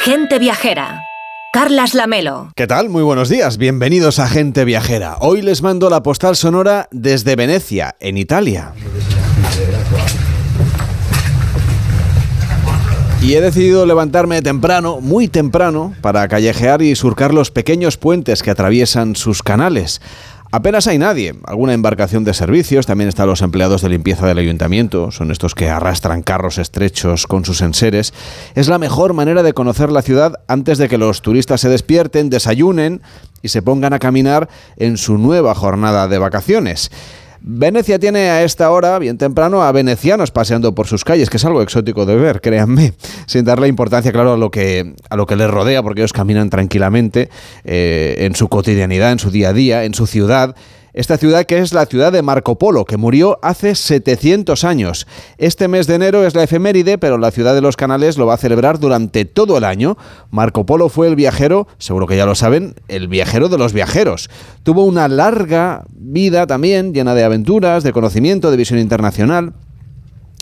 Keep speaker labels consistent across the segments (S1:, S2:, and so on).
S1: Gente Viajera. Carlas Lamelo.
S2: ¿Qué tal? Muy buenos días. Bienvenidos a Gente Viajera. Hoy les mando la postal sonora desde Venecia, en Italia. Y he decidido levantarme temprano, muy temprano, para callejear y surcar los pequeños puentes que atraviesan sus canales. Apenas hay nadie, alguna embarcación de servicios, también están los empleados de limpieza del ayuntamiento, son estos que arrastran carros estrechos con sus enseres. Es la mejor manera de conocer la ciudad antes de que los turistas se despierten, desayunen y se pongan a caminar en su nueva jornada de vacaciones. Venecia tiene a esta hora, bien temprano, a venecianos paseando por sus calles, que es algo exótico de ver, créanme, sin darle importancia, claro, a lo que, a lo que les rodea, porque ellos caminan tranquilamente eh, en su cotidianidad, en su día a día, en su ciudad esta ciudad que es la ciudad de Marco Polo, que murió hace 700 años. Este mes de enero es la efeméride, pero la ciudad de los canales lo va a celebrar durante todo el año. Marco Polo fue el viajero, seguro que ya lo saben, el viajero de los viajeros. Tuvo una larga vida también, llena de aventuras, de conocimiento, de visión internacional.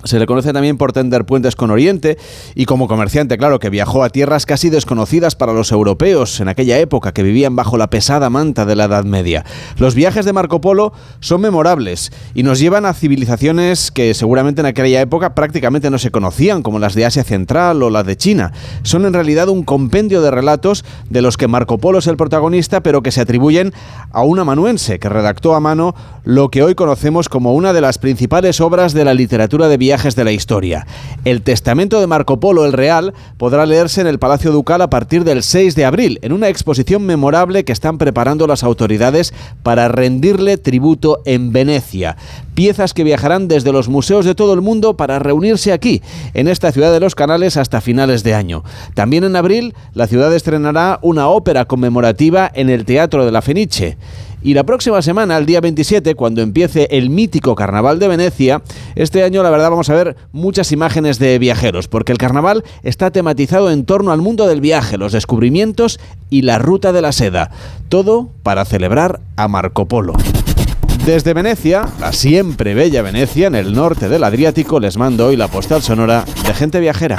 S2: Se le conoce también por tender puentes con Oriente y como comerciante, claro, que viajó a tierras casi desconocidas para los europeos en aquella época que vivían bajo la pesada manta de la Edad Media. Los viajes de Marco Polo son memorables y nos llevan a civilizaciones que seguramente en aquella época prácticamente no se conocían, como las de Asia Central o las de China. Son en realidad un compendio de relatos de los que Marco Polo es el protagonista, pero que se atribuyen a un amanuense que redactó a mano lo que hoy conocemos como una de las principales obras de la literatura de viajes de la historia. El testamento de Marco Polo el Real podrá leerse en el Palacio Ducal a partir del 6 de abril, en una exposición memorable que están preparando las autoridades para rendirle tributo en Venecia. Piezas que viajarán desde los museos de todo el mundo para reunirse aquí, en esta ciudad de los canales, hasta finales de año. También en abril, la ciudad estrenará una ópera conmemorativa en el Teatro de la Fenice. Y la próxima semana, el día 27, cuando empiece el mítico Carnaval de Venecia, este año la verdad vamos a ver muchas imágenes de viajeros, porque el carnaval está tematizado en torno al mundo del viaje, los descubrimientos y la ruta de la seda. Todo para celebrar a Marco Polo. Desde Venecia, la siempre bella Venecia, en el norte del Adriático, les mando hoy la postal sonora de gente viajera.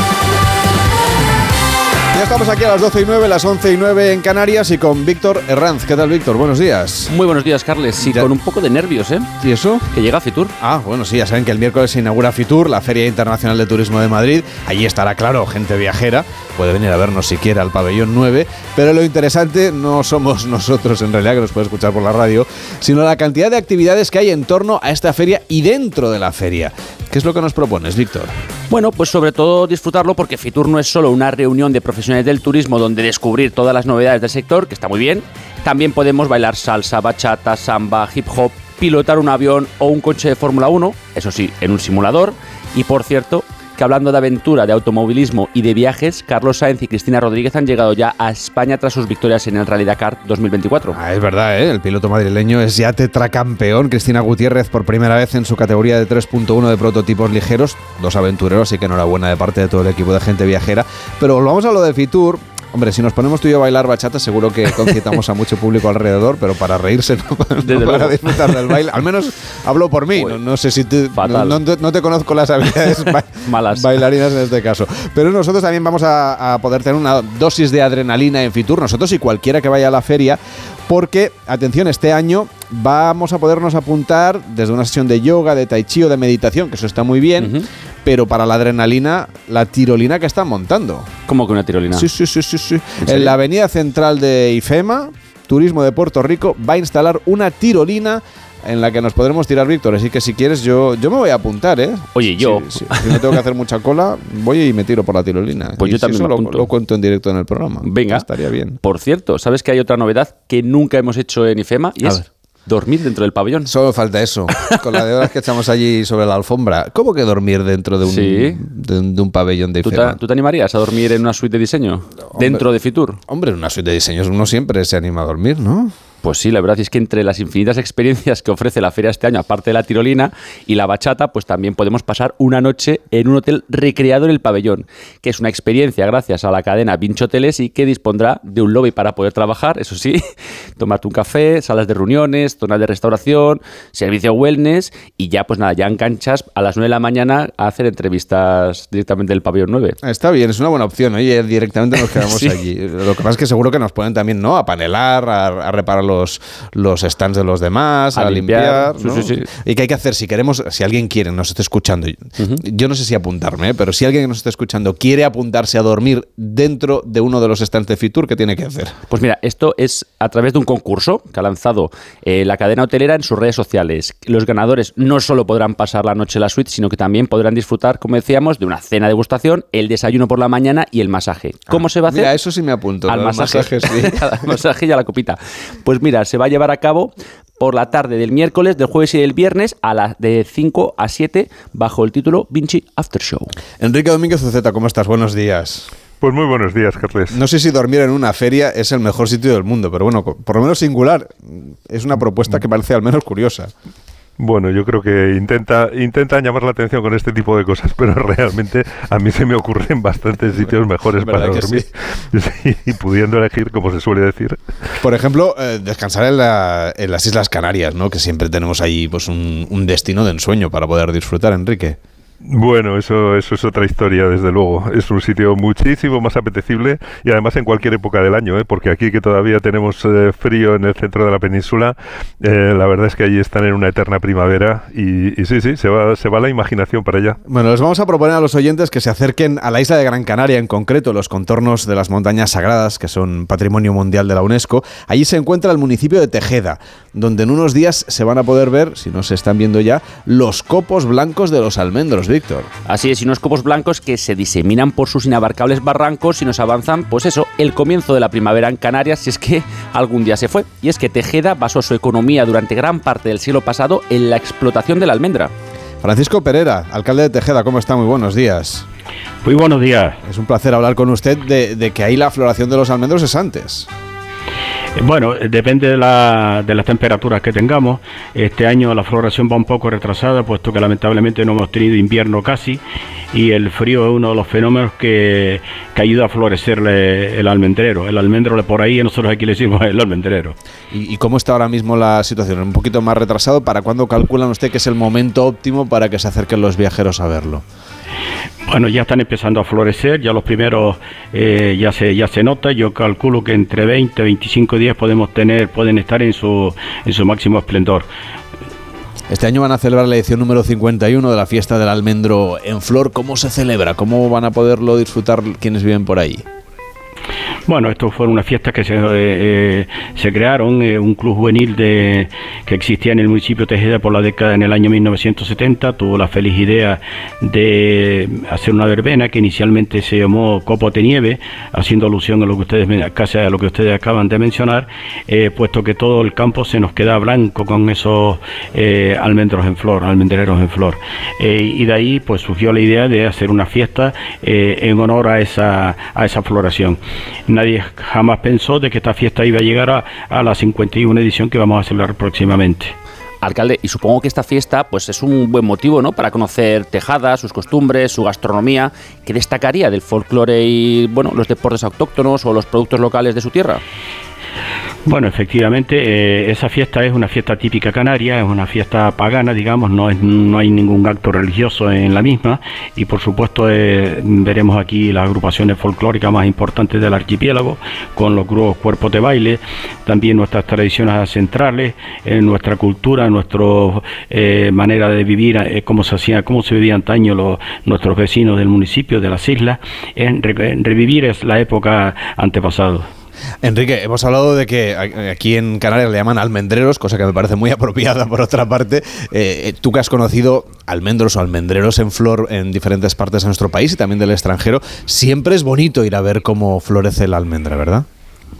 S2: Ya estamos aquí a las 12 y 9, las 11 y 9 en Canarias y con Víctor Herranz. ¿Qué tal, Víctor? Buenos días.
S3: Muy buenos días, Carles. Sí,
S2: Ya-
S3: con un poco de nervios, ¿eh?
S2: ¿Y eso?
S3: Que llega Fitur.
S2: Ah, bueno, sí, ya saben que el miércoles se inaugura Fitur, la Feria Internacional de Turismo de Madrid. Allí estará, claro, gente viajera. Puede venir a vernos siquiera al pabellón 9. Pero lo interesante no somos nosotros, en realidad, que nos puede escuchar por la radio, sino la cantidad de actividades que hay en torno a esta feria y dentro de la feria. ¿Qué es lo que nos propones, Víctor?
S3: Bueno, pues sobre todo disfrutarlo porque Fitur no es solo una reunión de profesionales del turismo donde descubrir todas las novedades del sector, que está muy bien. También podemos bailar salsa, bachata, samba, hip hop, pilotar un avión o un coche de Fórmula 1, eso sí, en un simulador. Y por cierto, hablando de aventura, de automovilismo y de viajes, Carlos Sainz y Cristina Rodríguez han llegado ya a España tras sus victorias en el Rally Dakar 2024.
S2: Ah, es verdad, ¿eh? el piloto madrileño es ya tetracampeón. Cristina Gutiérrez por primera vez en su categoría de 3.1 de prototipos ligeros. Dos aventureros, así que enhorabuena de parte de todo el equipo de gente viajera. Pero volvamos a lo de Fitur. Hombre, si nos ponemos tú y yo a bailar bachata, seguro que concitamos a mucho público alrededor, pero para reírse, no, para disfrutar del baile. Al menos hablo por mí. No,
S3: Uy,
S2: no sé si. No, no te- no te conozco las habilidades ba-
S3: Malas.
S2: bailarinas en este caso. Pero nosotros también vamos a, a poder tener una dosis de adrenalina en Fitur, nosotros y cualquiera que vaya a la feria, porque, atención, este año vamos a podernos apuntar desde una sesión de yoga, de tai chi o de meditación, que eso está muy bien. Pero para la adrenalina, la tirolina que están montando.
S3: Como que una tirolina.
S2: Sí, sí, sí, sí, sí. En, la avenida central de IFEMA, Turismo de Puerto Rico, va a instalar una tirolina en la que nos podremos tirar, Víctor. Así que si quieres, yo, yo me voy a apuntar, ¿eh?
S3: Oye, yo.
S2: Si no tengo que hacer mucha cola, voy y me tiro por la tirolina.
S3: Pues
S2: Y
S3: yo
S2: si
S3: también
S2: eso lo cuento en directo en el programa.
S3: Venga.
S2: Estaría bien.
S3: Por cierto, ¿sabes que hay otra novedad que nunca hemos hecho en IFEMA? Y
S2: A
S3: es
S2: ver.
S3: Dormir dentro del pabellón.
S2: Solo falta eso. Con la de horas que echamos allí sobre la alfombra. ¿Cómo que dormir dentro de un,
S3: Sí.
S2: de, un- de un pabellón de
S3: ¿Tú te, tú te animarías a dormir en una suite de diseño? Dentro de Fitur.
S2: Hombre, en una suite de diseños uno siempre se anima a dormir, ¿no?
S3: Pues sí, la verdad es que entre las infinitas experiencias que ofrece la feria este año, aparte de la tirolina y la bachata, pues también podemos pasar una noche en un hotel recreado en el pabellón, que es una experiencia gracias a la cadena Vinci Hoteles y que dispondrá de un lobby para poder trabajar, eso sí, tomarte un café, salas de reuniones, zonas de restauración, servicio wellness y ya pues nada, ya en canchas a las 9 de la mañana a hacer entrevistas directamente del pabellón 9.
S2: Está bien, es una buena opción, oye, directamente nos quedamos allí. Lo que pasa es que seguro que nos pueden también, ¿no? A panelar, a, a reparar los, los stands de los demás, a, limpiar. ¿Y qué hay que hacer si queremos, si alguien quiere, nos esté escuchando? Yo no sé si apuntarme, ¿eh? pero si alguien que nos esté escuchando quiere apuntarse a dormir dentro de uno de los stands de Fitur, ¿qué tiene que hacer?
S3: Pues mira, esto es a través de un concurso que ha lanzado eh, la cadena hotelera en sus redes sociales. Los ganadores no solo podrán pasar la noche en la suite, sino que también podrán disfrutar, como decíamos, de una cena de degustación, el desayuno por la mañana y el masaje. ¿Cómo ah, se va a hacer?
S2: Mira, eso sí me apunto.
S3: Al masaje, sí. al masaje y a la copita. Pues mira, se va a llevar a cabo por la tarde del miércoles, del jueves y del viernes a las de 5 a 7 bajo el título Vinci After Show.
S2: Enrique Domínguez Uceta, ¿cómo estás? Buenos días.
S4: Pues muy buenos días, Carles.
S2: No sé si dormir en una feria es el mejor sitio del mundo, pero bueno, por lo menos singular. Es una propuesta que parece al menos curiosa.
S4: Bueno, yo creo que intenta intentan llamar la atención con este tipo de cosas, pero realmente a mí se me ocurren bastantes sitios mejores para dormir y pudiendo elegir, como se suele decir.
S2: Por ejemplo, eh, descansar en, las Islas Canarias, ¿no? Que siempre tenemos ahí pues un, un destino de ensueño para poder disfrutar, Enrique.
S4: Bueno, eso, eso es otra historia, desde luego. Es un sitio muchísimo más apetecible y además en cualquier época del año, ¿eh? porque aquí que todavía tenemos eh, frío en el centro de la península, eh, la verdad es que allí están en una eterna primavera y, sí, sí, se va, se va la imaginación para allá.
S2: Bueno, les vamos a proponer a los oyentes que se acerquen a la isla de Gran Canaria, en concreto los contornos de las montañas sagradas, que son Patrimonio Mundial de la UNESCO. Allí se encuentra el municipio de Tejeda, donde en unos días se van a poder ver, si no se están viendo ya, los copos blancos de los almendros Víctor.
S3: Así es, y unos copos blancos que se diseminan por sus inabarcables barrancos y nos avanzan, pues eso, el comienzo de la primavera en Canarias, si es que algún día se fue. Y es que Tejeda basó su economía durante gran parte del siglo pasado en la explotación de la almendra.
S2: Francisco Pereira, alcalde de Tejeda, ¿cómo está? Muy buenos días.
S5: Muy buenos días.
S2: Es un placer hablar con usted de, de que ahí la floración de los almendros es antes.
S5: Bueno, depende de, la, de, las temperaturas que tengamos. Este año la floración va un poco retrasada, puesto que lamentablemente no hemos tenido invierno casi y el frío es uno de los fenómenos que, ayuda a florecer el almendrero. El almendro por ahí, nosotros aquí le decimos el almendrero.
S2: ¿Y, cómo está ahora mismo la situación? ¿Un poquito más retrasado? ¿Para cuándo calculan usted que es el momento óptimo para que se acerquen los viajeros a verlo?
S5: Bueno, ya están empezando a florecer, ya los primeros eh, ya se ya se nota. Yo calculo que entre 20 y 25 días podemos tener, pueden estar en su en su máximo esplendor.
S2: Este año van a celebrar la edición número 51 de la fiesta del almendro en flor. ¿Cómo se celebra? ¿Cómo van a poderlo disfrutar quienes viven por ahí?
S5: Bueno, esto fue una fiesta que se, eh, eh, se crearon, eh, un club juvenil de, que existía en el municipio de Tejeda por la década en el año 1970, tuvo la feliz idea de hacer una verbena que inicialmente se llamó Copote Nieve, haciendo alusión a lo que ustedes a lo que ustedes acaban de mencionar, puesto que todo el campo se nos queda blanco con esos almendros en flor, almendreros en flor. y de ahí pues surgió la idea de hacer una fiesta en honor a esa, a esa floración nadie jamás pensó de que esta fiesta iba a llegar a, la 51 edición que vamos a celebrar próximamente.
S3: Alcalde, y supongo que esta fiesta pues es un buen motivo ¿no? para conocer Tejada, sus costumbres, su gastronomía. ¿Qué destacaría del folclore y bueno, los deportes autóctonos o los productos locales de su tierra?
S5: Bueno, efectivamente, eh, esa fiesta es una fiesta típica canaria, es una fiesta pagana, digamos, no, es, no hay ningún acto religioso en la misma y por supuesto eh, veremos aquí las agrupaciones folclóricas más importantes del archipiélago con los grupos cuerpos de baile, también nuestras tradiciones centrales, nuestra cultura, nuestra eh, manera de vivir, cómo se hacía, cómo se vivía antaño los, nuestros vecinos del municipio, de las islas, en, revivir es la época antepasada.
S2: Enrique, hemos hablado de que aquí en Canarias le llaman almendreros, cosa que me parece muy apropiada por otra parte. Eh, eh, tú que has conocido almendros o almendreros en flor en diferentes partes de nuestro país y también del extranjero, siempre es bonito ir a ver cómo florece la almendra, ¿verdad?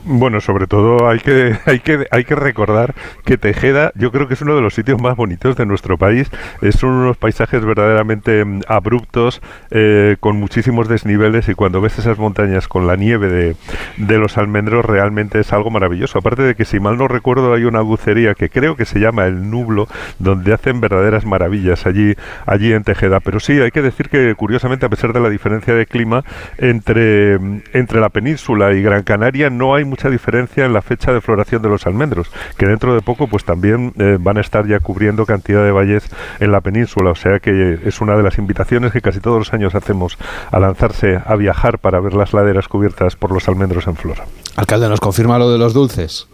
S4: Bueno, sobre todo hay que, hay que hay que recordar que Tejeda yo creo que es uno de los sitios más bonitos de nuestro país. Son unos paisajes verdaderamente mm, abruptos, eh, con muchísimos desniveles y cuando ves esas montañas con la nieve de, de, los almendros realmente es algo maravilloso. Aparte de que si mal no recuerdo hay una agucería que creo que se llama El Nublo, donde hacen verdaderas maravillas allí, allí en Tejeda. Pero sí, hay que decir que curiosamente a pesar de la diferencia de clima entre, mm, entre la península y Gran Canaria no hay mucha diferencia en la fecha de floración de los almendros, que dentro de poco pues también eh, van a estar ya cubriendo cantidad de valles en la península, o sea que es una de las invitaciones que casi todos los años hacemos a lanzarse a viajar para ver las laderas cubiertas por los almendros en flor.
S2: Alcalde, ¿nos confirma lo de los dulces?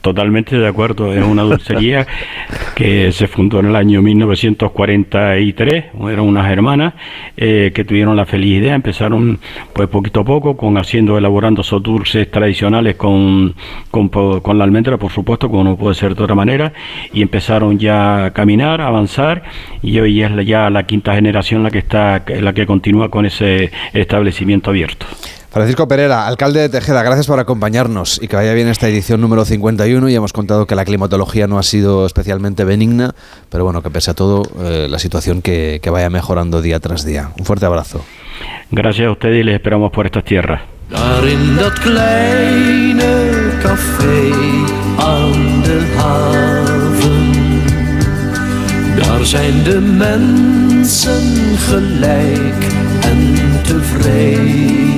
S5: Totalmente de acuerdo, es una dulcería que se fundó en el año 1943, eran unas hermanas eh, que tuvieron la feliz idea, empezaron pues poquito a poco con haciendo, elaborando esos dulces tradicionales con, con, la almendra, por supuesto, como no puede ser de otra manera, y empezaron ya a caminar, a avanzar, y hoy es ya la quinta generación la que está, la que continúa con ese establecimiento abierto.
S2: Francisco Pereira, alcalde de Tejeda, gracias por acompañarnos y que vaya bien esta edición número 51. Y hemos contado que la climatología no ha sido especialmente benigna, pero bueno, que pese a todo, eh, la situación que, que vaya mejorando día tras día. Un fuerte abrazo.
S5: Gracias a ustedes y les esperamos por estas tierras.
S2: Daar zijn de mensen gelijk en tevreden.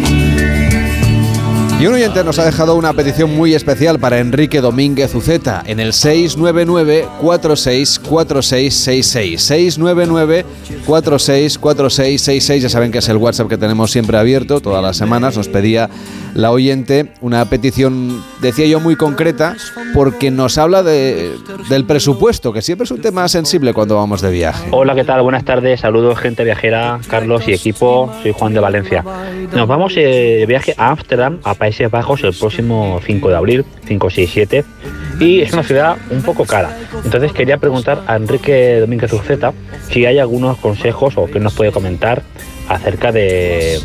S2: Y un oyente nos ha dejado una petición muy especial para Enrique Domínguez Uceta en el 699-464666. 699-464666. Ya saben que es el WhatsApp que tenemos siempre abierto todas las semanas. Nos pedía la oyente una petición, decía yo, muy concreta, porque nos habla de, del presupuesto, que siempre es un tema sensible cuando vamos de viaje.
S6: Hola, ¿qué tal? Buenas tardes. Saludos, gente viajera, Carlos y equipo. Soy Juan de Valencia. Nos vamos eh, de viaje a Ámsterdam, a Países Bajos, el próximo 5 de abril, 5, 6, 7. Y es una ciudad un poco cara. Entonces quería preguntar a Enrique Domínguez Urzeta si hay algunos consejos o que nos puede comentar acerca de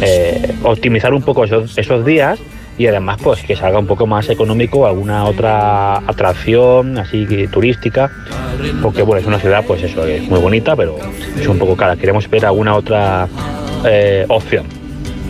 S6: eh, optimizar un poco esos, días y además pues que salga un poco más económico alguna otra atracción así turística porque bueno es una ciudad pues eso es muy bonita pero es un poco cara queremos ver alguna otra eh, opción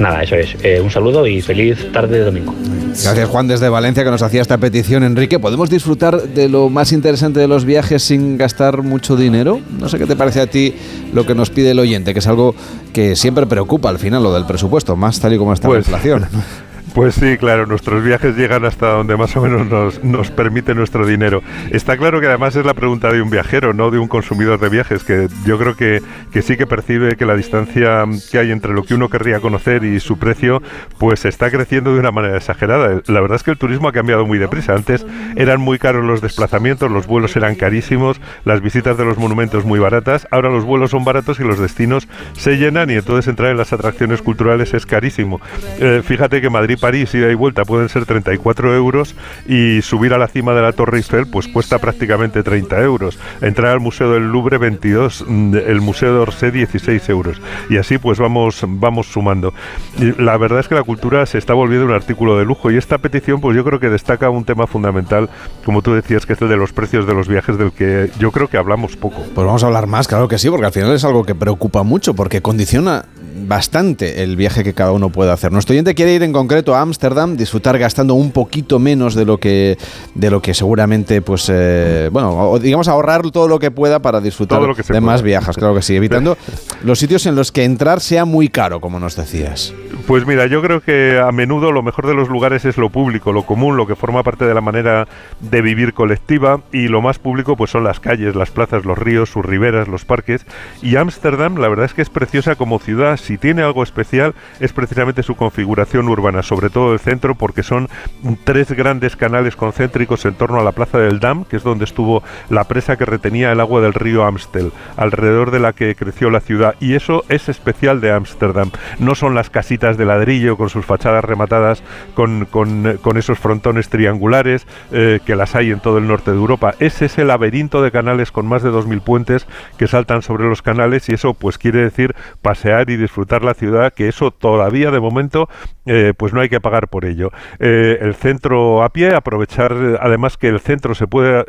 S6: nada eso es eh, un saludo y feliz tarde de domingo
S2: Gracias Juan desde Valencia que nos hacía esta petición. Enrique, ¿podemos disfrutar de lo más interesante de los viajes sin gastar mucho dinero? No sé qué te parece a ti lo que nos pide el oyente, que es algo que siempre preocupa al final, lo del presupuesto, más tal y como está la pues, inflación.
S4: Pues sí, claro, nuestros viajes llegan hasta donde más o menos nos, nos, permite nuestro dinero. Está claro que además es la pregunta de un viajero, no de un consumidor de viajes, que yo creo que, que sí que percibe que la distancia que hay entre lo que uno querría conocer y su precio, pues está creciendo de una manera exagerada. La verdad es que el turismo ha cambiado muy deprisa. Antes eran muy caros los desplazamientos, los vuelos eran carísimos, las visitas de los monumentos muy baratas, ahora los vuelos son baratos y los destinos se llenan y entonces entrar en las atracciones culturales es carísimo. Eh, fíjate que Madrid París, ida y vuelta, pueden ser 34 euros y subir a la cima de la Torre Eiffel pues cuesta prácticamente 30 euros. Entrar al Museo del Louvre 22, mm, el Museo de Orsay 16 euros. Y así pues vamos, vamos sumando. la verdad es que la cultura se está volviendo un artículo de lujo y esta petición pues yo creo que destaca un tema fundamental, como tú decías, que es el de los precios de los viajes del que yo creo que hablamos poco.
S2: Pues vamos a hablar más, claro que sí, porque al final es algo que preocupa mucho, porque condiciona bastante el viaje que cada uno puede hacer. Nuestro oyente quiere ir en concreto a Ámsterdam, disfrutar gastando un poquito menos de lo que, de lo que seguramente, pues, eh, bueno, digamos ahorrar todo lo que pueda para disfrutar de más viajes, claro que sí, evitando los sitios en los que entrar sea muy caro, como nos decías.
S4: Pues mira, yo creo que a menudo lo mejor de los lugares es lo público, lo común, lo que forma parte de la manera de vivir colectiva y lo más público pues son las calles, las plazas, los ríos, sus riberas, los parques. Y Ámsterdam la verdad es que es preciosa como ciudad, si tiene algo especial es precisamente su configuración urbana, sobre todo el centro porque son tres grandes canales concéntricos en torno a la plaza del Dam, que es donde estuvo la presa que retenía el agua del río Amstel, alrededor de la que creció la ciudad y eso es especial de Ámsterdam, no son las casitas de ladrillo con sus fachadas rematadas con, con, esos frontones triangulares eh, que las hay en todo el norte de Europa. Es ese laberinto de canales con más de 2.000 puentes que saltan sobre los canales y eso pues quiere decir pasear y disfrutar disfrutar la ciudad, que eso todavía de momento eh, pues no hay que pagar por ello. Eh, el centro a pie, aprovechar además que el centro se puede,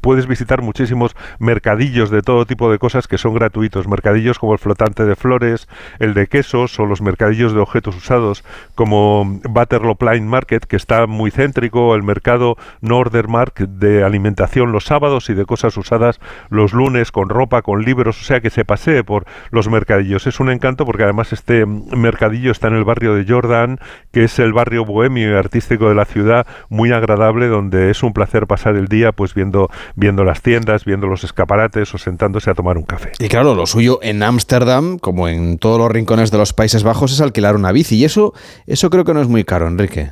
S4: puedes visitar muchísimos mercadillos de todo tipo de cosas que son gratuitos, mercadillos como el flotante de flores, el de quesos o los mercadillos de objetos usados como Butterlo Plain Market, que está muy céntrico, el mercado Nordermark de alimentación los sábados y de cosas usadas los lunes con ropa, con libros, o sea que se pasee por los mercadillos. Es un encanto porque además este mercadillo está en el barrio de Jordan, es el barrio bohemio y artístico de la ciudad, muy agradable, donde es un placer pasar el día pues viendo, viendo las tiendas, viendo los escaparates o sentándose a tomar un café.
S2: Y claro, lo suyo en Ámsterdam, como en todos los rincones de los Países Bajos, es alquilar una bici. Y eso, eso creo que no es muy caro, Enrique.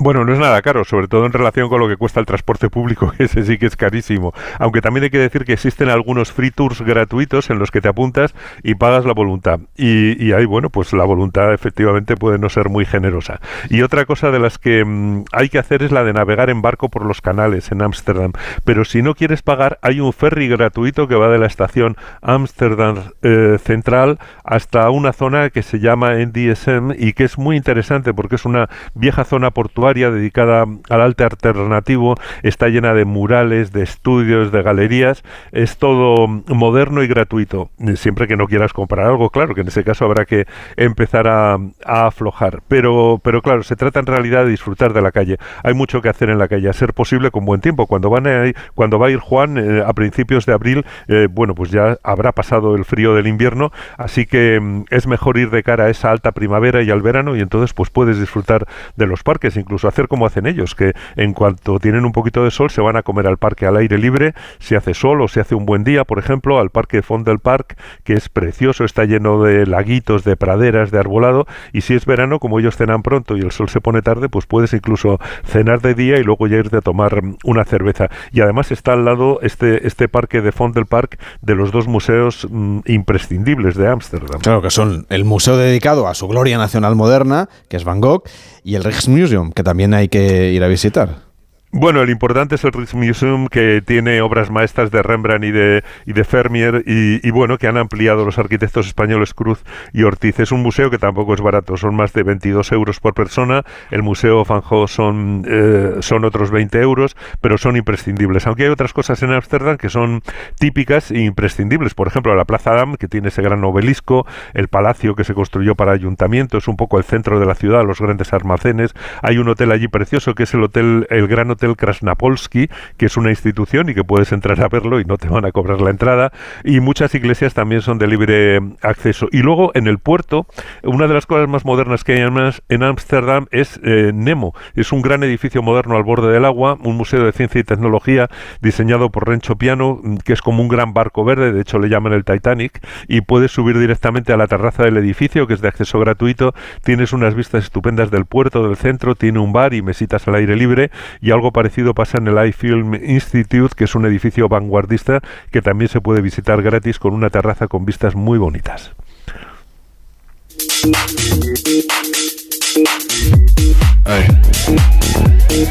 S4: Bueno, no es nada caro, sobre todo en relación con lo que cuesta el transporte público, que ese sí que es carísimo. Aunque también hay que decir que existen algunos free tours gratuitos en los que te apuntas y pagas la voluntad. Y, ahí, bueno, pues la voluntad efectivamente puede no ser muy generosa. Y otra cosa de las que mm, hay que hacer es la de navegar en barco por los canales en Ámsterdam. Pero si no quieres pagar, hay un ferry gratuito que va de la estación Ámsterdam eh, Central hasta una zona que se llama NDSM y que es muy interesante porque es una vieja zona portuaria dedicada al arte alternativo, está llena de murales, de estudios, de galerías, es todo moderno y gratuito, siempre que no quieras comprar algo, claro, que en ese caso habrá que empezar a, aflojar, pero, pero claro, se trata en realidad de disfrutar de la calle, hay mucho que hacer en la calle, a ser posible con buen tiempo, cuando, van a, cuando va a ir Juan eh, a principios de abril, eh, bueno, pues ya habrá pasado el frío del invierno, así que mm, es mejor ir de cara a esa alta primavera y al verano y entonces pues puedes disfrutar de los parques, incluso hacer como hacen ellos, que en cuanto tienen un poquito de sol se van a comer al parque al aire libre, si hace sol o si hace un buen día, por ejemplo, al parque Fond del Park, que es precioso, está lleno de laguitos, de praderas, de arbolado, y si es verano, como ellos cenan pronto y el sol se pone tarde, pues puedes incluso cenar de día y luego ya irte a tomar una cerveza. Y además está al lado este, este parque de Fond del Park de los dos museos mm, imprescindibles de Ámsterdam.
S2: Claro que son el museo dedicado a su gloria nacional moderna, que es Van Gogh, y el Rijksmuseum, que también hay que ir a visitar.
S4: Bueno, el importante es el Rijksmuseum que tiene obras maestras de Rembrandt y de, y de Fermier y, bueno, que han ampliado los arquitectos españoles Cruz y Ortiz. Es un museo que tampoco es barato, son más de 22 euros por persona. El Museo Van Gogh son, eh, son otros 20 euros, pero son imprescindibles. Aunque hay otras cosas en Ámsterdam que son típicas e imprescindibles. Por ejemplo, la Plaza Dam, que tiene ese gran obelisco, el palacio que se construyó para ayuntamiento, es un poco el centro de la ciudad, los grandes almacenes. Hay un hotel allí precioso que es el hotel, el Gran Hotel Krasnapolski, que es una institución y que puedes entrar a verlo y no te van a cobrar la entrada. Y muchas iglesias también son de libre acceso. Y luego en el puerto, una de las cosas más modernas que hay en Ámsterdam es eh, Nemo. Es un gran edificio moderno al borde del agua, un museo de ciencia y tecnología diseñado por Rencho Piano, que es como un gran barco verde, de hecho le llaman el Titanic, y puedes subir directamente a la terraza del edificio, que es de acceso gratuito. Tienes unas vistas estupendas del puerto, del centro, tiene un bar y mesitas al aire libre y algo parecido pasa en el iFilm Institute, que es un edificio vanguardista que también se puede visitar gratis con una terraza con vistas muy bonitas.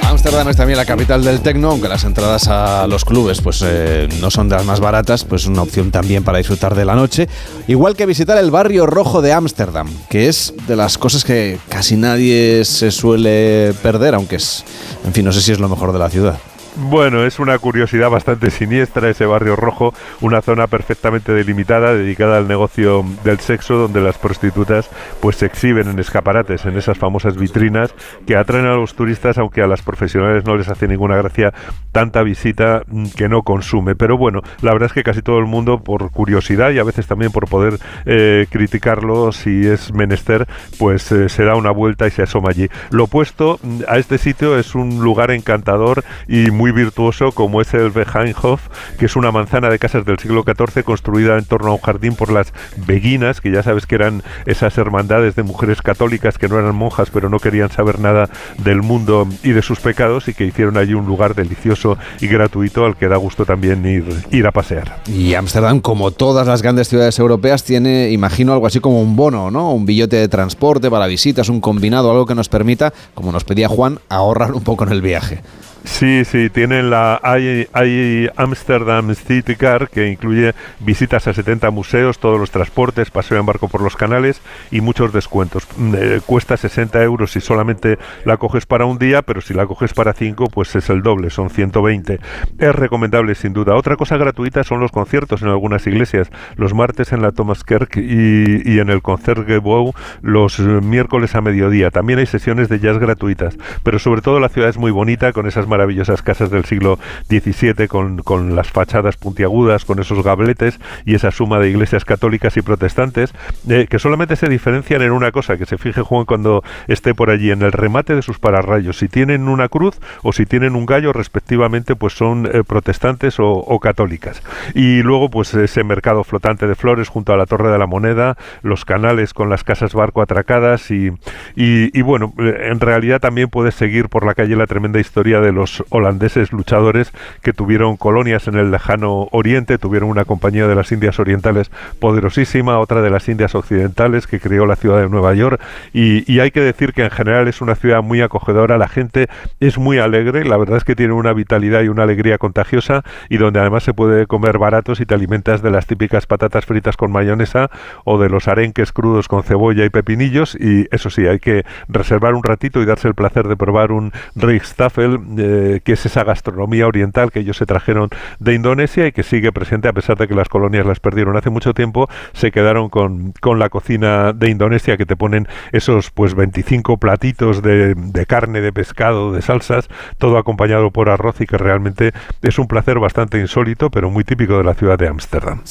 S2: Ámsterdam es también la capital del tecno, aunque las entradas a los clubes pues eh, no son de las más baratas, pues es una opción también para disfrutar de la noche. Igual que visitar el barrio rojo de Ámsterdam, que es de las cosas que casi nadie se suele perder, aunque es, en fin, no sé si es lo mejor de la ciudad.
S4: Bueno, es una curiosidad bastante siniestra ese barrio rojo, una zona perfectamente delimitada dedicada al negocio del sexo donde las prostitutas pues se exhiben en escaparates, en esas famosas vitrinas que atraen a los turistas aunque a las profesionales no les hace ninguna gracia tanta visita mm, que no consume. Pero bueno, la verdad es que casi todo el mundo por curiosidad y a veces también por poder eh, criticarlo si es menester, pues eh, se da una vuelta y se asoma allí. Lo opuesto mm, a este sitio es un lugar encantador y muy virtuoso como es el Beheinhof, que es una manzana de casas del siglo XIV construida en torno a un jardín por las beguinas, que ya sabes que eran esas hermandades de mujeres católicas que no eran monjas pero no querían saber nada del mundo y de sus pecados y que hicieron allí un lugar delicioso y gratuito al que da gusto también ir, ir a pasear.
S2: Y Ámsterdam, como todas las grandes ciudades europeas, tiene, imagino, algo así como un bono, ¿no? Un billete de transporte para visitas, un combinado, algo que nos permita, como nos pedía Juan, ahorrar un poco en el viaje.
S4: Sí, sí, tienen la hay, Amsterdam City Car que incluye visitas a 70 museos, todos los transportes, paseo en barco por los canales y muchos descuentos. Mm, eh, cuesta 60 euros si solamente la coges para un día, pero si la coges para cinco, pues es el doble, son 120. Es recomendable sin duda. Otra cosa gratuita son los conciertos en algunas iglesias. Los martes en la Thomas Kirk y, y en el Concertgebouw los miércoles a mediodía. También hay sesiones de jazz gratuitas, pero sobre todo la ciudad es muy bonita con esas maravillosas casas del siglo XVII con, con las fachadas puntiagudas, con esos gabletes y esa suma de iglesias católicas y protestantes, eh, que solamente se diferencian en una cosa, que se fije Juan cuando esté por allí, en el remate de sus pararrayos, si tienen una cruz o si tienen un gallo, respectivamente, pues son eh, protestantes o, católicas. Y luego, pues ese mercado flotante de flores junto a la Torre de la Moneda, los canales con las casas barco atracadas y, y, bueno, eh, en realidad también puedes seguir por la calle la tremenda historia de los holandeses luchadores que tuvieron colonias en el lejano oriente, tuvieron una compañía de las Indias Orientales poderosísima, otra de las Indias Occidentales que creó la ciudad de Nueva York. Y, hay que decir que en general es una ciudad muy acogedora, la gente es muy alegre, la verdad es que tiene una vitalidad y una alegría contagiosa y donde además se puede comer baratos y te alimentas de las típicas patatas fritas con mayonesa o de los arenques crudos con cebolla y pepinillos y eso sí, hay que reservar un ratito y darse el placer de probar un Reichstaffel eh, que es esa gastronomía oriental que ellos se trajeron de Indonesia y que sigue presente a pesar de que las colonias las perdieron hace mucho tiempo, se quedaron con, con la cocina de Indonesia que te ponen esos pues 25 platitos de, de carne, de pescado, de salsas, todo acompañado por arroz y que realmente es un placer bastante insólito, pero muy típico de la ciudad de Ámsterdam.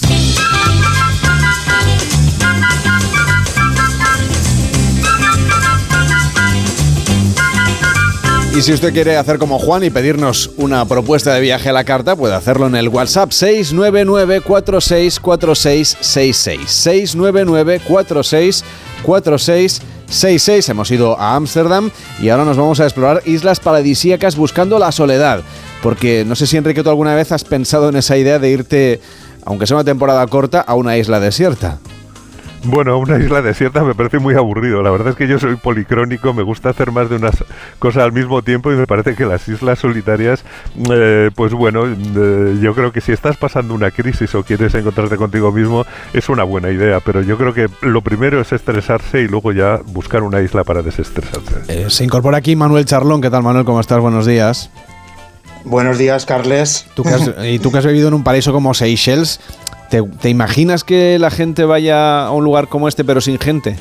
S2: Y si usted quiere hacer como Juan y pedirnos una propuesta de viaje a la carta, puede hacerlo en el WhatsApp 699-464666. 699-464666. Hemos ido a Ámsterdam y ahora nos vamos a explorar islas paradisíacas buscando la soledad. Porque no sé si Enrique tú alguna vez has pensado en esa idea de irte, aunque sea una temporada corta, a una isla desierta.
S4: Bueno, una isla desierta me parece muy aburrido. La verdad es que yo soy policrónico, me gusta hacer más de unas cosas al mismo tiempo y me parece que las islas solitarias, eh, pues bueno, eh, yo creo que si estás pasando una crisis o quieres encontrarte contigo mismo, es una buena idea. Pero yo creo que lo primero es estresarse y luego ya buscar una isla para desestresarse.
S2: Eh, se incorpora aquí Manuel Charlón. ¿Qué tal, Manuel? ¿Cómo estás? Buenos días.
S7: Buenos días, Carles.
S2: y tú que has vivido en un paraíso como Seychelles, ¿Te, imaginas que la gente vaya a un lugar como este pero sin gente?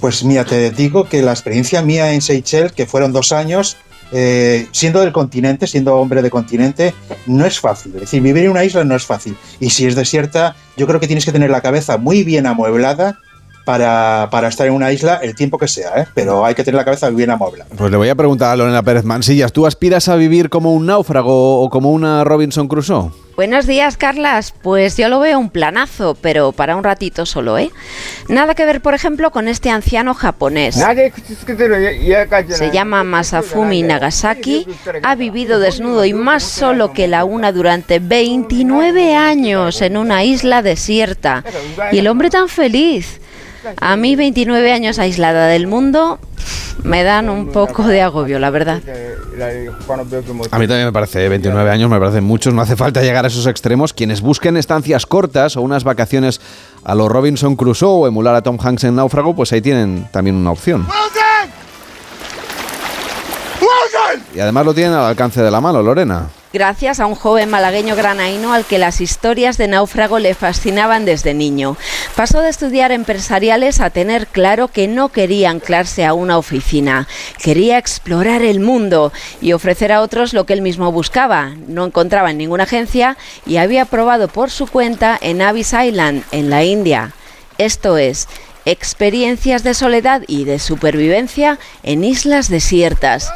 S7: Pues mira, te digo que la experiencia mía en Seychelles, que fueron dos años, eh, siendo del continente, siendo hombre de continente, no es fácil. Es decir, vivir en una isla no es fácil. Y si es desierta, yo creo que tienes que tener la cabeza muy bien amueblada para, para, estar en una isla el tiempo que sea, ¿eh? pero hay que tener la cabeza bien amueblada.
S2: Pues le voy a preguntar a Lorena Pérez Mansillas, ¿tú aspiras a vivir como un náufrago o como una Robinson Crusoe?
S8: Buenos días, Carlas. Pues yo lo veo un planazo, pero para un ratito solo, ¿eh? Nada que ver, por ejemplo, con este anciano japonés. Se llama Masafumi Nagasaki, ha vivido desnudo y más solo que la una durante 29 años en una isla desierta. Y el hombre tan feliz. A mí 29 años aislada del mundo me dan un poco de agobio, la verdad.
S2: A mí también me parece, 29 años me parecen muchos, no hace falta llegar a esos extremos. Quienes busquen estancias cortas o unas vacaciones a los Robinson Crusoe o emular a Tom Hanks en Náufrago, pues ahí tienen también una opción. Y además lo tienen al alcance de la mano, Lorena
S8: gracias a un joven malagueño granaíno al que las historias de náufrago le fascinaban desde niño. Pasó de estudiar empresariales a tener claro que no quería anclarse a una oficina, quería explorar el mundo y ofrecer a otros lo que él mismo buscaba. No encontraba en ninguna agencia y había probado por su cuenta en Abyss Island, en la India. Esto es, experiencias de soledad y de supervivencia en islas desiertas.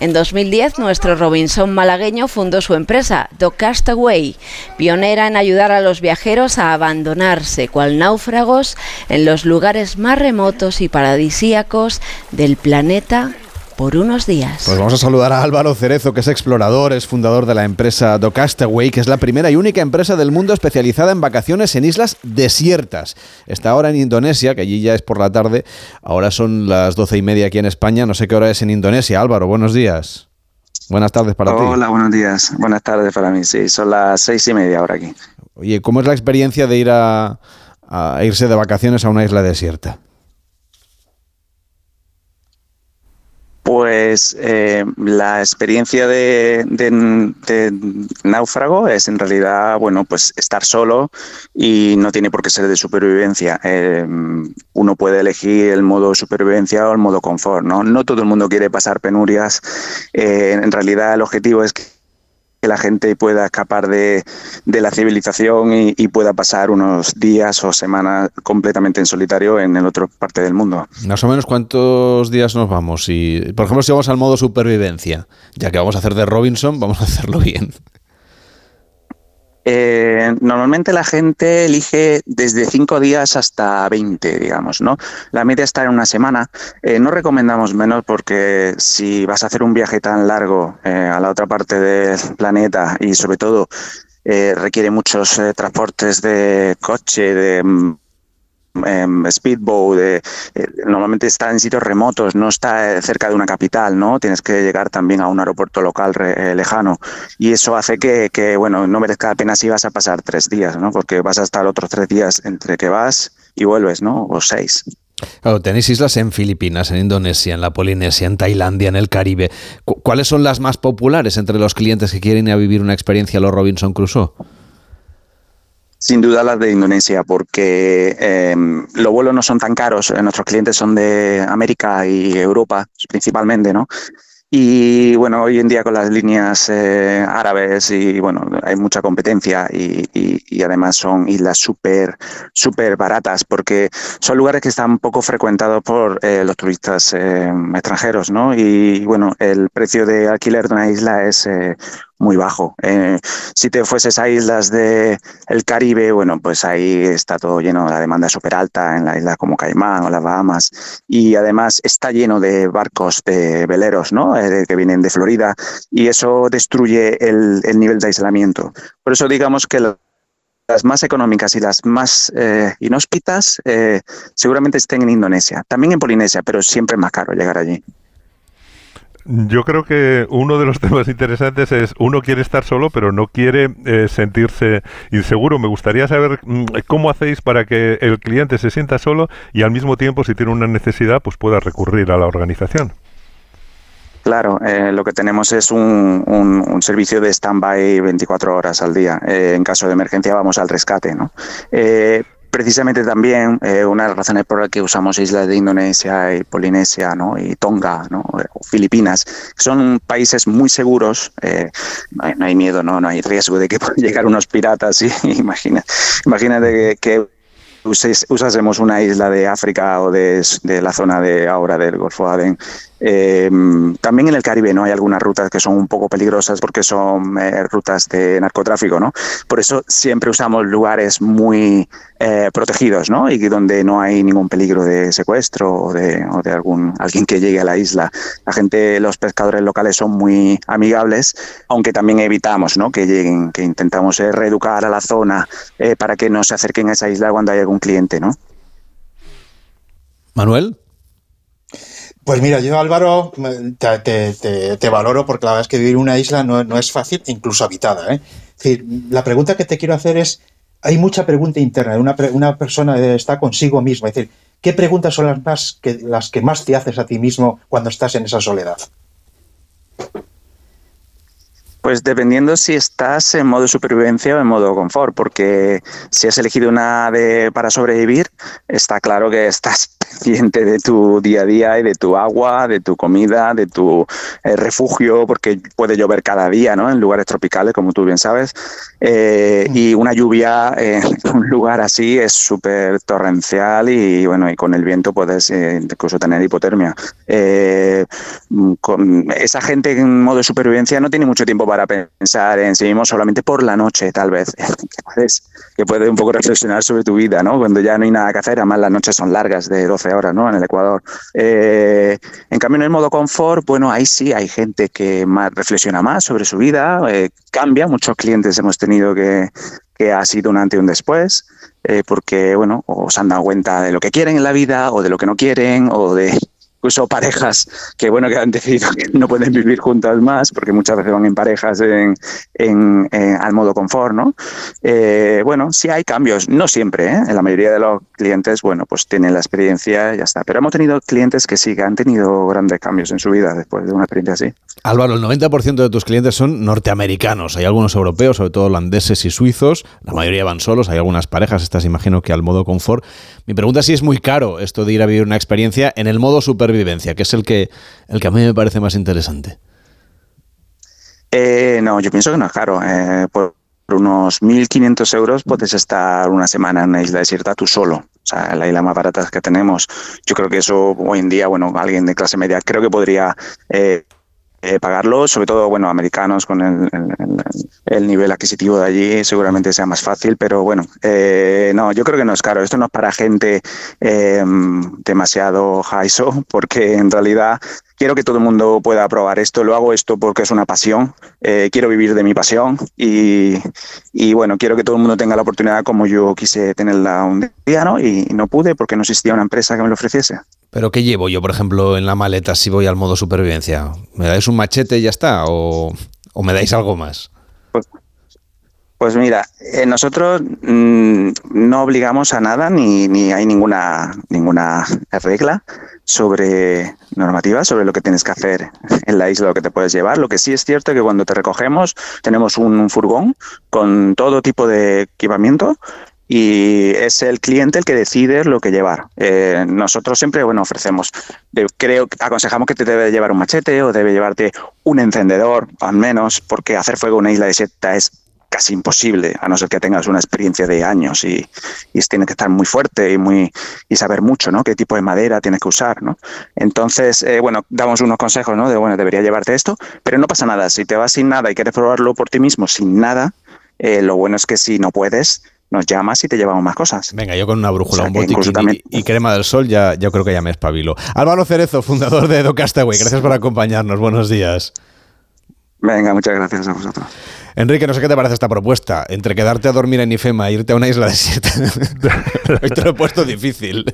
S8: En 2010, nuestro Robinson malagueño fundó su empresa, The Castaway, pionera en ayudar a los viajeros a abandonarse cual náufragos en los lugares más remotos y paradisíacos del planeta por unos días.
S2: Pues vamos a saludar a Álvaro Cerezo, que es explorador, es fundador de la empresa Docastaway, que es la primera y única empresa del mundo especializada en vacaciones en islas desiertas. Está ahora en Indonesia, que allí ya es por la tarde. Ahora son las doce y media aquí en España. No sé qué hora es en Indonesia. Álvaro, buenos días. Buenas tardes para ti.
S9: Hola, buenos días. Buenas tardes para mí. Sí, son las seis y media ahora aquí.
S2: Oye, ¿cómo es la experiencia de ir a, a irse de vacaciones a una isla desierta?
S9: Pues eh, la experiencia de, náufrago es en realidad, bueno, pues estar solo y no tiene por qué ser de supervivencia. Eh, uno puede elegir el modo supervivencia o el modo confort, ¿no? No todo el mundo quiere pasar penurias. Eh, en realidad el objetivo es que que la gente pueda escapar de, la civilización y, pueda pasar unos días o semanas completamente en solitario en el otro parte del mundo.
S2: Más o menos cuántos días nos vamos. Y, por ejemplo, si vamos al modo supervivencia, ya que vamos a hacer de Robinson, vamos a hacerlo bien.
S9: Eh, normalmente la gente elige desde 5 días hasta 20, digamos, ¿no? La media está en una semana. Eh, no recomendamos menos porque si vas a hacer un viaje tan largo eh, a la otra parte del planeta y sobre todo requiere muchos transportes de coche, de mm, speedboat, eh, normalmente está en sitios remotos, no está eh, cerca de una capital, ¿no? Tienes que llegar también a un aeropuerto local eh, lejano. Y eso hace que, que, bueno, no merezca la pena si vas a pasar tres días, ¿no? Porque vas a estar otros tres días entre que vas y vuelves, ¿no? O seis.
S2: tenéis islas en Filipinas, en Indonesia, en la Polinesia, en Tailandia, en el Caribe. ¿Cuáles son las más populares entre los clientes que quieren ir a vivir una experiencia a los Robinson Crusoe?
S9: Sin duda las de Indonesia, porque em, los vuelos no son tan caros. Eh, nuestros clientes son de América y Europa principalmente, ¿no? Y bueno, hoy en día con las líneas eh, árabes y bueno, hay mucha competencia y, además son islas súper, súper baratas porque son lugares que están poco frecuentados por eh, los turistas extranjeros, ¿no? Y bueno, el precio de alquiler de una isla es muy bajo. Eh, si te fueses a islas del el Caribe, bueno, pues ahí está todo lleno, la demanda súper alta en la isla como Caimán o las Bahamas y además está lleno de barcos, de veleros, ¿no? Eh, que vienen de Florida y eso destruye el, nivel de aislamiento. Por eso digamos que las más económicas y las más eh, inhóspitas seguramente estén en Indonesia, también en Polinesia, pero siempre es más caro llegar allí.
S4: Yo creo que uno de los temas interesantes es uno quiere estar solo, pero no quiere eh, sentirse inseguro. Me gustaría saber mm, cómo hacéis para que el cliente se sienta solo y al mismo tiempo, si tiene una necesidad, pues pueda recurrir a la organización.
S9: Claro, eh, lo que tenemos es un, un, servicio de stand-by 24 horas al día. Eh, en caso de emergencia vamos al rescate, ¿no? Precisamente también eh, una de las razones por las que usamos islas de Indonesia y Polinesia ¿no? y Tonga ¿no? o Filipinas, son países muy seguros, eh, no, hay, miedo, ¿no? no hay riesgo de que puedan llegar unos piratas. ¿sí? Imagina, imagínate que, usásemos una isla de África o de, la zona de ahora del Golfo de Adén eh, también en el Caribe no hay algunas rutas que son un poco peligrosas porque son eh, rutas de narcotráfico, ¿no? Por eso siempre usamos lugares muy eh, protegidos, ¿no? Y donde no hay ningún peligro de secuestro o de, o de algún alguien que llegue a la isla. La gente, los pescadores locales son muy amigables, aunque también evitamos, ¿no? Que lleguen, que intentamos reeducar a la zona para que no se acerquen a esa isla cuando hay algún cliente, ¿no?
S2: Manuel.
S7: Pues mira, yo Álvaro te, valoro porque la verdad es que vivir en una isla no, es fácil, incluso habitada. ¿eh? decir, la pregunta que te quiero hacer es, hay mucha pregunta interna, una, una persona está consigo misma, es decir, ¿qué preguntas son las, más que, las que más te haces a ti mismo cuando estás en esa soledad?
S9: Pues dependiendo si estás en modo supervivencia o en modo confort, porque si has elegido una de para sobrevivir, está claro que estás pendiente de tu día a día y de tu agua, de tu comida, de tu eh, refugio, porque puede llover cada día, ¿no? En lugares tropicales, como tú bien sabes, eh, y una lluvia en un lugar así es súper torrencial y bueno, y con el viento puedes eh, incluso tener hipotermia. con esa gente en modo de supervivencia no tiene mucho tiempo para pensar en sí mismo solamente por la noche, tal vez, que puedes, que puedes un poco reflexionar sobre tu vida, ¿no? Cuando ya no hay nada que hacer, además las noches son largas, de 12 horas, ¿no? En el Ecuador. Eh, en cambio, en el modo confort, bueno, ahí sí hay gente que más reflexiona más sobre su vida, eh, cambia, muchos clientes hemos tenido que, que ha sido un antes y un después, eh, porque, bueno, o se han dado cuenta de lo que quieren en la vida, o de lo que no quieren, o de incluso parejas que bueno que han decidido que no pueden vivir juntas más porque muchas veces van en parejas al modo confort no eh, bueno sí hay cambios no siempre ¿eh? en la mayoría de los clientes bueno pues tienen la experiencia y ya está. Pero hemos tenido clientes que sí que han tenido grandes cambios en su vida después de una experiencia así.
S2: Álvaro el 90% de tus clientes son norteamericanos. Hay algunos europeos sobre todo holandeses y suizos. La mayoría van solos. Hay algunas parejas estas imagino que al modo confort. Mi pregunta es si es muy caro esto de ir a vivir una experiencia en el modo super supervivencia, que es el que, el que a mí me parece más interesante.
S9: Eh, no, yo pienso que no es caro. Eh, por unos 1.500 euros puedes estar una semana en una isla desierta tú solo. O sea, la isla más barata que tenemos. Yo creo que eso hoy en día, bueno, alguien de clase media creo que podría eh, eh, pagarlo, sobre todo, bueno, americanos con el, nivel adquisitivo de allí seguramente sea más fácil, pero bueno, eh, no, yo creo que no es caro. Esto no es para gente eh, demasiado high porque en realidad quiero que todo el mundo pueda probar esto. Lo hago esto porque es una pasión. quiero vivir de mi pasión y, y, bueno, quiero que todo el mundo tenga la oportunidad como yo quise tenerla un día, ¿no? Y no pude porque no existía una empresa que me lo ofreciese.
S2: ¿Pero qué llevo yo, por ejemplo, en la maleta si voy al modo supervivencia? ¿Me dais un machete y ya está? ¿O, me dais algo más?
S9: Pues, pues mira, eh, nosotros mm, no obligamos a nada ni, ni hay ninguna, ninguna regla sobre normativa, sobre lo que tienes que hacer en la isla, lo que te puedes llevar. Lo que sí es cierto es que cuando te recogemos tenemos un furgón con todo tipo de equipamiento y es el cliente el que decide lo que llevar. Eh, nosotros siempre, bueno, ofrecemos, creo, aconsejamos que te debe llevar un machete o debe llevarte un encendedor, al menos, porque hacer fuego en una isla desierta es casi imposible, a no ser que tengas una experiencia de años y, y tiene que estar muy fuerte y muy y saber mucho, ¿no? Qué tipo de madera tienes que usar, ¿no? Entonces, eh, bueno, damos unos consejos, ¿no? De, bueno, debería llevarte esto, pero no pasa nada. Si te vas sin nada y quieres probarlo por ti mismo sin nada, eh, lo bueno es que si no puedes, nos llamas y te llevamos más cosas.
S2: Venga, yo con una brújula, un botiquín y, crema del sol ya yo creo que ya me espabilo. Álvaro Cerezo, fundador de Educastaway, gracias por acompañarnos. Buenos días.
S9: Venga, muchas gracias a vosotros.
S2: Enrique, no sé qué te parece esta propuesta. Entre quedarte a dormir en Ifema e irte a una isla de siete. te lo he puesto difícil.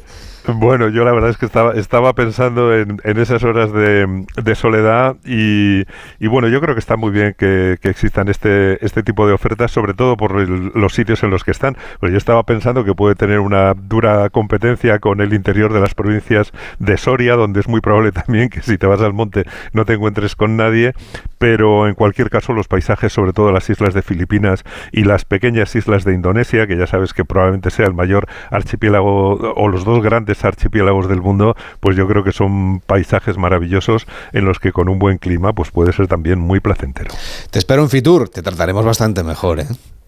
S4: Bueno, yo la verdad es que estaba, estaba pensando en, esas horas de, soledad y, bueno, yo creo que está muy bien que, existan este, este tipo de ofertas, sobre todo por los sitios en los que están. Pues yo estaba pensando que puede tener una dura competencia con el interior de las provincias de Soria, donde es muy probable también que si te vas al monte no te encuentres con nadie, pero en cualquier caso los paisajes, sobre todo las islas de Filipinas y las pequeñas islas de Indonesia, que ya sabes que probablemente sea el mayor archipiélago o los dos grandes archipiélagos del mundo, pues yo creo que son paisajes maravillosos en los que con un buen clima pues puede ser también muy placentero.
S2: Te espero en Fitur, te trataremos bastante mejor, ¿eh?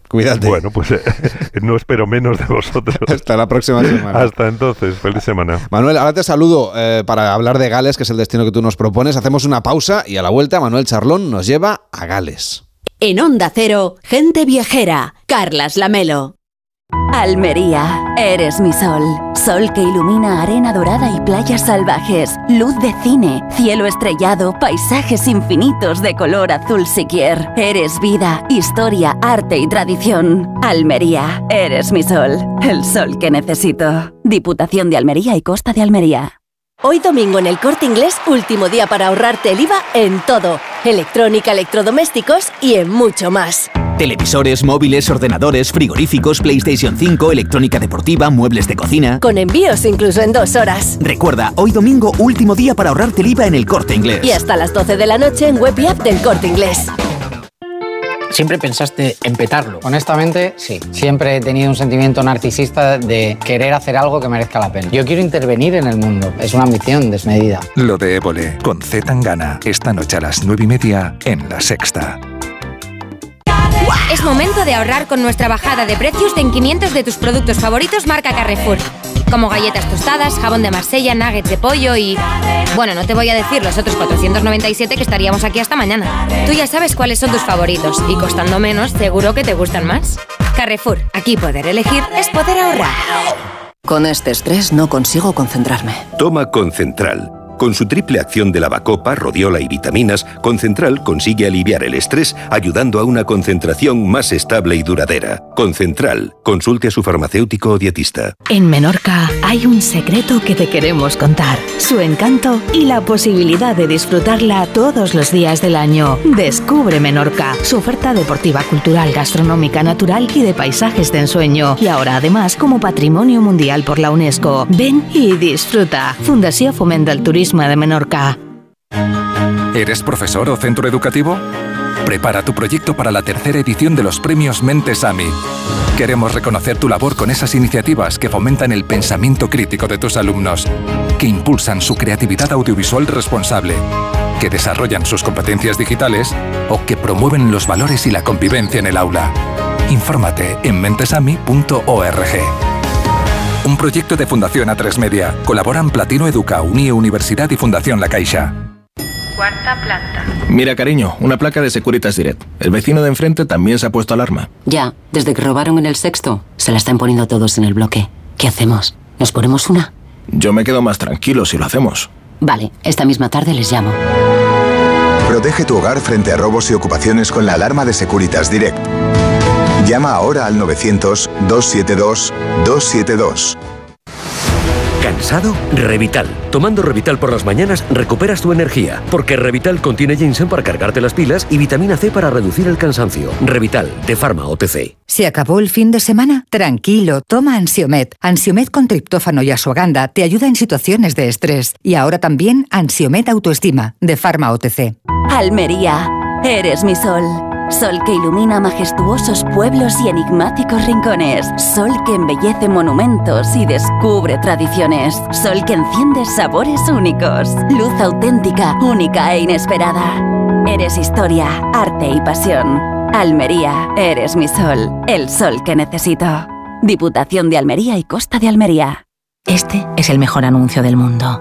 S2: Cuídate.
S4: Bueno, pues eh, no espero menos de vosotros.
S2: Hasta la próxima semana.
S4: Hasta entonces, feliz semana.
S2: Manuel, ahora te saludo eh, para hablar de Gales, que es el destino que tú nos propones. Hacemos una pausa y a la vuelta Manuel Charlón nos lleva a Gales.
S1: En Onda Cero, gente viajera, Carlas Lamelo. Almería, eres mi sol. Sol que ilumina arena dorada y playas salvajes. Luz de cine, cielo estrellado, paisajes infinitos de color azul siquier. Eres vida, historia, arte y tradición. Almería, eres mi sol. El sol que necesito. Diputación de Almería y Costa de Almería. Hoy domingo en el Corte Inglés, último día para ahorrarte el IVA en todo. Electrónica, electrodomésticos y en mucho más.
S10: Televisores, móviles, ordenadores, frigoríficos, PlayStation 5, electrónica deportiva, muebles de cocina.
S1: Con envíos incluso en dos horas.
S10: Recuerda, hoy domingo, último día para ahorrarte el IVA en el Corte Inglés.
S1: Y hasta las 12 de la noche en web y app del Corte Inglés.
S11: ¿Siempre pensaste en petarlo? Honestamente, sí. Siempre he tenido un sentimiento narcisista de querer hacer algo que merezca la pena. Yo quiero intervenir en el mundo. Es una ambición desmedida.
S12: Lo de Évole, con Z Tangana. Esta noche a las nueve y media en La Sexta.
S13: Es momento de ahorrar con nuestra bajada de precios en 500 de tus productos favoritos marca Carrefour. Como galletas tostadas, jabón de Marsella, nuggets de pollo y... Bueno, no te voy a decir los otros 497 que estaríamos aquí hasta mañana. Tú ya sabes cuáles son tus favoritos y costando menos, seguro que te gustan más. Carrefour, aquí poder elegir es poder ahorrar.
S14: Con este estrés no consigo concentrarme.
S15: Toma Concentral.
S14: Con su triple acción de lavacopa, rodiola y vitaminas, Concentral consigue aliviar el estrés ayudando a una concentración más estable y duradera. Concentral, consulte a su farmacéutico o dietista.
S15: En Menorca hay un secreto que te queremos contar. Su encanto y la posibilidad de disfrutarla todos los días del año. Descubre Menorca, su oferta deportiva, cultural, gastronómica, natural y de paisajes de ensueño. Y ahora además como patrimonio mundial por la UNESCO. Ven y disfruta. Fundación Fomenta el Turismo de Menorca.
S12: ¿Eres profesor o centro educativo? Prepara tu proyecto para la tercera edición de los premios Mentes AMI. Queremos reconocer tu labor con esas iniciativas que fomentan el pensamiento crítico de tus alumnos, que impulsan su creatividad audiovisual responsable, que desarrollan sus competencias digitales o que promueven los valores y la convivencia en el aula. Infórmate en mentesami.org. Un proyecto de Fundación A3 Media. Colaboran Platino Educa, Unie Universidad y Fundación La Caixa.
S16: Cuarta planta.
S17: Mira, cariño, una placa de Securitas Direct. El vecino de enfrente también se ha puesto alarma.
S18: Ya, desde que robaron en el sexto, se la están poniendo todos en el bloque. ¿Qué hacemos? ¿Nos ponemos una?
S17: Yo me quedo más tranquilo si lo hacemos.
S18: Vale, esta misma tarde les llamo.
S19: Protege tu hogar frente a robos y ocupaciones con la alarma de Securitas Direct. Llama ahora al 900-272-272.
S20: ¿Cansado? Revital. Tomando Revital por las mañanas recuperas tu energía, porque Revital contiene ginseng para cargarte las pilas y vitamina C para reducir el cansancio. Revital, de Pharma OTC.
S21: ¿Se acabó el fin de semana? Tranquilo, toma Ansiomet. Ansiomet con triptófano y asuaganda te ayuda en situaciones de estrés. Y ahora también Ansiomet Autoestima, de Pharma OTC.
S1: Almería, eres mi sol. Sol que ilumina majestuosos pueblos y enigmáticos rincones. Sol que embellece monumentos y descubre tradiciones. Sol que enciende sabores únicos. Luz auténtica, única e inesperada. Eres historia, arte y pasión. Almería, eres mi sol. El sol que necesito. Diputación de Almería y Costa de Almería.
S22: Este es el mejor anuncio del mundo.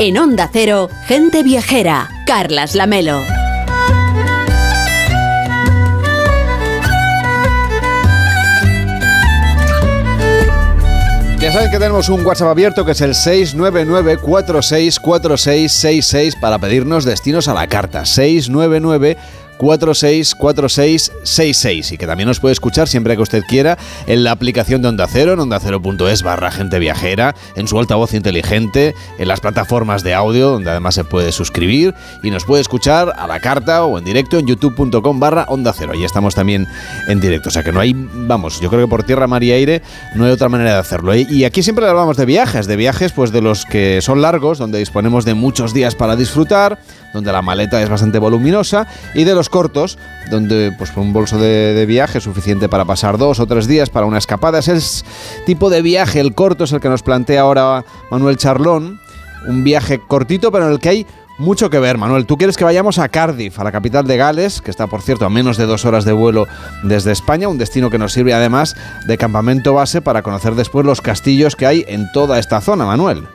S1: En Onda Cero, gente viajera, Carlas Lamelo.
S2: Ya sabes que tenemos un WhatsApp abierto que es el 699-464666 para pedirnos destinos a la carta. 699 464666 y que también nos puede escuchar siempre que usted quiera en la aplicación de Onda Cero, en ondacero.es barra gente viajera, en su altavoz inteligente, en las plataformas de audio donde además se puede suscribir y nos puede escuchar a la carta o en directo en youtube.com barra Onda Cero. Ahí estamos también en directo, o sea que no hay, vamos, yo creo que por tierra, mar y aire no hay otra manera de hacerlo. Y aquí siempre hablamos de viajes, de viajes pues de los que son largos, donde disponemos de muchos días para disfrutar, donde la maleta es bastante voluminosa y de los cortos, donde pues un bolso de, de, viaje suficiente para pasar dos o tres días para una escapada. Es tipo de viaje, el corto, es el que nos plantea ahora Manuel Charlón. Un viaje cortito, pero en el que hay mucho que ver, Manuel. Tú quieres que vayamos a Cardiff, a la capital de Gales, que está, por cierto, a menos de dos horas de vuelo desde España, un destino que nos sirve además de campamento base para conocer después los castillos que hay en toda esta zona, Manuel.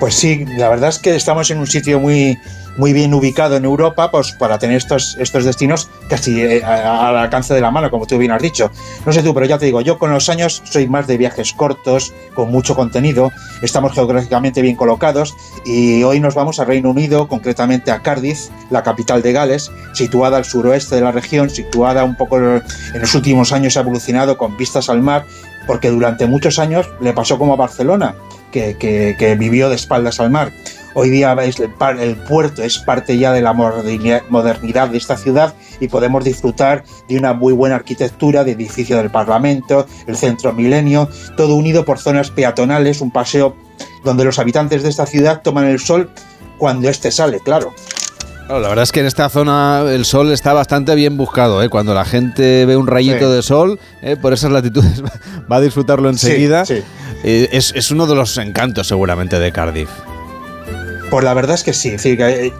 S7: Pues sí, la verdad es que estamos en un sitio muy, muy bien ubicado en Europa pues, para tener estos, estos destinos casi eh, al alcance de la mano, como tú bien has dicho. No sé tú, pero ya te digo, yo con los años soy más de viajes cortos, con mucho contenido, estamos geográficamente bien colocados y hoy nos vamos a Reino Unido, concretamente a Cardiff, la capital de Gales, situada al suroeste de la región, situada un poco en los últimos años ha evolucionado con vistas al mar, porque durante muchos años le pasó como a Barcelona, que, vivió de espaldas al mar. Hoy día el, el, puerto es parte ya de la modernidad de esta ciudad y podemos disfrutar de una muy buena arquitectura, de edificio del Parlamento, el centro milenio, todo unido por zonas peatonales, un paseo donde los habitantes de esta ciudad toman el sol cuando éste sale, claro.
S2: Claro, la verdad es que en esta zona el sol está bastante bien buscado. ¿eh? Cuando la gente ve un rayito sí. de sol, ¿eh? por esas latitudes va a disfrutarlo enseguida. Sí, sí. eh, es, es uno de los encantos seguramente de Cardiff.
S7: Pues la verdad es que sí.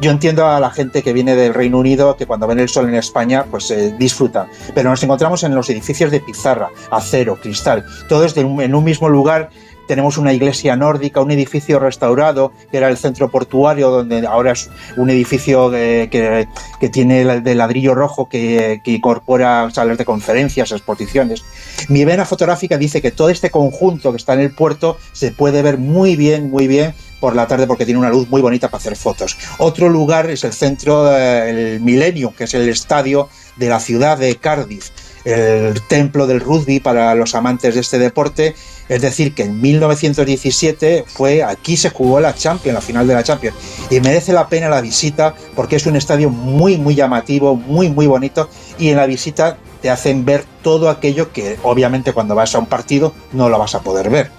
S7: Yo entiendo a la gente que viene del Reino Unido que cuando ven el sol en España, pues eh, disfruta. Pero nos encontramos en los edificios de pizarra, acero, cristal, todos en un mismo lugar. Tenemos una iglesia nórdica, un edificio restaurado, que era el centro portuario, donde ahora es un edificio de- que, tiene de ladrillo rojo que, que incorpora salas de conferencias, exposiciones. Mi vena fotográfica dice que todo este conjunto que está en el puerto se puede ver muy bien, muy bien por la tarde porque tiene una luz muy bonita para hacer fotos. Otro lugar es el centro, eh, el Millennium, que es el estadio de la ciudad de Cardiff, el templo del rugby para los amantes de este deporte. Es decir, que en 1917 fue aquí se jugó la Champions, la final de la Champions, y merece la pena la visita porque es un estadio muy, muy llamativo, muy, muy bonito, y en la visita te hacen ver todo aquello que obviamente cuando vas a un partido no lo vas a poder ver.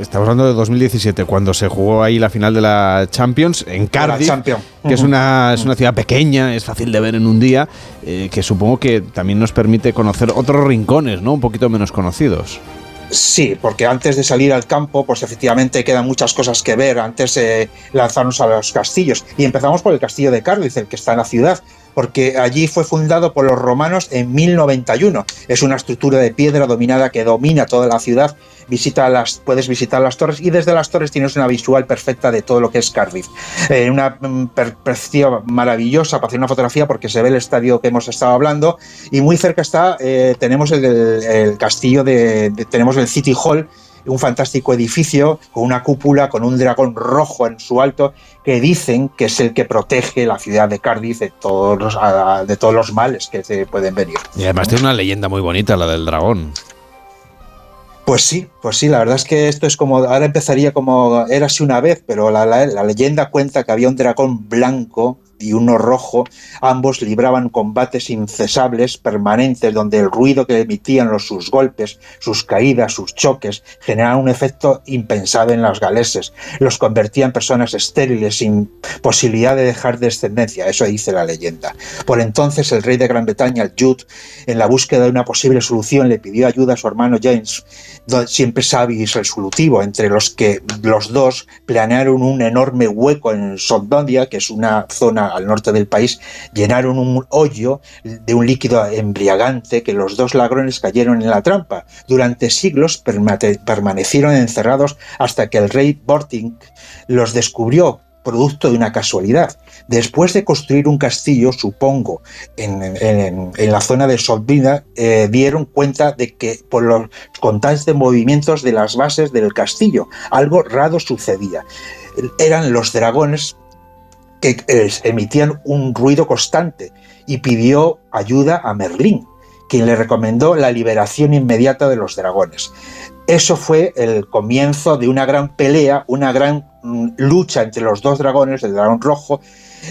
S2: Estamos hablando de 2017, cuando se jugó ahí la final de la Champions en Cardiff,
S7: Champions.
S2: que es una, es una ciudad pequeña, es fácil de ver en un día, eh, que supongo que también nos permite conocer otros rincones, ¿no? Un poquito menos conocidos.
S7: Sí, porque antes de salir al campo, pues efectivamente quedan muchas cosas que ver antes de lanzarnos a los castillos. Y empezamos por el castillo de Cardiff, el que está en la ciudad, porque allí fue fundado por los romanos en 1091. Es una estructura de piedra dominada que domina toda la ciudad. Visita las, puedes visitar las torres y desde las torres tienes una visual perfecta de todo lo que es Cardiff. Eh, una mm, perspectiva maravillosa para hacer una fotografía porque se ve el estadio que hemos estado hablando y muy cerca está, eh, tenemos el, castillo de- tenemos el City Hall, un fantástico edificio con una cúpula, con un dragón rojo en su alto, que dicen que es el que protege la ciudad de Cardiff de todos los, de todos los males que se pueden venir.
S2: Y además tiene una leyenda muy bonita, la del dragón.
S7: Pues sí, pues sí, la verdad es que esto es como, ahora empezaría como érase una vez, pero la, la- la leyenda cuenta que había un dragón blanco y uno rojo, ambos libraban combates incesables, permanentes, donde el ruido que emitían los, sus golpes, sus caídas, sus choques, generaban un efecto impensado en los galeses, los convertía en personas estériles, sin posibilidad de dejar descendencia, eso dice la leyenda. Por entonces el rey de Gran Bretaña, Jude, en la búsqueda de una posible solución, le pidió ayuda a su hermano James, siempre sabio y resolutivo, entre los que los dos planearon un enorme hueco en Sondonia, que es una zona al norte del país, llenaron un hoyo de un líquido embriagante que los dos ladrones cayeron en la trampa. Durante siglos permanecieron encerrados hasta que el rey Borting los descubrió producto de una casualidad. Después de construir un castillo, supongo, en, la zona de Solvina, eh, dieron cuenta de que por los constantes movimientos de las bases del castillo, algo raro sucedía. Eran los dragones que eh, emitían un ruido constante y pidió ayuda a Merlín, quien le recomendó la liberación inmediata de los dragones. Eso fue el comienzo de una gran pelea, una gran mm, lucha entre los dos dragones, el dragón rojo,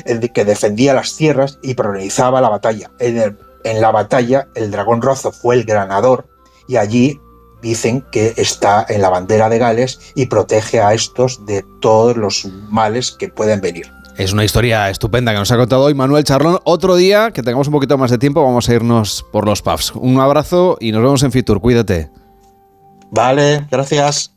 S7: el que defendía las tierras y protagonizaba la batalla. En, en la batalla, el dragón rojo fue el ganador y allí dicen que está en la bandera de Gales y protege a estos de todos los males que pueden venir.
S2: Es una historia estupenda que nos ha contado hoy Manuel Charlón. Otro día, que tengamos un poquito más de tiempo, vamos a irnos por los pubs. Un abrazo y nos vemos en Fitur. Cuídate.
S7: Vale, gracias.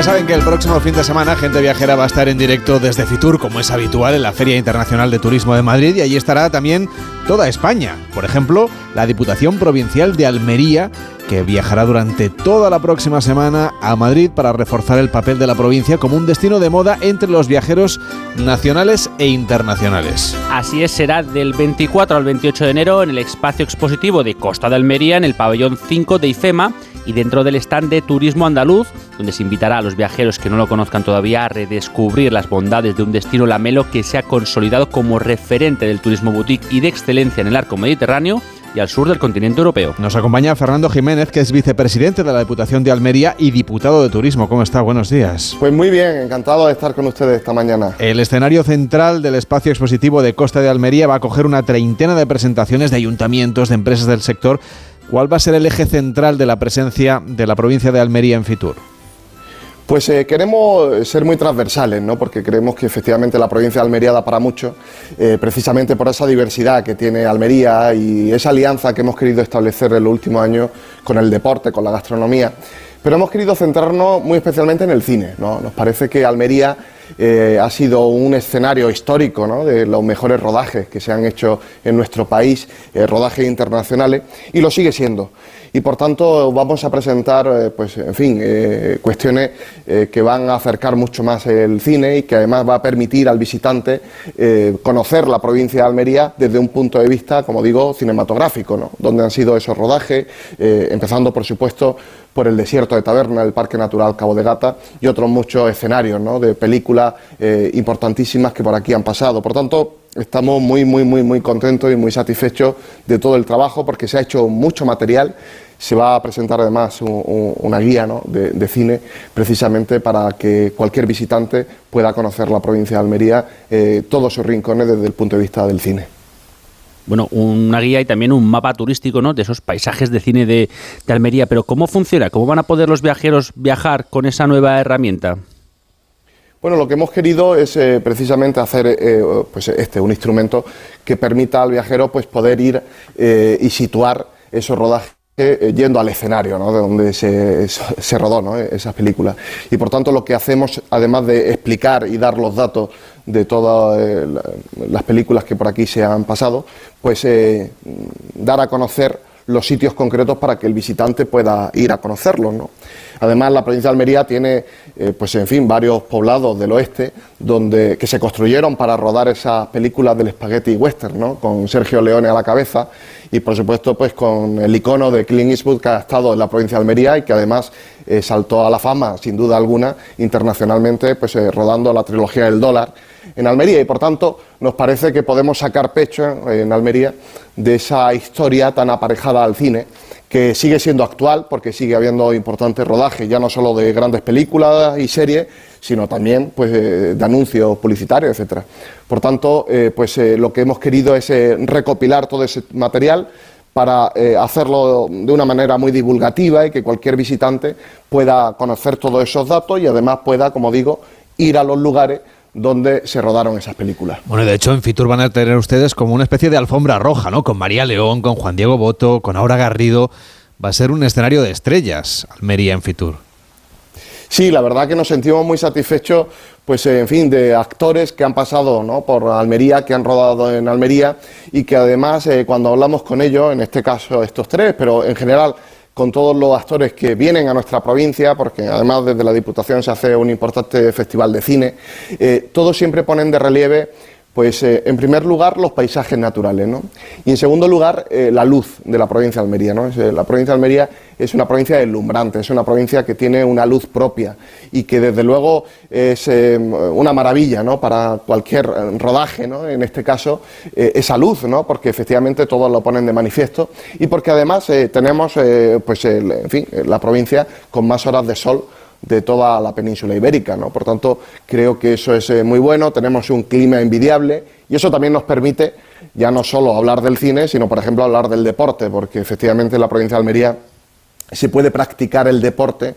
S2: Ya saben que el próximo fin de semana Gente Viajera va a estar en directo desde Fitur, como es habitual en la Feria Internacional de Turismo de Madrid, y allí estará también toda España. Por ejemplo, la Diputación Provincial de Almería, que viajará durante toda la próxima semana a Madrid para reforzar el papel de la provincia como un destino de moda entre los viajeros nacionales e internacionales.
S23: Así es, será del 24 al 28 de enero en el espacio expositivo de Costa de Almería, en el pabellón 5 de IFEMA y dentro del stand de Turismo Andaluz, donde se invitará a los viajeros que no lo conozcan todavía a redescubrir las bondades de un destino lamelo que se ha consolidado como referente del turismo boutique y de excelencia en el arco mediterráneo y al sur del continente europeo.
S2: Nos acompaña Fernando Jiménez, que es vicepresidente de la Diputación de Almería y diputado de Turismo. ¿Cómo está? Buenos días.
S24: Pues muy bien, encantado de estar con ustedes esta mañana.
S2: El escenario central del espacio expositivo de Costa de Almería va a coger una treintena de presentaciones de ayuntamientos, de empresas del sector, ¿Cuál va a ser el eje central de la presencia de la provincia de Almería en Fitur?
S24: Pues eh, queremos ser muy transversales, ¿no? porque creemos que efectivamente la provincia de Almería da para mucho, eh, precisamente por esa diversidad que tiene Almería y esa alianza que hemos querido establecer en los últimos años con el deporte, con la gastronomía. Pero hemos querido centrarnos muy especialmente en el cine. ¿no? Nos parece que Almería eh, ha sido un escenario histórico de los mejores rodajes que se han hecho en nuestro país, rodajes internacionales, y lo sigue siendo y por tanto vamos a presentar, eh, pues en fin, eh, cuestiones eh, que van a acercar mucho más el cine y que además va a permitir al visitante conocer la provincia de Almería desde un punto de vista, como digo, cinematográfico, ¿no? donde han sido esos rodajes, empezando por supuesto por el desierto de Taberna, el Parque Natural Cabo de Gata y otros muchos escenarios ¿no? de películas importantísimas que por aquí han pasado. Por tanto, estamos muy, muy, muy, muy contentos y muy satisfechos de todo el trabajo porque se ha hecho mucho material. Se va a presentar además una guía de, cine precisamente para que cualquier visitante pueda conocer la provincia de Almería, eh, todos sus rincones desde el punto de vista del cine
S23: bueno, una guía y también un mapa turístico, ¿no? De esos paisajes de cine de, Almería. Pero ¿cómo funciona? ¿Cómo van a poder los viajeros viajar con esa nueva herramienta?
S24: Bueno, lo que hemos querido es eh, precisamente hacer eh, pues este, un instrumento que permita al viajero pues, poder ir eh, y situar esos rodajes yendo al escenario de donde se, rodó ¿no? esas películas. Y por tanto lo que hacemos, además de explicar y dar los datos de todas las películas que por aquí se han pasado, pues dar a conocer los sitios concretos para que el visitante pueda ir a conocerlos. ¿no? Además, la provincia de Almería tiene, eh, pues en fin, varios poblados del oeste donde, que se construyeron para rodar esas películas del spaghetti western, ¿no? con Sergio Leone a la cabeza y, por supuesto, pues con el icono de Clint Eastwood que ha estado en la provincia de Almería y que además eh, saltó a la fama, sin duda alguna, internacionalmente, pues eh, rodando la trilogía del dólar en Almería y por tanto nos parece que podemos sacar pecho en Almería de esa historia tan aparejada al cine que sigue siendo actual porque sigue habiendo importantes rodajes, ya no solo de grandes películas y series, sino también pues, de anuncios publicitarios, etcétera. Por tanto, eh, pues eh, lo que hemos querido es eh, recopilar todo ese material para hacerlo de una manera muy divulgativa y que cualquier visitante pueda conocer todos esos datos y además pueda, como digo, ir a los lugares donde se rodaron esas películas.
S2: Bueno, de hecho en Fitur van a tener ustedes como una especie de alfombra roja, ¿no? Con María León, con Juan Diego Boto, con Aura Garrido. Va a ser un escenario de estrellas, Almería en Fitur.
S24: Sí, la verdad que nos sentimos muy satisfechos, pues en fin, de actores que han pasado ¿no? por Almería, que han rodado en Almería y que además eh, cuando hablamos con ellos, en este caso estos tres, pero en general con todos los actores que vienen a nuestra provincia, porque además desde la Diputación se hace un importante festival de cine, eh, todos siempre ponen de relieve pues eh, en primer lugar los paisajes naturales, ¿no? Y en segundo lugar eh, la luz de la provincia de Almería, ¿no? Eh, la provincia de Almería es una provincia deslumbrante, es una provincia que tiene una luz propia y que desde luego es una maravilla, ¿no? Para cualquier rodaje, ¿no? En este caso esa luz, ¿no? Porque efectivamente todos lo ponen de manifiesto y porque además tenemos, pues, en fin, la provincia con más horas de sol de toda la península ibérica. ¿no? Por tanto, creo que eso es eh, muy bueno, tenemos un clima envidiable y eso también nos permite ya no solo hablar del cine, sino, por ejemplo, hablar del deporte, porque efectivamente en la provincia de Almería se puede practicar el deporte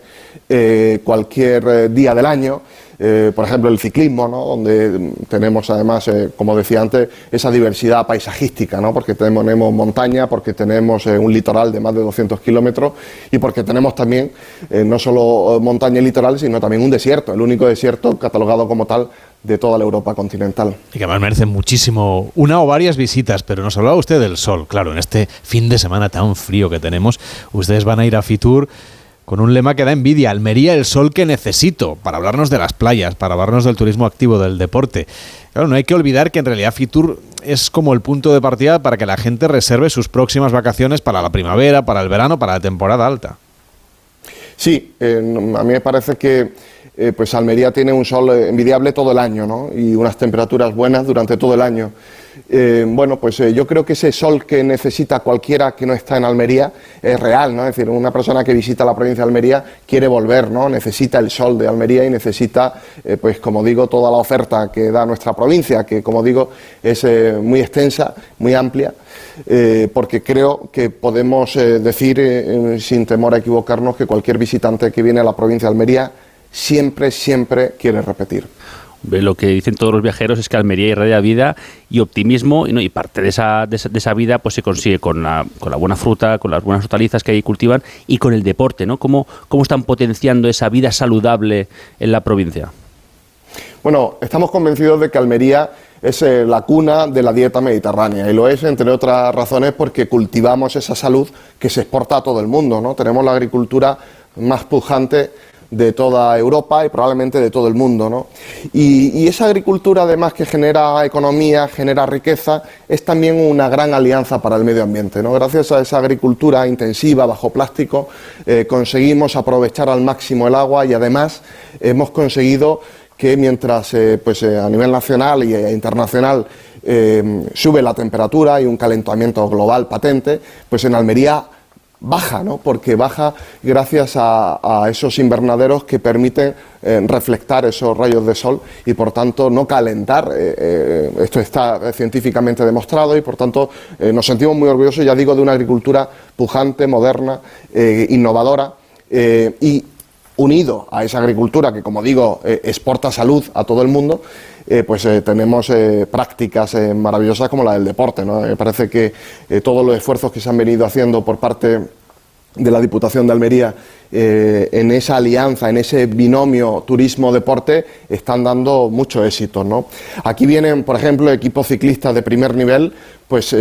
S24: eh, cualquier eh, día del año eh, por ejemplo, el ciclismo, ¿no? donde tenemos además, eh, como decía antes, esa diversidad paisajística, ¿no? porque tenemos, montaña, porque tenemos eh, un litoral de más de 200 kilómetros y porque tenemos también no solo montaña y litoral, sino también un desierto, el único desierto catalogado como tal de toda la Europa continental.
S2: Y que además merece muchísimo, una o varias visitas, pero nos hablaba usted del sol, claro, en este fin de semana tan frío que tenemos, ustedes van a ir a Fitur con un lema que da envidia, Almería el sol que necesito, para hablarnos de las playas, para hablarnos del turismo activo, del deporte. Claro, no hay que olvidar que en realidad Fitur es como el punto de partida para que la gente reserve sus próximas vacaciones para la primavera, para el verano, para la temporada alta.
S24: Sí, a mí me parece que eh, pues Almería tiene un sol envidiable todo el año ¿no? y unas temperaturas buenas durante todo el año. Eh, bueno, pues eh, yo creo que ese sol que necesita cualquiera que no está en Almería es real, ¿no? Es decir, una persona que visita la provincia de Almería quiere volver, ¿no? Necesita el sol de Almería y necesita, eh, pues como digo, toda la oferta que da nuestra provincia, que como digo es muy extensa, muy amplia. eh, porque creo que podemos eh, decir, eh, sin temor a equivocarnos, que cualquier visitante que viene a la provincia de Almería siempre, siempre quiere repetir.
S23: Lo que dicen todos los viajeros es que Almería irradia vida y optimismo y, ¿no? y parte de esa, de esa, de esa vida pues se consigue con la, con la, buena fruta, con las buenas hortalizas que ahí cultivan y con el deporte. ¿no? ¿Cómo, ¿Cómo están potenciando esa vida saludable en la provincia?
S24: Bueno, estamos convencidos de que Almería es eh, la cuna de la dieta mediterránea y lo es, entre otras razones, porque cultivamos esa salud que se exporta a todo el mundo. ¿no? Tenemos la agricultura más pujante de toda Europa y probablemente de todo el mundo. ¿no? Y, esa agricultura, además que genera economía, genera riqueza, es también una gran alianza para el medio ambiente. ¿no? Gracias a esa agricultura intensiva, bajo plástico, eh, conseguimos aprovechar al máximo el agua y además hemos conseguido que mientras eh, pues, eh, a nivel nacional e internacional sube la temperatura y un calentamiento global patente, pues en Almería baja, ¿no? porque baja gracias a, a esos invernaderos que permiten eh, reflectar esos rayos de sol y por tanto no calentar. Eh, eh, esto está científicamente demostrado y por tanto nos sentimos muy orgullosos, ya digo, de una agricultura pujante, moderna, innovadora y unido a esa agricultura que, como digo, eh, exporta salud a todo el mundo, eh, pues eh, tenemos prácticas maravillosas como la del deporte. ¿no? Me parece que todos los esfuerzos que se han venido haciendo por parte de la Diputación de Almería en esa alianza, en ese binomio turismo-deporte, están dando mucho éxito. ¿no? Aquí vienen, por ejemplo, equipos ciclistas de primer nivel, pues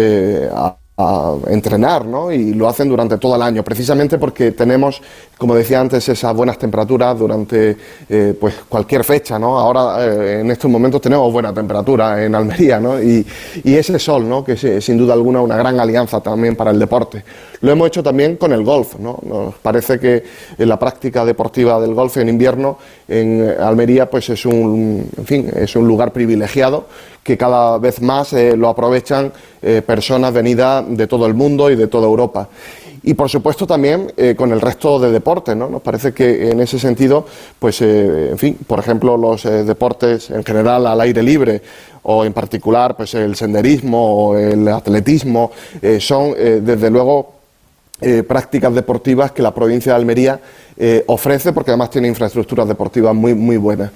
S24: a entrenar, ¿no? Y lo hacen durante todo el año, precisamente porque tenemos, como decía antes, esas buenas temperaturas durante eh, pues cualquier fecha, ¿no? Ahora, eh, en estos momentos, tenemos buena temperatura en Almería, ¿no? Y, y ese sol, ¿no? Que es, sin duda alguna una gran alianza también para el deporte. Lo hemos hecho también con el golf, ¿no? Nos parece que la práctica deportiva del golf en invierno en Almería, pues es un, en fin, es un lugar privilegiado que cada vez más eh, lo aprovechan eh, personas venidas de todo el mundo y de toda Europa. Y por supuesto también eh, con el resto de deportes, ¿no? Nos parece que en ese sentido, pues, en fin, por ejemplo, los deportes en general al aire libre o en particular, pues, el senderismo o el atletismo son, desde luego, prácticas deportivas que la provincia de Almería ofrece porque además tiene infraestructuras deportivas muy, muy buenas.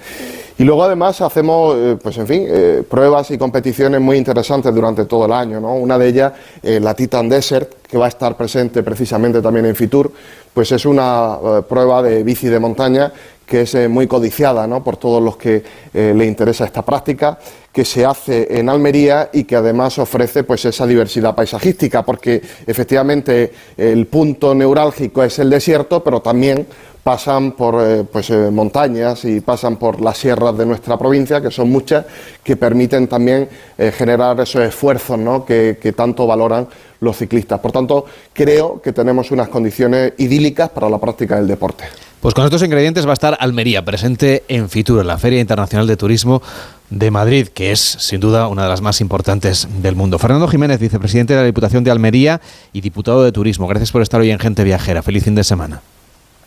S24: Y luego además hacemos, eh, pues en fin, eh, pruebas y competiciones muy interesantes durante todo el año. ¿no? Una de ellas, eh, la Titan Desert, que va a estar presente precisamente también en Fitur, pues es una prueba de bici de montaña que es muy codiciada ¿no? por todos los que le interesa esta práctica, que se hace en Almería y que además ofrece pues esa diversidad paisajística, porque efectivamente el punto neurálgico es el desierto, pero también pasan por eh, pues, eh, montañas y pasan por las sierras de nuestra provincia, que son muchas, que permiten también eh, generar esos esfuerzos ¿no? que, que tanto valoran los ciclistas. Por tanto, creo que tenemos unas condiciones idílicas para la práctica del deporte.
S2: Pues con estos ingredientes va a estar Almería presente en Fitur, en la Feria Internacional de Turismo de Madrid, que es sin duda una de las más importantes del mundo. Fernando Jiménez, vicepresidente de la Diputación de Almería y diputado de Turismo. Gracias por estar hoy en Gente Viajera. Feliz fin de semana.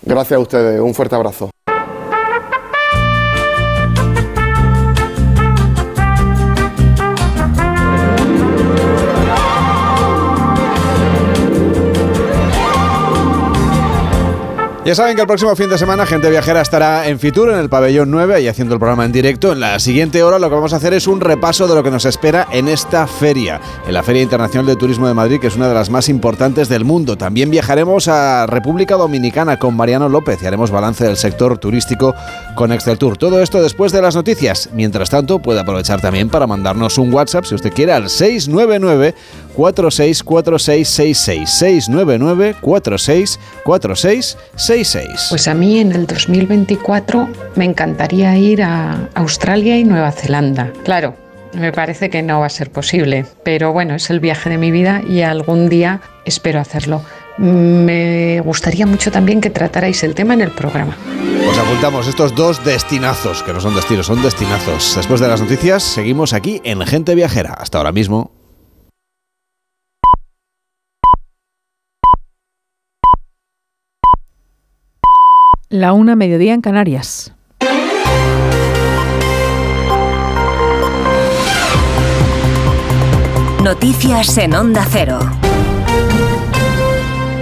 S24: Gracias a ustedes, un fuerte abrazo.
S2: Ya saben que el próximo fin de semana Gente Viajera estará en Fitur, en el pabellón 9, y haciendo el programa en directo. En la siguiente hora lo que vamos a hacer es un repaso de lo que nos espera en esta feria, en la Feria Internacional de Turismo de Madrid, que es una de las más importantes del mundo. También viajaremos a República Dominicana con Mariano López y haremos balance del sector turístico con Excel Tour. Todo esto después de las noticias. Mientras tanto, puede aprovechar también para mandarnos un WhatsApp, si usted quiere, al 699 464666 699 464666
S25: Pues a mí en el 2024 me encantaría ir a Australia y Nueva Zelanda. Claro, me parece que no va a ser posible, pero bueno, es el viaje de mi vida y algún día espero hacerlo. Me gustaría mucho también que tratarais el tema en el programa.
S2: Pues apuntamos estos dos destinazos, que no son destinos, son destinazos. Después de las noticias, seguimos aquí en Gente Viajera. Hasta ahora mismo.
S26: La una mediodía en Canarias.
S27: Noticias en Onda Cero.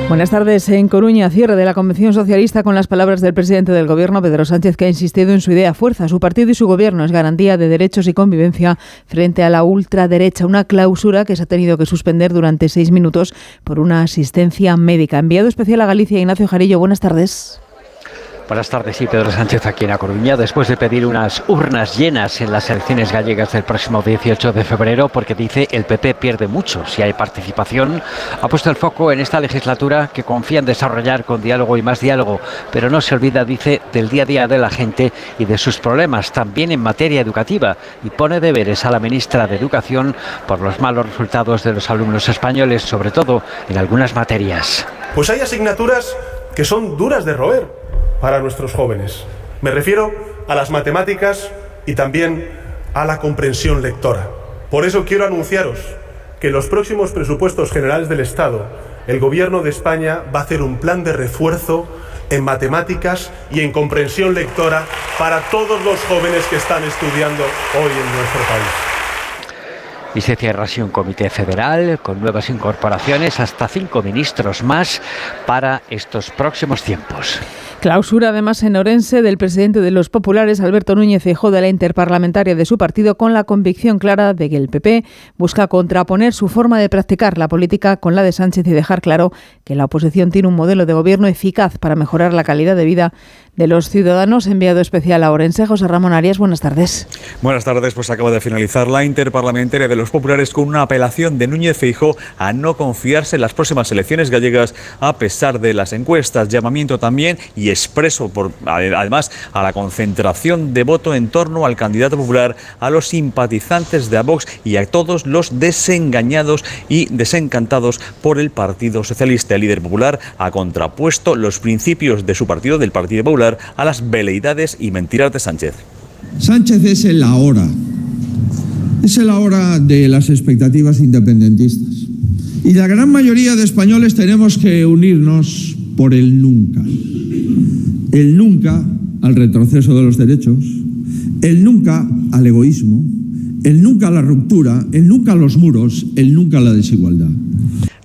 S26: Buenas tardes. En Coruña, cierre de la Convención Socialista con las palabras del presidente del Gobierno, Pedro Sánchez, que ha insistido en su idea fuerza. Su partido y su Gobierno es garantía de derechos y convivencia frente a la ultraderecha, una clausura que se ha tenido que suspender durante seis minutos por una asistencia médica. Enviado especial a Galicia, Ignacio Jarillo. Buenas tardes.
S28: Buenas tardes, sí, Pedro Sánchez aquí en A Coruña, después de pedir unas urnas llenas en las elecciones gallegas del próximo 18 de febrero, porque dice el PP pierde mucho si hay participación, ha puesto el foco en esta legislatura que confía en desarrollar con diálogo y más diálogo, pero no se olvida, dice, del día a día de la gente y de sus problemas, también en materia educativa, y pone deberes a la ministra de Educación por los malos resultados de los alumnos españoles, sobre todo en algunas materias.
S29: Pues hay asignaturas que son duras de roer para nuestros jóvenes. Me refiero a las matemáticas y también a la comprensión lectora. Por eso quiero anunciaros que en los próximos presupuestos generales del Estado, el Gobierno de España va a hacer un plan de refuerzo en matemáticas y en comprensión lectora para todos los jóvenes que están estudiando hoy en nuestro país.
S28: Y se cierra así un comité federal con nuevas incorporaciones, hasta cinco ministros más para estos próximos tiempos.
S26: Clausura además en Orense del presidente de los populares, Alberto Núñez Feijóo, de la interparlamentaria de su partido, con la convicción clara de que el PP busca contraponer su forma de practicar la política con la de Sánchez y dejar claro que la oposición tiene un modelo de gobierno eficaz para mejorar la calidad de vida de los ciudadanos. Enviado especial a Orense, José Ramón Arias, buenas tardes.
S30: Buenas tardes, pues acaba de finalizar la interparlamentaria de los populares con una apelación de Núñez Feijóo a no confiarse en las próximas elecciones gallegas a pesar de las encuestas. Llamamiento también y expreso por, además a la concentración de voto en torno al candidato popular, a los simpatizantes de Vox y a todos los desengañados y desencantados por el Partido Socialista. El líder popular ha contrapuesto los principios de su partido, del Partido Popular, a las veleidades y mentiras de Sánchez.
S31: Sánchez es el ahora, es el ahora de las expectativas independentistas. Y la gran mayoría de españoles tenemos que unirnos por el nunca. El nunca al retroceso de los derechos, el nunca al egoísmo, el nunca a la ruptura, el nunca a los muros, el nunca a la desigualdad.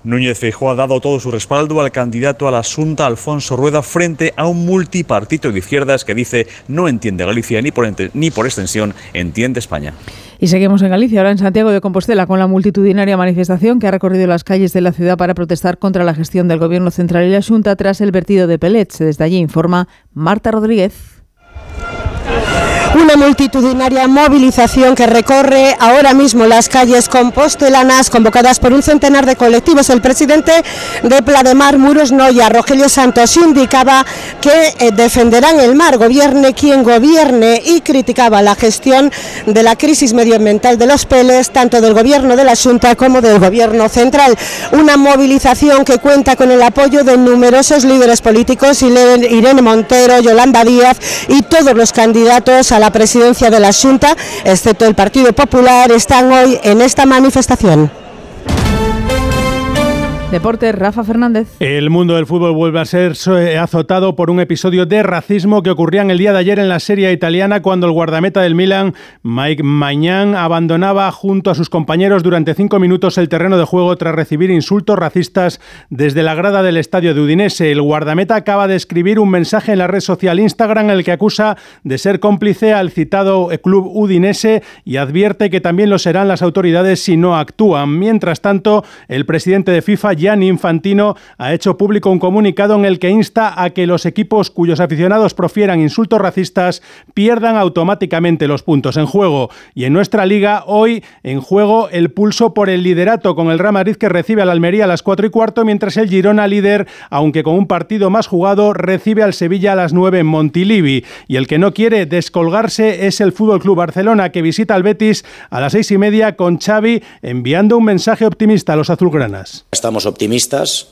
S30: Núñez Feijóo ha dado todo su respaldo al candidato a la Asunta, Alfonso Rueda, frente a un multipartito de izquierdas que dice no entiende Galicia ni por, ni por extensión entiende España.
S26: Y seguimos en Galicia, ahora en Santiago de Compostela, con la multitudinaria manifestación que ha recorrido las calles de la ciudad para protestar contra la gestión del Gobierno central y la Junta tras el vertido de pellets. Desde allí informa Marta Rodríguez.
S32: Una multitudinaria movilización que recorre ahora mismo las calles compostelanas convocadas por un centenar de colectivos. El presidente de Plademar, Muros Noya, Rogelio Santos, indicaba que eh, defenderán el mar, gobierne quien gobierne, y criticaba la gestión de la crisis medioambiental de los peles, tanto del gobierno de la Junta como del gobierno central. Una movilización que cuenta con el apoyo de numerosos líderes políticos, Irene Montero, Yolanda Díaz y todos los candidatos a la presidencia de la Junta, excepto el Partido Popular, están hoy en esta manifestación.
S26: Deporte, Rafa Fernández.
S33: El mundo del fútbol vuelve a ser azotado por un episodio de racismo que ocurría en el día de ayer en la Serie italiana cuando el guardameta del Milan, Mike Mañán, abandonaba junto a sus compañeros durante cinco minutos el terreno de juego tras recibir insultos racistas desde la grada del estadio de Udinese. El guardameta acaba de escribir un mensaje en la red social Instagram en el que acusa de ser cómplice al citado club udinese y advierte que también lo serán las autoridades si no actúan. Mientras tanto, el presidente de FIFA, Gianni Infantino ha hecho público un comunicado en el que insta a que los equipos cuyos aficionados profieran insultos racistas pierdan automáticamente los puntos en juego. Y en nuestra liga, hoy en juego el pulso por el liderato con el Real Madrid que recibe al Almería a las 4 y cuarto, mientras el Girona líder, aunque con un partido más jugado, recibe al Sevilla a las 9 en Montilivi. Y el que no quiere descolgarse es el Fútbol Club Barcelona, que visita al Betis a las seis y media con Xavi, enviando un mensaje optimista a los azulgranas.
S34: Estamos optimistas,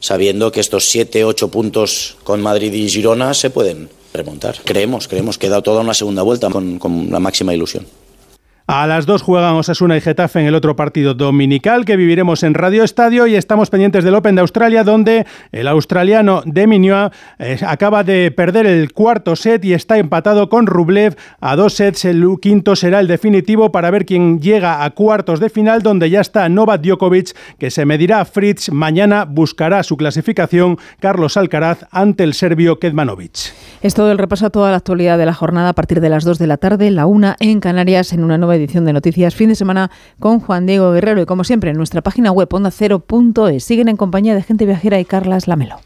S34: sabiendo que estos 7, 8 puntos con Madrid y Girona se pueden remontar. Creemos, creemos que da toda una segunda vuelta con, con la máxima ilusión.
S33: A las 2 juegan Osasuna y Getafe en el otro partido dominical que viviremos en Radio Estadio y estamos pendientes del Open de Australia donde el australiano Deminua eh, acaba de perder el cuarto set y está empatado con Rublev a dos sets. El quinto será el definitivo para ver quién llega a cuartos de final donde ya está Novak Djokovic que se medirá a Fritz. Mañana buscará su clasificación Carlos Alcaraz ante el serbio Kedmanovic.
S26: Es todo el repaso a toda la actualidad de la jornada a partir de las 2 de la tarde, la 1 en Canarias en una nueva edición de Noticias Fin de Semana con Juan Diego Guerrero y como siempre en nuestra página web ondacero.es. Siguen en compañía de gente viajera y Carlas Lamelo.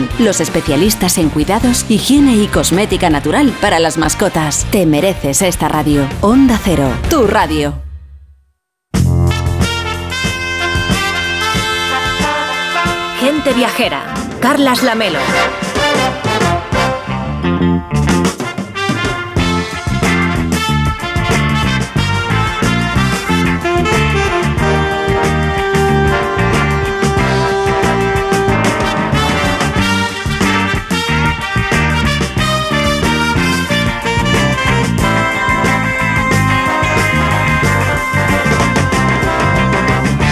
S1: los especialistas en cuidados, higiene y cosmética natural para las mascotas. Te mereces esta radio. Onda Cero, tu radio.
S27: Gente viajera. Carlas Lamelo.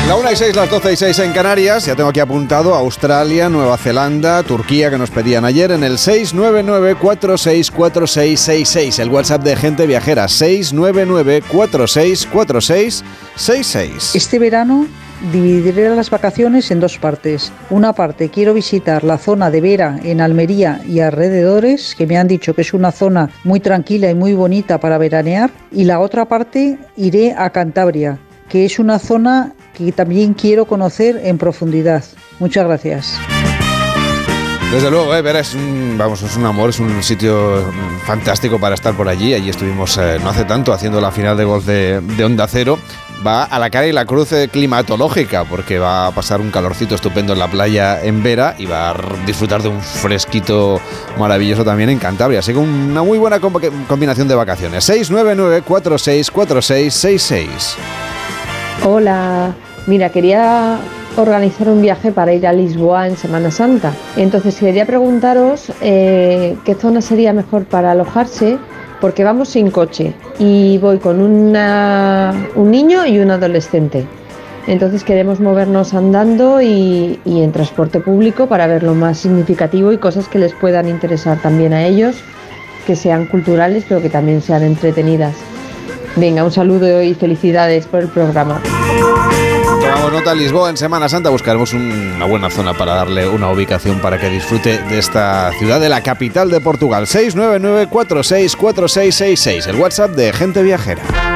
S2: La 1 y 6, las 12 y 6 en Canarias. Ya tengo aquí apuntado Australia, Nueva Zelanda, Turquía, que nos pedían ayer en el 699-464666. El WhatsApp de gente viajera, 699-464666.
S35: Este verano dividiré las vacaciones en dos partes. Una parte quiero visitar la zona de Vera en Almería y alrededores, que me han dicho que es una zona muy tranquila y muy bonita para veranear. Y la otra parte iré a Cantabria, que es una zona que también quiero conocer en profundidad. Muchas gracias.
S2: Desde luego, eh, Vera es un, vamos, es un amor, es un sitio mm, fantástico para estar por allí. Allí estuvimos eh, no hace tanto haciendo la final de golf de, de Onda Cero. Va a la cara y la cruz eh, climatológica, porque va a pasar un calorcito estupendo en la playa en Vera y va a disfrutar de un fresquito maravilloso también en Cantabria. Así que una muy buena combinación de vacaciones. 699 464666
S36: Hola, mira, quería organizar un viaje para ir a Lisboa en Semana Santa. Entonces quería preguntaros eh, qué zona sería mejor para alojarse, porque vamos sin coche y voy con un niño y un adolescente. Entonces queremos movernos andando y en transporte público para ver lo más significativo y cosas que les puedan interesar también a ellos, que sean culturales pero que también sean entretenidas. Venga, un saludo y felicidades por el programa.
S2: Nota, Lisboa en Semana Santa buscaremos un- una buena zona para darle una ubicación para que disfrute de esta ciudad de la capital de Portugal. 699-464666, el WhatsApp de Gente Viajera.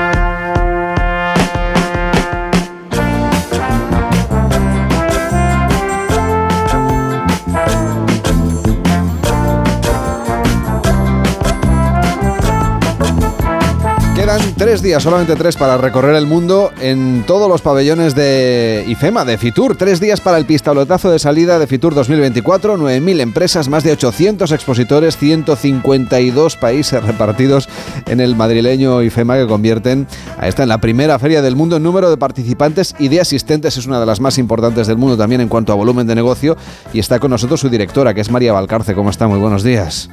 S2: Tres días, solamente tres, para recorrer el mundo en todos los pabellones de IFEMA, de Fitur. Tres días para el pistoletazo de salida de Fitur 2024. 9.000 empresas, más de 800 expositores, 152 países repartidos en el madrileño IFEMA que convierten a esta en la primera feria del mundo en número de participantes y de asistentes. Es una de las más importantes del mundo también en cuanto a volumen de negocio. Y está con nosotros su directora, que es María Valcarce. ¿Cómo está? Muy buenos días.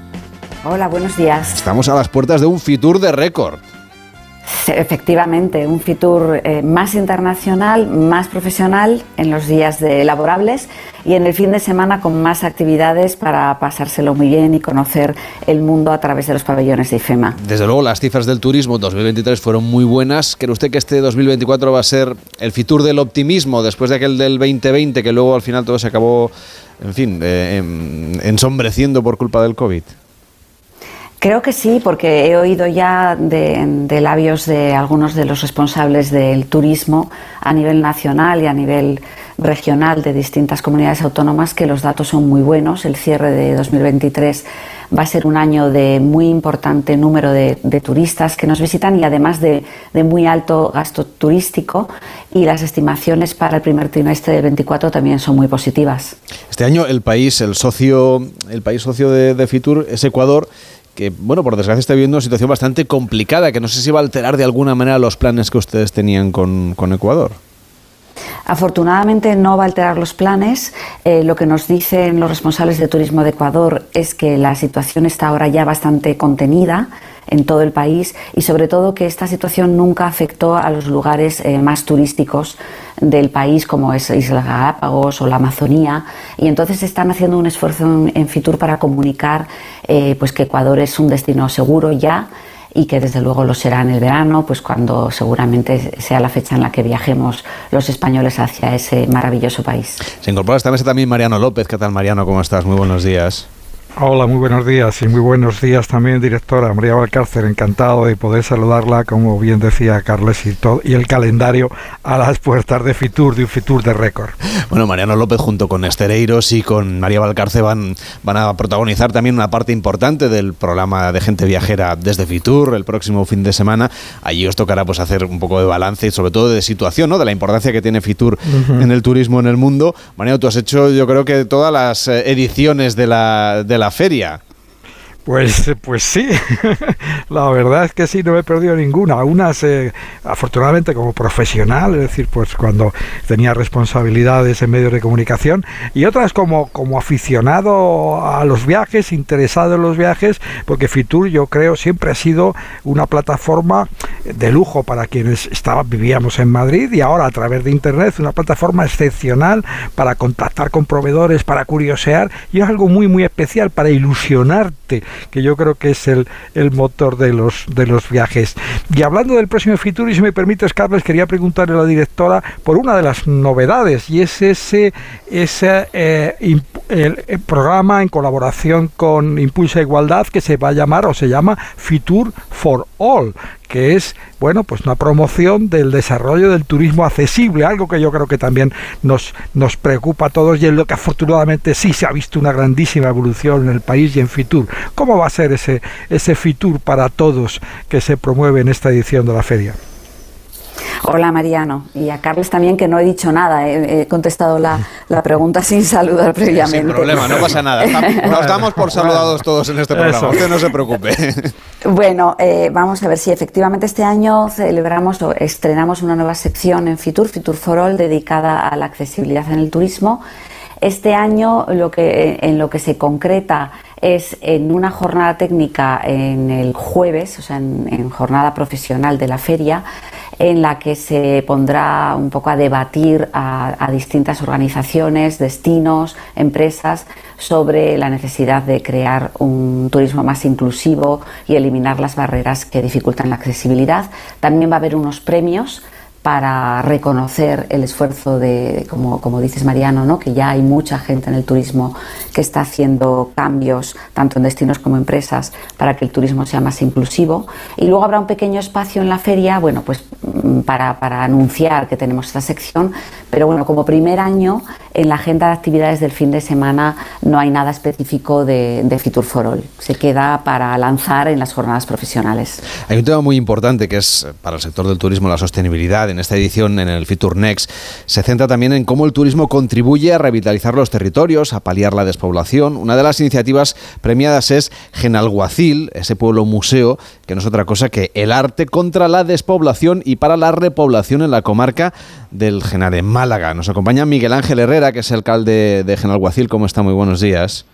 S37: Hola, buenos días.
S2: Estamos a las puertas de un Fitur de récord.
S37: Efectivamente, un Fitur eh, más internacional, más profesional en los días de laborables y en el fin de semana con más actividades para pasárselo muy bien y conocer el mundo a través de los pabellones de IFEMA.
S2: Desde luego, las cifras del turismo 2023 fueron muy buenas. ¿Cree usted que este 2024 va a ser el Fitur del optimismo después de aquel del 2020, que luego al final todo se acabó, en fin, eh, em- ensombreciendo por culpa del COVID?
S37: Creo que sí, porque he oído ya de, labios de algunos de los responsables del turismo a nivel nacional y a nivel regional de distintas comunidades autónomas que los datos son muy buenos. El cierre de 2023 va a ser un año de muy importante número de, turistas que nos visitan y además de, muy alto gasto turístico y las estimaciones para el primer trimestre del 24 también son muy positivas.
S2: Este año el país, el socio, el país socio de Fitur es Ecuador que, bueno, por desgracia está viviendo una situación bastante complicada, que no sé si va a alterar de alguna manera los planes que ustedes tenían con, con Ecuador.
S37: Afortunadamente no va a alterar los planes. Eh, lo que nos dicen los responsables de turismo de Ecuador es que la situación está ahora ya bastante contenida en todo el país y sobre todo que esta situación nunca afectó a los lugares eh, más turísticos del país como es Isla Galápagos o la Amazonía y entonces están haciendo un esfuerzo en, Fitur para comunicar eh, pues que Ecuador es un destino seguro ya y que desde luego lo será en el verano, pues cuando seguramente sea la fecha en la que viajemos los españoles hacia ese maravilloso país.
S2: Se incorpora esta mesa también Mariano López. ¿Qué tal Mariano? ¿Cómo estás? Muy buenos días.
S38: Hola, muy buenos días y muy buenos días también, directora María Valcárcer. Encantado de poder saludarla, como bien decía Carles, y, todo, y el calendario a las puertas de Fitur, de un Fitur de récord.
S2: Bueno, Mariano López junto con Estereiros y con María Valcárcer van, van a protagonizar también una parte importante del programa de gente viajera desde Fitur el próximo fin de semana. Allí os tocará pues hacer un poco de balance y sobre todo de situación, ¿no? de la importancia que tiene Fitur en el turismo en el mundo. Mariano, tú has hecho yo creo que todas las eh, ediciones de la la feria.
S38: Pues, pues sí, la verdad es que sí, no me he perdido ninguna. Unas, eh, afortunadamente, como profesional, es decir, pues cuando tenía responsabilidades en medios de comunicación, y otras como, como aficionado a los viajes, interesado en los viajes, porque Fitur, yo creo, siempre ha sido una plataforma de lujo para quienes estaba, vivíamos en Madrid y ahora a través de Internet, una plataforma excepcional para contactar con proveedores, para curiosear, y es algo muy, muy especial para ilusionarte que yo creo que es el, el motor de los, de los viajes. Y hablando del próximo Fitur, y si me permites, Carlos, quería preguntarle a la directora por una de las novedades, y es ese, ese eh, el, programa en colaboración con Impulsa Igualdad que se va a llamar o se llama Fitur for All, que es, bueno, pues una promoción del desarrollo del turismo accesible, algo que yo creo que también nos, nos preocupa a todos y en lo que afortunadamente sí se ha visto una grandísima evolución en el país y en Fitur. ¿Cómo va a ser ese, ese Fitur para todos que se promueve en esta edición de la feria?
S37: Hola Mariano y a Carles también que no he dicho nada, he, contestado la, pregunta sin saludar previamente.
S2: Sin problema, no pasa nada. Nos damos por saludados todos en este programa, usted no se preocupe.
S37: Bueno, eh, vamos a ver si efectivamente este año celebramos o estrenamos una nueva sección en Fitur, Fitur for All, dedicada a la accesibilidad en el turismo. Este año lo que, en lo que se concreta es en una jornada técnica en el jueves, o sea, en jornada profesional de la feria, en la que se pondrá un poco a debatir a, distintas organizaciones, destinos, empresas sobre la necesidad de crear un turismo más inclusivo y eliminar las barreras que dificultan la accesibilidad. También va a haber unos premios para reconocer el esfuerzo de, como, como, dices Mariano, ¿no? que ya hay mucha gente en el turismo que está haciendo cambios, tanto en destinos como empresas, para que el turismo sea más inclusivo. Y luego habrá un pequeño espacio en la feria, bueno, pues mm, para, para anunciar que tenemos esta sección, pero bueno, como primer año en la agenda de actividades del fin de semana no hay nada específico de, de Fitur for All. Se queda para lanzar en las jornadas profesionales.
S2: Hay un tema muy importante que es para el sector del turismo la sostenibilidad en esta edición, en el Fitur Next, se centra también en cómo el turismo contribuye a revitalizar los territorios, a paliar la despoblación. Una de las iniciativas premiadas es Genalguacil, ese pueblo museo, que no es otra cosa que el arte contra la despoblación y para la repoblación en la comarca del Genal, en Málaga. Nos acompaña Miguel Ángel Herrera, que es el alcalde de Genalguacil. ¿Cómo está? Muy buenos días.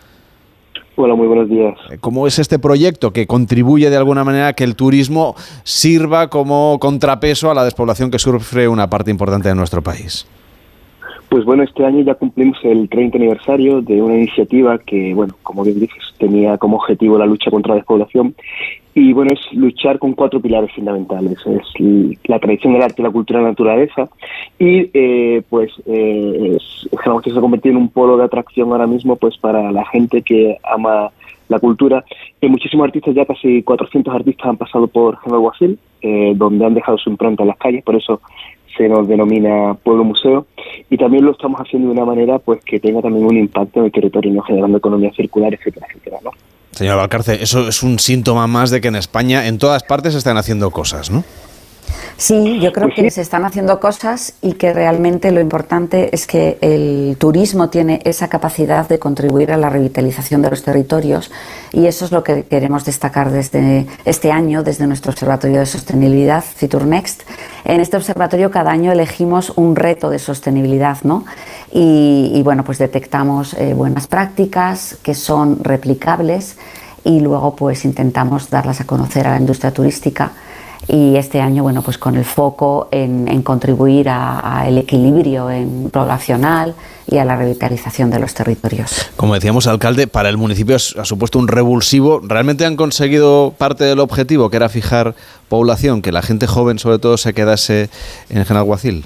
S39: Hola, muy buenos días.
S2: Eh, ¿Cómo es este proyecto que contribuye de alguna manera a que el turismo sirva como contrapeso a la despoblación que sufre una parte importante de nuestro país?
S39: Pues bueno, este año ya cumplimos el 30 aniversario de una iniciativa que, bueno, como bien dices, tenía como objetivo la lucha contra la despoblación. Y bueno, es luchar con cuatro pilares fundamentales. Es la tradición del arte, la cultura y la naturaleza. Y eh, pues eh, que se ha convertido en un polo de atracción ahora mismo pues para la gente que ama la cultura. Y muchísimos artistas, ya casi 400 artistas han pasado por General Guasil, eh, donde han dejado su impronta en las calles. Por eso se nos denomina pueblo museo y también lo estamos haciendo de una manera pues que tenga también un impacto en el territorio, ¿no? generando economía circular, etcétera, etcétera, ¿no?
S2: Señor Valcarce, eso es un síntoma más de que en España, en todas partes, están haciendo cosas, ¿no?
S37: Sí, yo creo que se están haciendo cosas y que realmente lo importante es que el turismo tiene esa capacidad de contribuir a la revitalización de los territorios y eso es lo que queremos destacar desde este año, desde nuestro Observatorio de Sostenibilidad, Fitur Next. En este observatorio cada año elegimos un reto de sostenibilidad, ¿no? Y, bueno, pues detectamos eh, buenas prácticas que son replicables y luego pues intentamos darlas a conocer a la industria turística y este año, bueno, pues con el foco en, contribuir al equilibrio en poblacional y a la revitalización de los territorios.
S2: Como decíamos, alcalde, para el municipio ha supuesto un revulsivo. ¿Realmente han conseguido parte del objetivo, que era fijar población, que la gente joven sobre todo se quedase en Genalguacil?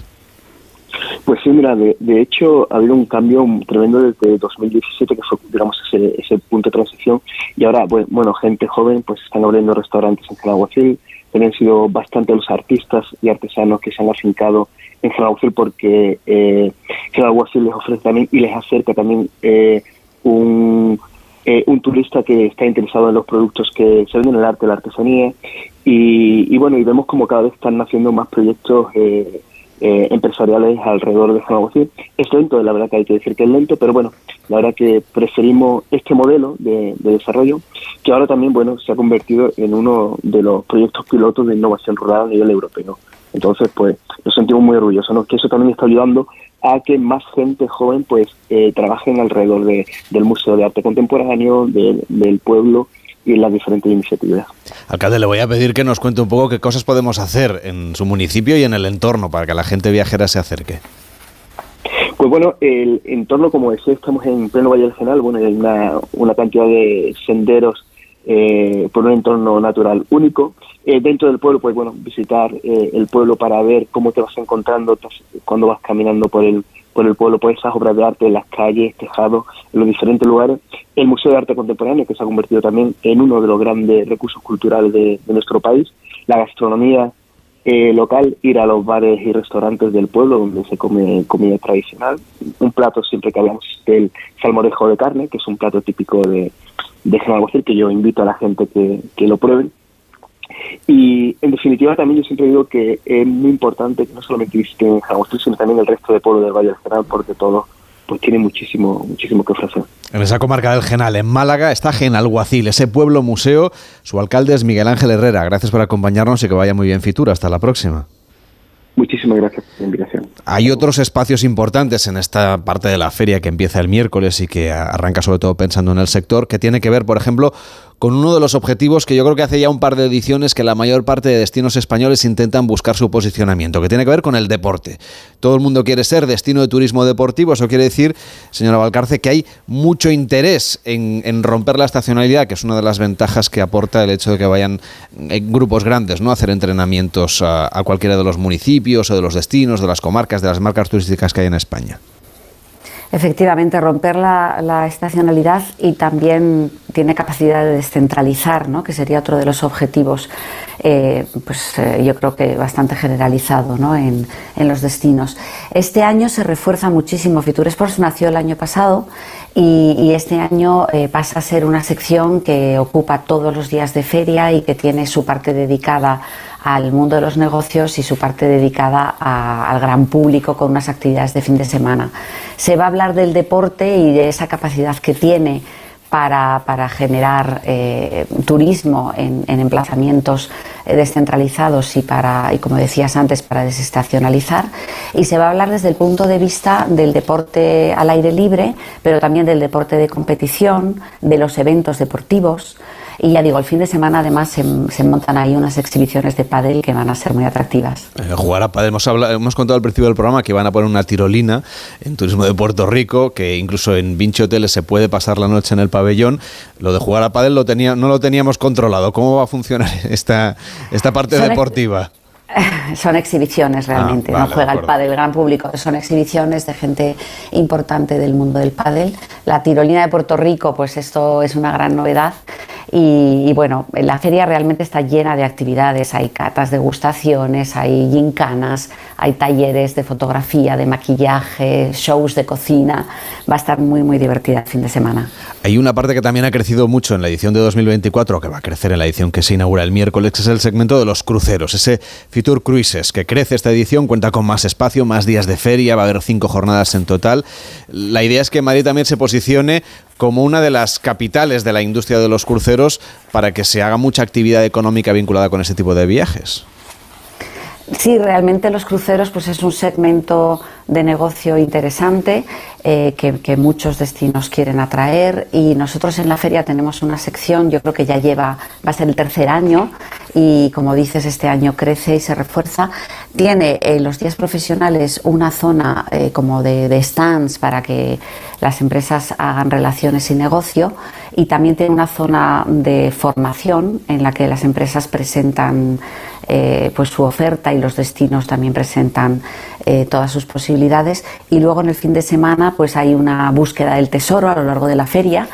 S39: Pues sí, mira, de, hecho ha habido un cambio tremendo desde 2017, que fue, digamos, ese, ese punto de transición, y ahora, bueno, gente joven, pues están abriendo restaurantes en Genalguacil, han sido bastante los artistas y artesanos que se han afincado en Genalguacil porque eh, les ofrece también y les acerca también eh, un, eh, un turista que está interesado en los productos que se venden en el arte, la artesanía. Y, y bueno, y vemos como cada vez están naciendo más proyectos eh, eh, empresariales alrededor de San Es lento, la verdad que hay que decir que es lento, pero bueno, la verdad que preferimos este modelo de, desarrollo, que ahora también, bueno, se ha convertido en uno de los proyectos pilotos de innovación rural a nivel europeo. Entonces, pues, nos sentimos muy orgullosos, ¿no? Que eso también está ayudando a que más gente joven, pues, eh, trabajen alrededor de, del Museo de Arte Contemporáneo, del pueblo y en las diferentes iniciativas.
S2: Alcalde, le voy a pedir que nos cuente un poco qué cosas podemos hacer en su municipio y en el entorno para que la gente viajera se acerque.
S39: Pues bueno, el entorno, como decía, estamos en pleno Valle del General, bueno, hay una, una cantidad de senderos eh, por un entorno natural único. Eh, dentro del pueblo, pues bueno, visitar eh, el pueblo para ver cómo te vas encontrando cuando vas caminando por el, por el pueblo, por esas obras de arte en las calles, tejados, en los diferentes lugares. El Museo de Arte Contemporáneo, que se ha convertido también en uno de los grandes recursos culturales de, nuestro país. La gastronomía eh, local, ir a los bares y restaurantes del pueblo donde se come comida tradicional. Un plato, siempre que hablamos del salmorejo de carne, que es un plato típico de, de que yo invito a la gente que, que lo prueben. Y en definitiva también yo siempre digo que es muy importante que no solamente visiten Jaragotil, sino también el resto de pueblos del Valle del General, porque todo pues tiene muchísimo, muchísimo que ofrecer.
S2: En esa comarca del Genal, en Málaga, está Genalguacil, ese pueblo museo. Su alcalde es Miguel Ángel Herrera. Gracias por acompañarnos y que vaya muy bien Fitura. Hasta la próxima.
S39: Muchísimas gracias por la invitación.
S2: Hay otros espacios importantes en esta parte de la feria que empieza el miércoles y que arranca sobre todo pensando en el sector, que tiene que ver, por ejemplo, con uno de los objetivos que yo creo que hace ya un par de ediciones que la mayor parte de destinos españoles intentan buscar su posicionamiento, que tiene que ver con el deporte. Todo el mundo quiere ser destino de turismo deportivo, eso quiere decir, señora Valcarce, que hay mucho interés en, romper la estacionalidad, que es una de las ventajas que aporta el hecho de que vayan en grupos grandes, ¿no? A hacer entrenamientos a cualquiera de los municipios o de los destinos, de las comarcas, de las marcas turísticas que hay en España.
S37: Efectivamente, romper la, estacionalidad y también tiene capacidad de descentralizar, ¿no? que sería otro de los objetivos, eh, pues eh, yo creo que bastante generalizado ¿no? en, los destinos. Este año se refuerza muchísimo. Fitur Sports nació el año pasado y, este año eh, pasa a ser una sección que ocupa todos los días de feria y que tiene su parte dedicada al mundo de los negocios y su parte dedicada al gran público con unas actividades de fin de semana. Se va a hablar del deporte y de esa capacidad que tiene para, generar eh, turismo en, emplazamientos eh, descentralizados y para, y como decías antes, para desestacionalizar. Y se va a hablar desde el punto de vista del deporte al aire libre, pero también del deporte de competición, de los eventos deportivos. Y ya digo, el fin de semana además se, montan ahí unas exhibiciones de pádel que van a ser muy atractivas.
S2: Eh, jugar a pádel, hemos, hemos contado al principio del programa que van a poner una tirolina en Turismo de Puerto Rico, que incluso en Vinci Hoteles se puede pasar la noche en el pabellón. Lo de jugar a pádel lo tenía, no lo teníamos controlado. ¿Cómo va a funcionar esta, esta parte deportiva?
S37: Son exhibiciones realmente, ah, no juega el pádel el gran público, son exhibiciones de gente importante del mundo del pádel. La tirolina de Puerto Rico, pues esto es una gran novedad Y, bueno, la feria realmente está llena de actividades, hay catas, degustaciones, hay gincanas, hay talleres de fotografía, de maquillaje, shows de cocina. Va a estar muy, muy divertida el fin de semana.
S2: Hay una parte que también ha crecido mucho en la edición de 2024, que va a crecer en la edición que se inaugura el miércoles, que es el segmento de los cruceros, ese Fitur Cruises, que crece esta edición, cuenta con más espacio, más días de feria, va a haber cinco jornadas en total. La idea es que Madrid también se posicione como una de las capitales de la industria de los cruceros para que se haga mucha actividad económica vinculada con ese tipo de viajes.
S37: Sí, realmente los cruceros pues es un segmento de negocio interesante eh, que, muchos destinos quieren atraer y nosotros en la feria tenemos una sección, yo creo que ya lleva, va a ser el tercer año y como dices este año crece y se refuerza. Tiene en eh, los días profesionales una zona eh, como de stands para que las empresas hagan relaciones y negocio y también tiene una zona de formación en la que las empresas presentan eh, pues su oferta y los destinos también presentan eh, todas sus posibilidades y luego en el fin de semana pues hay una búsqueda del tesoro a lo largo de la feria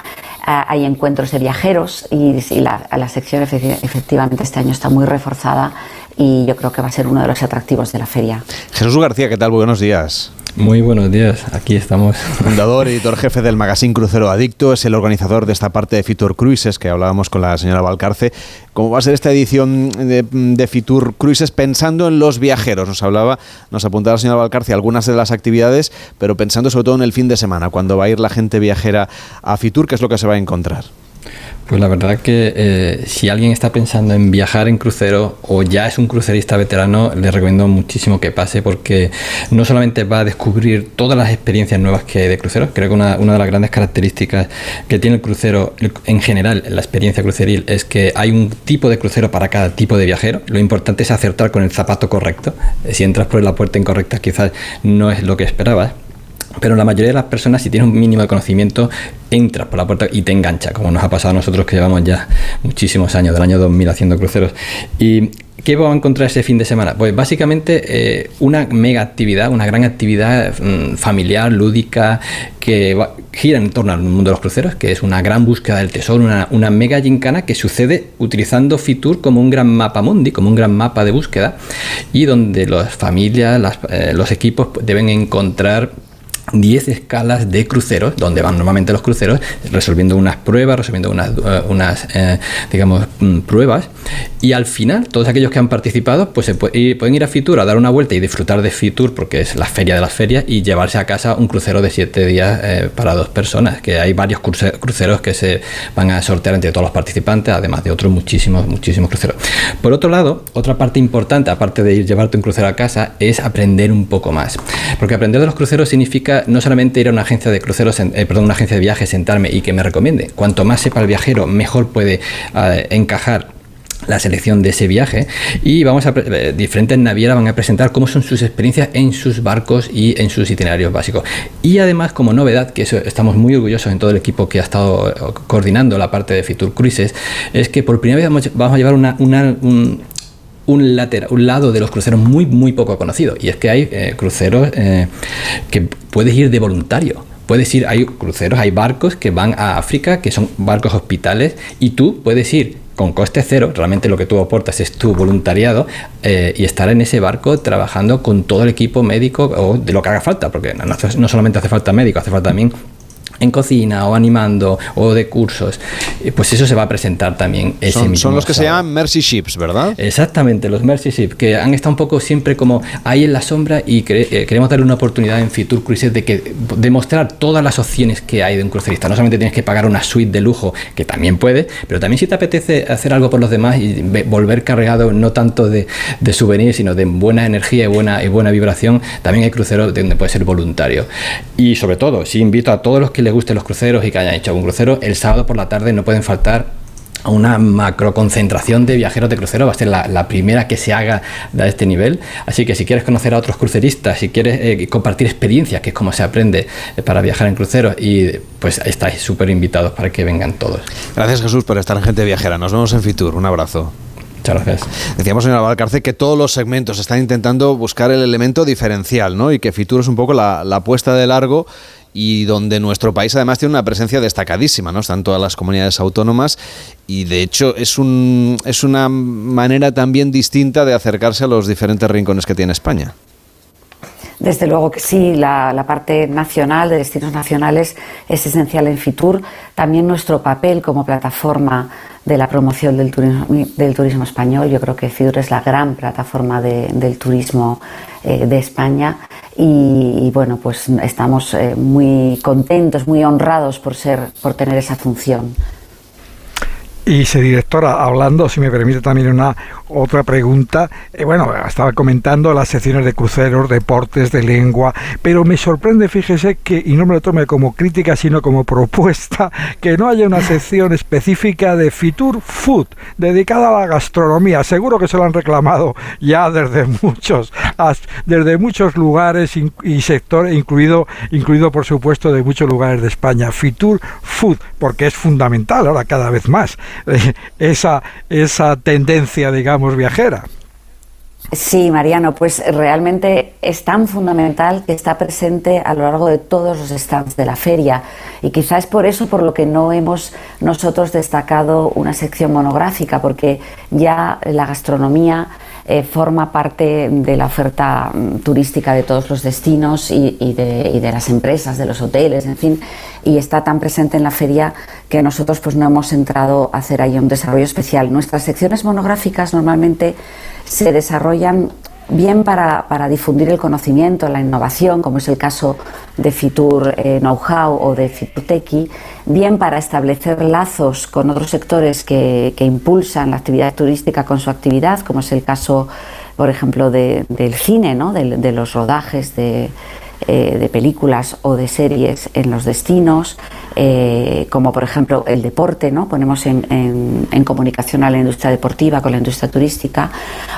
S37: ah, hay encuentros de viajeros y, la, la, sección efectivamente este año está muy reforzada y yo creo que va a ser uno de los atractivos de la feria.
S2: Jesús García, ¿qué tal? Buenos días.
S40: Muy buenos días, aquí estamos.
S2: Fundador, editor jefe del magazine Crucero Adicto, es el organizador de esta parte de Fitur Cruises que hablábamos con la señora Valcarce. ¿Cómo va a ser esta edición de, Fitur Cruises pensando en los viajeros? Nos hablaba, nos apuntaba la señora Valcarce algunas de las actividades, pero pensando sobre todo en el fin de semana, cuando va a ir la gente viajera a Fitur, ¿qué es lo que se va a encontrar?
S40: Pues la verdad que eh, si alguien está pensando en viajar en crucero o ya es un crucerista veterano, le recomiendo muchísimo que pase porque no solamente va a descubrir todas las experiencias nuevas que hay de crucero, creo que una, una de las grandes características que tiene el crucero en general, la experiencia cruceril, es que hay un tipo de crucero para cada tipo de viajero. Lo importante es acertar con el zapato correcto. Si entras por la puerta incorrecta quizás no es lo que esperabas pero la mayoría de las personas, si tienes un mínimo de conocimiento, entras por la puerta y te engancha, como nos ha pasado a nosotros que llevamos ya muchísimos años, del año 2000 haciendo cruceros. ¿Y qué vamos a encontrar ese fin de semana? Pues básicamente eh, una mega actividad, una gran actividad mm, familiar, lúdica, que gira en torno al mundo de los cruceros, que es una gran búsqueda del tesoro, una, mega gincana que sucede utilizando Fitur como un gran mapa mundi, como un gran mapa de búsqueda, y donde las familias, eh, los equipos deben encontrar 10 escalas de cruceros, donde van normalmente los cruceros, resolviendo unas pruebas, resolviendo unas, eh, unas eh, digamos, mm, pruebas. Y al final, todos aquellos que han participado, pues se pueden ir a Fitur a dar una vuelta y disfrutar de Fitur, porque es la feria de las ferias, y llevarse a casa un crucero de 7 días eh, para dos personas, que hay varios cruceros que se van a sortear entre todos los participantes, además de otros muchísimos, muchísimos cruceros. Por otro lado, otra parte importante, aparte de ir llevarte un crucero a casa, es aprender un poco más. Porque aprender de los cruceros significa no solamente ir a una agencia de cruceros, eh, perdón, una agencia de viajes, sentarme y que me recomiende. Cuanto más sepa el viajero, mejor puede eh, encajar la selección de ese viaje y vamos a eh, diferentes navieras van a presentar cómo son sus experiencias en sus barcos y en sus itinerarios básicos y además como novedad que eso estamos muy orgullosos en todo el equipo que ha estado coordinando la parte de Fitur Cruises es que por primera vez vamos, a llevar una, un, un, lateral, un lado de los cruceros muy, muy poco conocido. Y es que hay eh, cruceros eh, que puedes ir de voluntario. Puedes ir, hay cruceros, hay barcos que van a África, que son barcos hospitales, y tú puedes ir con coste cero, realmente lo que tú aportas es tu voluntariado eh, y estar en ese barco trabajando con todo el equipo médico o de lo que haga falta, porque no, no solamente hace falta médico, hace falta también en cocina o animando o de cursos, eh, pues eso se va a presentar también ese
S2: son,
S40: mismo
S2: Son los que se llaman Mercy Ships, ¿verdad?
S40: Exactamente, los Mercy Ships, que han estado un poco siempre como ahí en la sombra y eh, queremos darle una oportunidad en Future Cruises de que demostrar todas las opciones que hay de un crucerista. No solamente tienes que pagar una suite de lujo, que también puede, pero también si te apetece hacer algo por los demás y volver cargado no tanto de, de souvenirs, sino de buena energía y buena, y buena vibración, también hay cruceros donde puede ser voluntario. Y sobre todo, si invito a todos los que les gusten los cruceros y que hayan hecho algún crucero, el sábado por la tarde no pueden faltar una macro concentración de viajeros de crucero, va a ser la, primera que se haga de este nivel. Así que si quieres conocer a otros cruceristas, si quieres eh, compartir experiencias, que es como se aprende eh, para viajar en cruceros, y pues estáis súper invitados para que vengan todos.
S2: Gracias Jesús por estar en Gente Viajera. Nos vemos en Fitur. Un abrazo.
S40: Muchas gracias.
S2: Decíamos, señora Valcarce, que todos los segmentos están intentando buscar el elemento diferencial, ¿no? Y que Fitur es un poco la, la apuesta de largo y donde nuestro país además tiene una presencia destacadísima, ¿no? Están todas las comunidades autónomas y de hecho es, un, es una manera también distinta de acercarse a los diferentes rincones que tiene España.
S37: Desde luego que sí, la, parte nacional de destinos nacionales es esencial en Fitur. También nuestro papel como plataforma de la promoción del turismo, del turismo español. Yo creo que Fitur es la gran plataforma del turismo eh, de España y, bueno, pues estamos eh, muy contentos, muy honrados por ser, por tener esa función.
S38: Y se directora, hablando, si me permite también una otra pregunta, eh, bueno, estaba comentando las secciones de cruceros, deportes, de lengua, pero me sorprende, fíjese que, y no me lo tome como crítica, sino como propuesta, que no haya una sección específica de Fitur Food, dedicada a la gastronomía. Seguro que se lo han reclamado ya desde muchos, desde muchos lugares y sectores, incluido, incluido por supuesto de muchos lugares de España. Fitur Food, porque es fundamental ahora cada vez más esa, esa tendencia, digamos, viajera.
S37: Sí, Mariano, pues realmente es tan fundamental que está presente a lo largo de todos los stands de la feria y quizás es por eso por lo que no hemos nosotros destacado una sección monográfica, porque ya la gastronomía eh, forma parte de la oferta mm, turística de todos los destinos y, de, y, de, las empresas, de los hoteles, en fin, y está tan presente en la feria que nosotros pues no hemos entrado a hacer ahí un desarrollo especial. Nuestras secciones monográficas normalmente se desarrollan bien para, para, difundir el conocimiento, la innovación, como es el caso de Fitur eh, Know-how o de Fiturtequi, bien para establecer lazos con otros sectores que, que, impulsan la actividad turística con su actividad, como es el caso, por ejemplo, de, del cine, ¿no? de, de los rodajes de eh, de películas o de series en los destinos, eh, como por ejemplo el deporte, ¿no? ponemos en, comunicación a la industria deportiva con la industria turística,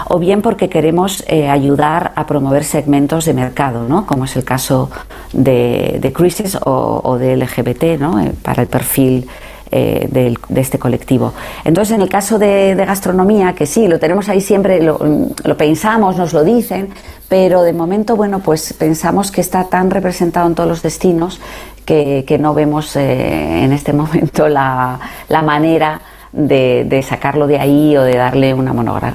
S37: o bien porque queremos eh, ayudar a promover segmentos de mercado, ¿no? como es el caso de, de Cruises o, de LGBT, ¿no? para el perfil eh, de, este colectivo. Entonces, en el caso de, gastronomía, que sí, lo tenemos ahí siempre, lo, pensamos, nos lo dicen, pero de momento, bueno, pues pensamos que está tan representado en todos los destinos que, no vemos eh, en este momento la, manera de, sacarlo de ahí o de darle una,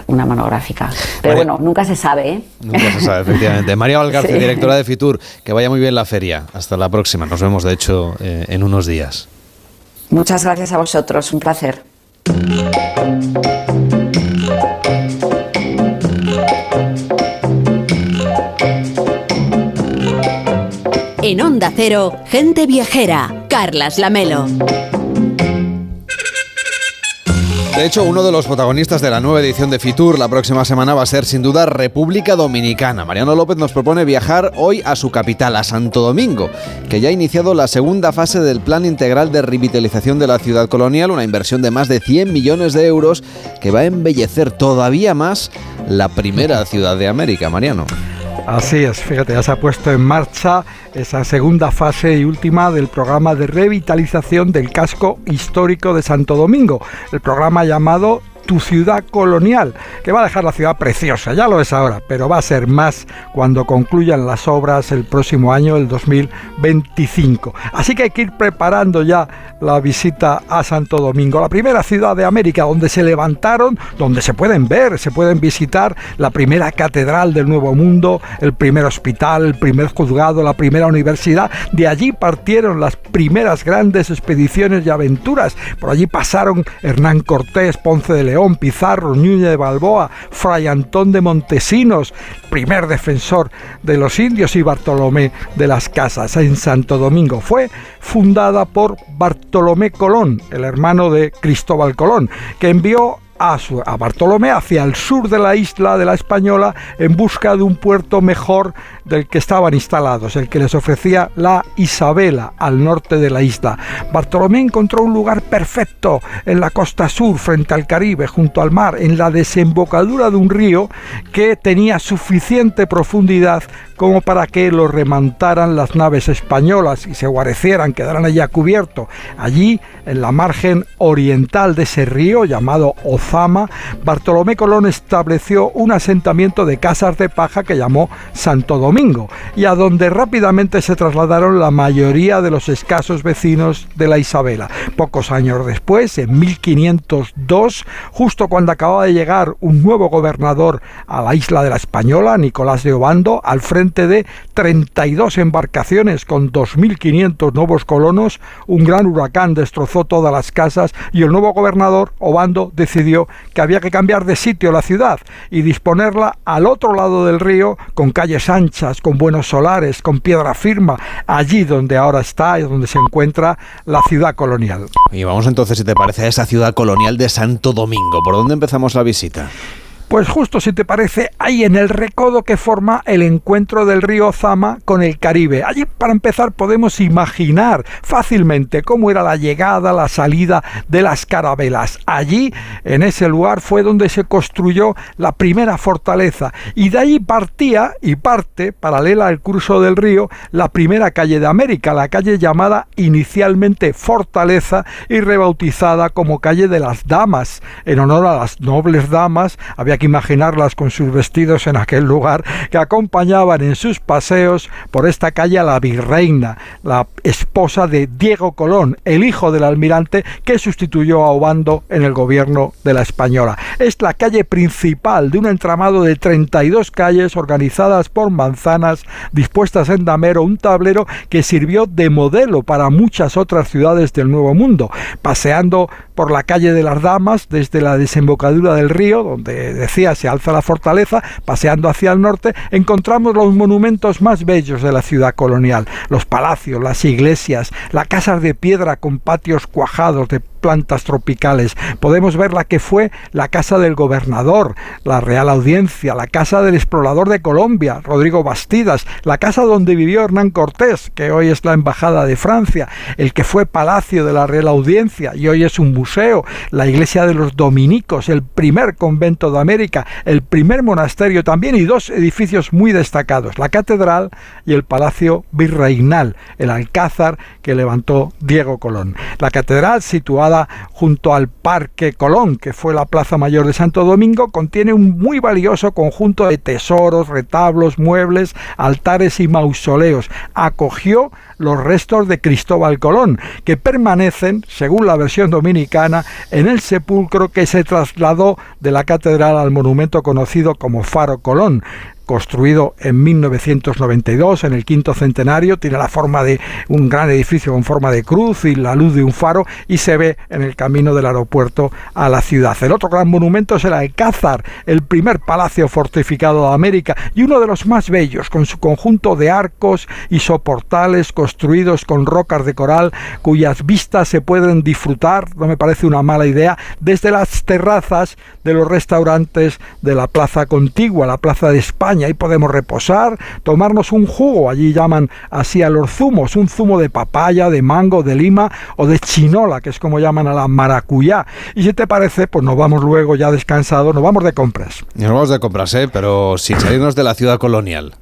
S37: una monográfica. Pero bueno, nunca se sabe. ¿eh?
S2: Nunca se sabe, efectivamente. María Valgarce, directora de Fitur, que vaya muy bien la feria. Hasta la próxima. Nos vemos, de hecho, en unos días.
S37: Muchas gracias a vosotros, un placer.
S1: En Onda Cero, gente viajera, Carlas Lamelo.
S2: De hecho, uno de los protagonistas de la nueva edición de Fitur la próxima semana va a ser sin duda República Dominicana. Mariano López nos propone viajar hoy a su capital, a Santo Domingo, que ya ha iniciado la segunda fase del Plan Integral de Revitalización de la Ciudad Colonial, una inversión de más de 100 millones de euros que va a embellecer todavía más la primera ciudad de América. Mariano.
S38: Así es, fíjate, ya se ha puesto en marcha esa segunda fase y última del programa de revitalización del casco histórico de Santo Domingo, el programa llamado tu ciudad colonial, que va a dejar la ciudad preciosa, ya lo es ahora, pero va a ser más cuando concluyan las obras el próximo año, el 2025. Así que hay que ir preparando ya la visita a Santo Domingo, la primera ciudad de América donde se levantaron, donde se pueden ver, se pueden visitar la primera catedral del Nuevo Mundo, el primer hospital, el primer juzgado, la primera universidad. De allí partieron las primeras grandes expediciones y aventuras. Por allí pasaron Hernán Cortés, Ponce de León, León, Pizarro, Núñez de Balboa, Fray Antón de Montesinos, primer defensor de los indios, y Bartolomé de las Casas en Santo Domingo. Fue fundada por Bartolomé Colón, el hermano de Cristóbal Colón, que envió a, a, Bartolomé hacia el sur de la isla de la Española en busca de un puerto mejor del que estaban instalados, el que les ofrecía la Isabela al norte de la isla. Bartolomé encontró un lugar perfecto en la costa sur, frente al Caribe, junto al mar, en la desembocadura de un río que tenía suficiente profundidad como para que lo remontaran las naves españolas y se guareciera, quedaran allí cubierto. Allí en la margen oriental de ese río llamado Ozama, Bartolomé Colón estableció un asentamiento de casas de paja que llamó Santo Domingo y a donde rápidamente se trasladaron la mayoría de los escasos vecinos de la Isabela. Pocos años después, en 1502, justo cuando acababa de llegar un nuevo gobernador a la isla de la Española, Nicolás de Obando, al frente de 32 embarcaciones con 2.500 nuevos colonos, un gran huracán destrozó todas las casas y el nuevo gobernador, Obando, decidió que había que cambiar de sitio la ciudad y disponerla al otro lado del río, con calles anchas, con buenos solares, con piedra firma, allí donde ahora está y donde se encuentra la ciudad colonial.
S2: Y vamos entonces, si te parece, a esa ciudad colonial de Santo Domingo. ¿Por dónde empezamos la visita?
S38: Pues justo si te parece, ahí en el recodo que forma el encuentro del río Zama con el Caribe. Allí para empezar podemos imaginar fácilmente cómo era la llegada, la salida de las carabelas. Allí, en ese lugar, fue donde se construyó la primera fortaleza y de ahí partía y parte, paralela al curso del río, la primera calle de América, la calle llamada inicialmente Fortaleza y rebautizada como calle de las Damas, en honor a las nobles damas. Había que imaginarlas con sus vestidos en aquel lugar, que acompañaban en sus paseos por esta calle a la virreina, la esposa de Diego Colón, el hijo del almirante que sustituyó a Obando en el gobierno de la Española. Es la calle principal de un entramado de 32 calles organizadas por manzanas dispuestas en damero, un tablero que sirvió de modelo para muchas otras ciudades del Nuevo Mundo, paseando por la calle de las Damas desde la desembocadura del río, donde decía se alza la fortaleza, paseando hacia el norte, encontramos los monumentos más bellos de la ciudad colonial, los palacios, las iglesias, las casas de piedra con patios cuajados de plantas tropicales. Podemos ver la que fue la casa del gobernador, la Real Audiencia, la casa del explorador de Colombia, Rodrigo Bastidas, la casa donde vivió Hernán Cortés, que hoy es la Embajada de Francia, el que fue palacio de la Real Audiencia y hoy es un la iglesia de los dominicos, el primer convento de América, el primer monasterio también y dos edificios muy destacados, la catedral y el palacio virreinal, el alcázar que levantó Diego Colón. La catedral situada junto al Parque Colón, que fue la Plaza Mayor de Santo Domingo, contiene un muy valioso conjunto de tesoros, retablos, muebles, altares y mausoleos. Acogió los restos de Cristóbal Colón, que permanecen, según la versión dominicana, en el sepulcro que se trasladó de la catedral al monumento conocido como Faro Colón construido en 1992, en el quinto centenario, tiene la forma de un gran edificio con forma de cruz y la luz de un faro y se ve en el camino del aeropuerto a la ciudad. El otro gran monumento es el Alcázar, el primer palacio fortificado de América y uno de los más bellos, con su conjunto de arcos y soportales construidos con rocas de coral cuyas vistas se pueden disfrutar, no me parece una mala idea, desde las terrazas de los restaurantes de la plaza contigua, la plaza de España. Ahí podemos reposar, tomarnos un jugo, allí llaman así a los zumos, un zumo de papaya, de mango, de lima o de chinola, que es como llaman a la maracuyá. Y si te parece, pues nos vamos luego ya descansados, nos vamos de compras.
S2: Nos vamos de compras, ¿eh? pero sin salirnos de la ciudad colonial.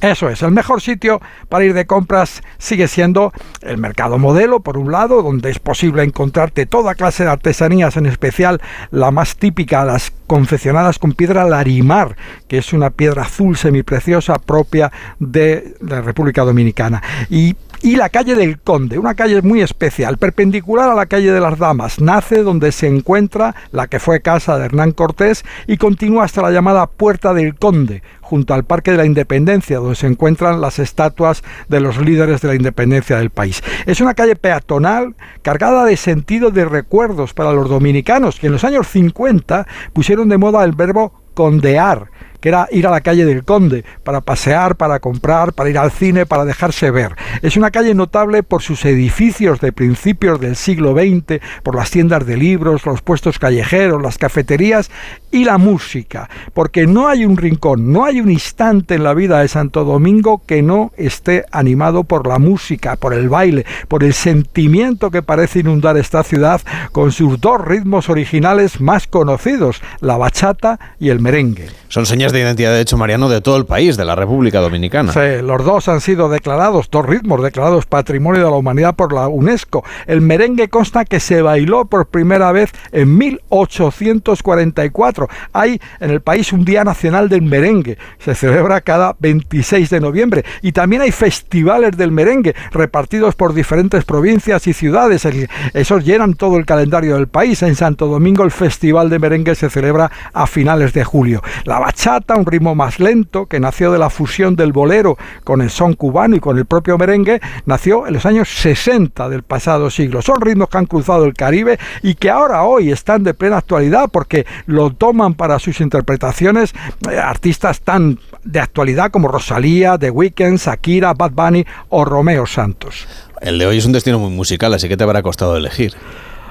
S38: Eso es, el mejor sitio para ir de compras sigue siendo el mercado modelo, por un lado, donde es posible encontrarte toda clase de artesanías, en especial la más típica, las confeccionadas con piedra larimar, que es una piedra azul semipreciosa propia de la República Dominicana. Y y la calle del Conde, una calle muy especial, perpendicular a la calle de las Damas. Nace donde se encuentra la que fue casa de Hernán Cortés y continúa hasta la llamada Puerta del Conde, junto al Parque de la Independencia, donde se encuentran las estatuas de los líderes de la independencia del país. Es una calle peatonal cargada de sentido de recuerdos para los dominicanos, que en los años 50 pusieron de moda el verbo condear que era ir a la calle del Conde para pasear, para comprar, para ir al cine, para dejarse ver. Es una calle notable por sus edificios de principios del siglo XX, por las tiendas de libros, los puestos callejeros, las cafeterías y la música, porque no hay un rincón, no hay un instante en la vida de Santo Domingo que no esté animado por la música, por el baile, por el sentimiento que parece inundar esta ciudad con sus dos ritmos originales más conocidos, la bachata y el merengue.
S2: Son señas de identidad, de hecho, Mariano, de todo el país, de la República Dominicana.
S38: Los dos han sido declarados, dos ritmos declarados Patrimonio de la Humanidad por la UNESCO. El merengue consta que se bailó por primera vez en 1844. Hay en el país un Día Nacional del Merengue. Se celebra cada 26 de noviembre. Y también hay festivales del merengue repartidos por diferentes provincias y ciudades. Esos llenan todo el calendario del país. En Santo Domingo el Festival de Merengue se celebra a finales de julio. La bachata, un ritmo más lento que nació de la fusión del bolero con el son cubano y con el propio merengue, nació en los años 60 del pasado siglo. Son ritmos que han cruzado el Caribe y que ahora hoy están de plena actualidad porque lo toman para sus interpretaciones eh, artistas tan de actualidad como Rosalía, The Weeknd, Shakira, Bad Bunny o Romeo Santos.
S2: El de hoy es un destino muy musical, así que te habrá costado elegir.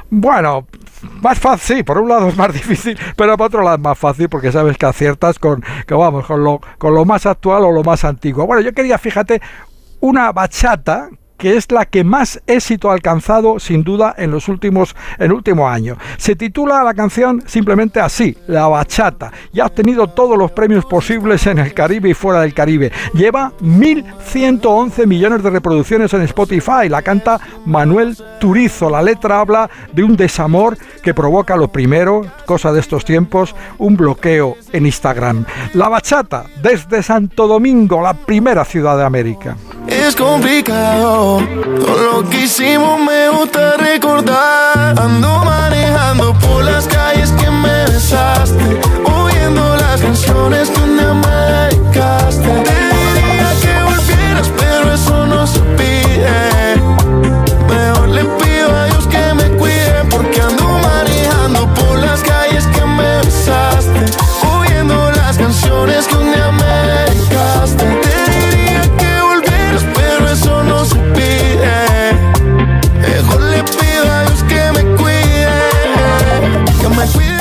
S38: Bueno, más fácil, sí, por un lado es más difícil, pero por otro lado es más fácil porque sabes que aciertas con, que vamos, con lo, con lo más actual o lo más antiguo. Bueno, yo quería, fíjate, una bachata que es la que más éxito ha alcanzado sin duda en los últimos en último año. Se titula la canción simplemente así, La Bachata, y ha obtenido todos los premios posibles en el Caribe y fuera del Caribe. Lleva 1.111 millones de reproducciones en Spotify. La canta Manuel Turizo. La letra habla de un desamor que provoca lo primero, cosa de estos tiempos, un bloqueo en Instagram. La Bachata, desde Santo Domingo, la primera ciudad de América.
S41: Es complicado, todo lo que hicimos me gusta recordar. Ando manejando por las calles que me besaste, oyendo las canciones que un me dedicaste. Te diría que volvieras, pero eso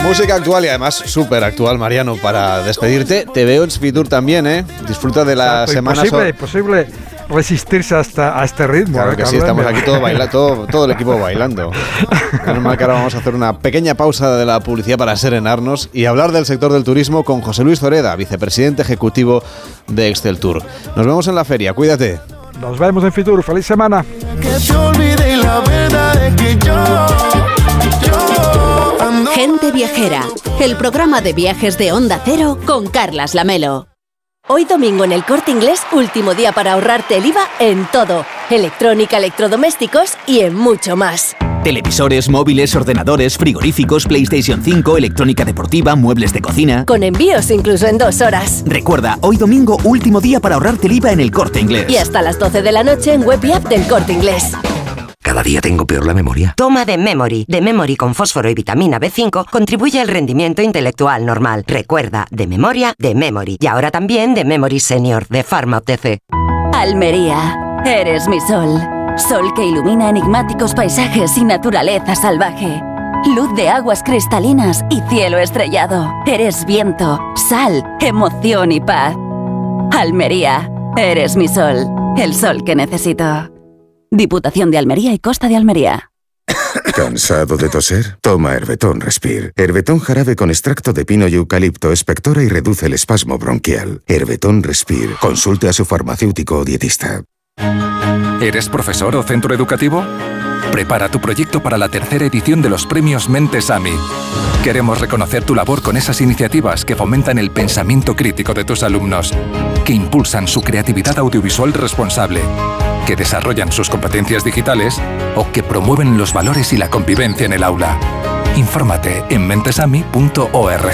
S2: Música actual y además súper actual, Mariano, para despedirte. Te veo en Fitur también, ¿eh? Disfruta de la
S38: Exacto,
S2: semana.
S38: imposible, imposible resistirse hasta a este ritmo.
S2: Claro
S38: ¿eh,
S2: que sí, estamos aquí todo, baila, todo, todo el equipo bailando. Menos mal que ahora vamos a hacer una pequeña pausa de la publicidad para serenarnos y hablar del sector del turismo con José Luis Zoreda, vicepresidente ejecutivo de Excel Tour. Nos vemos en la feria, cuídate.
S38: Nos vemos en Fitur. Feliz semana.
S41: Que te olvide la verdad es que yo,
S1: Gente Viajera, el programa de viajes de Onda Cero con Carlas Lamelo. Hoy domingo en el Corte Inglés, último día para ahorrarte el IVA en todo, electrónica, electrodomésticos y en mucho más.
S42: Televisores, móviles, ordenadores, frigoríficos, PlayStation 5, electrónica deportiva, muebles de cocina.
S1: Con envíos incluso en dos horas.
S42: Recuerda, hoy domingo, último día para ahorrarte el IVA en el corte inglés.
S1: Y hasta las 12 de la noche en web y app del Corte Inglés.
S43: Cada día tengo peor la memoria.
S44: Toma de Memory. De Memory con fósforo y vitamina B5 contribuye al rendimiento intelectual normal. Recuerda, de memoria, de Memory. Y ahora también de Memory Senior, de Pharma OTC.
S1: Almería, eres mi sol. Sol que ilumina enigmáticos paisajes y naturaleza salvaje. Luz de aguas cristalinas y cielo estrellado. Eres viento, sal, emoción y paz. Almería, eres mi sol. El sol que necesito. Diputación de Almería y Costa de Almería.
S45: ¿Cansado de toser? Toma Herbetón Respire. Herbetón jarabe con extracto de pino y eucalipto espectora y reduce el espasmo bronquial. Herbetón Respire. Consulte a su farmacéutico o dietista.
S46: ¿Eres profesor o centro educativo? Prepara tu proyecto para la tercera edición de los premios Mentes AMI. Queremos reconocer tu labor con esas iniciativas que fomentan el pensamiento crítico de tus alumnos, que impulsan su creatividad audiovisual responsable, que desarrollan sus competencias digitales o que promueven los valores y la convivencia en el aula. Infórmate en mentesami.org.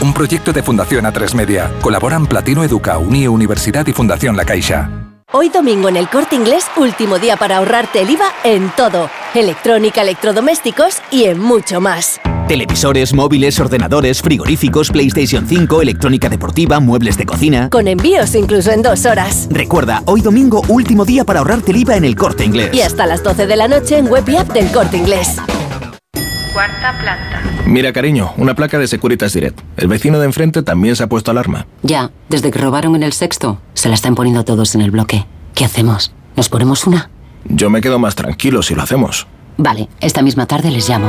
S46: Un proyecto de Fundación A3 Media. Colaboran Platino Educa, Unie Universidad y Fundación La Caixa.
S1: Hoy domingo en el Corte Inglés, último día para ahorrarte el IVA en todo, electrónica, electrodomésticos y en mucho más.
S42: Televisores, móviles, ordenadores, frigoríficos, PlayStation 5, electrónica deportiva, muebles de cocina.
S1: Con envíos incluso en dos horas.
S42: Recuerda, hoy domingo, último día para ahorrarte el IVA en el corte inglés.
S1: Y hasta las 12 de la noche en web y app del Corte Inglés.
S47: Cuarta planta.
S48: Mira, cariño, una placa de Securitas Direct. El vecino de enfrente también se ha puesto alarma.
S49: Ya, desde que robaron en el sexto, se la están poniendo todos en el bloque. ¿Qué hacemos? ¿Nos ponemos una?
S48: Yo me quedo más tranquilo si lo hacemos.
S49: Vale, esta misma tarde les llamo.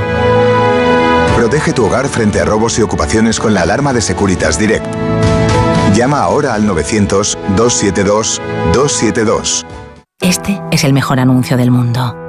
S19: Protege tu hogar frente a robos y ocupaciones con la alarma de Securitas Direct. Llama ahora al 900-272-272.
S50: Este es el mejor anuncio del mundo.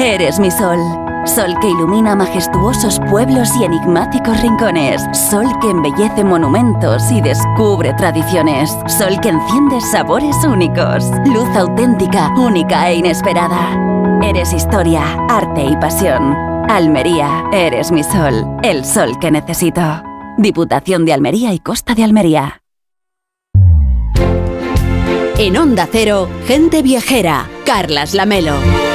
S1: eres mi sol. Sol que ilumina majestuosos pueblos y enigmáticos rincones. Sol que embellece monumentos y descubre tradiciones. Sol que enciende sabores únicos. Luz auténtica, única e inesperada. Eres historia, arte y pasión. Almería, eres mi sol. El sol que necesito. Diputación de Almería y Costa de Almería. En Onda Cero, gente viajera. Carlas Lamelo.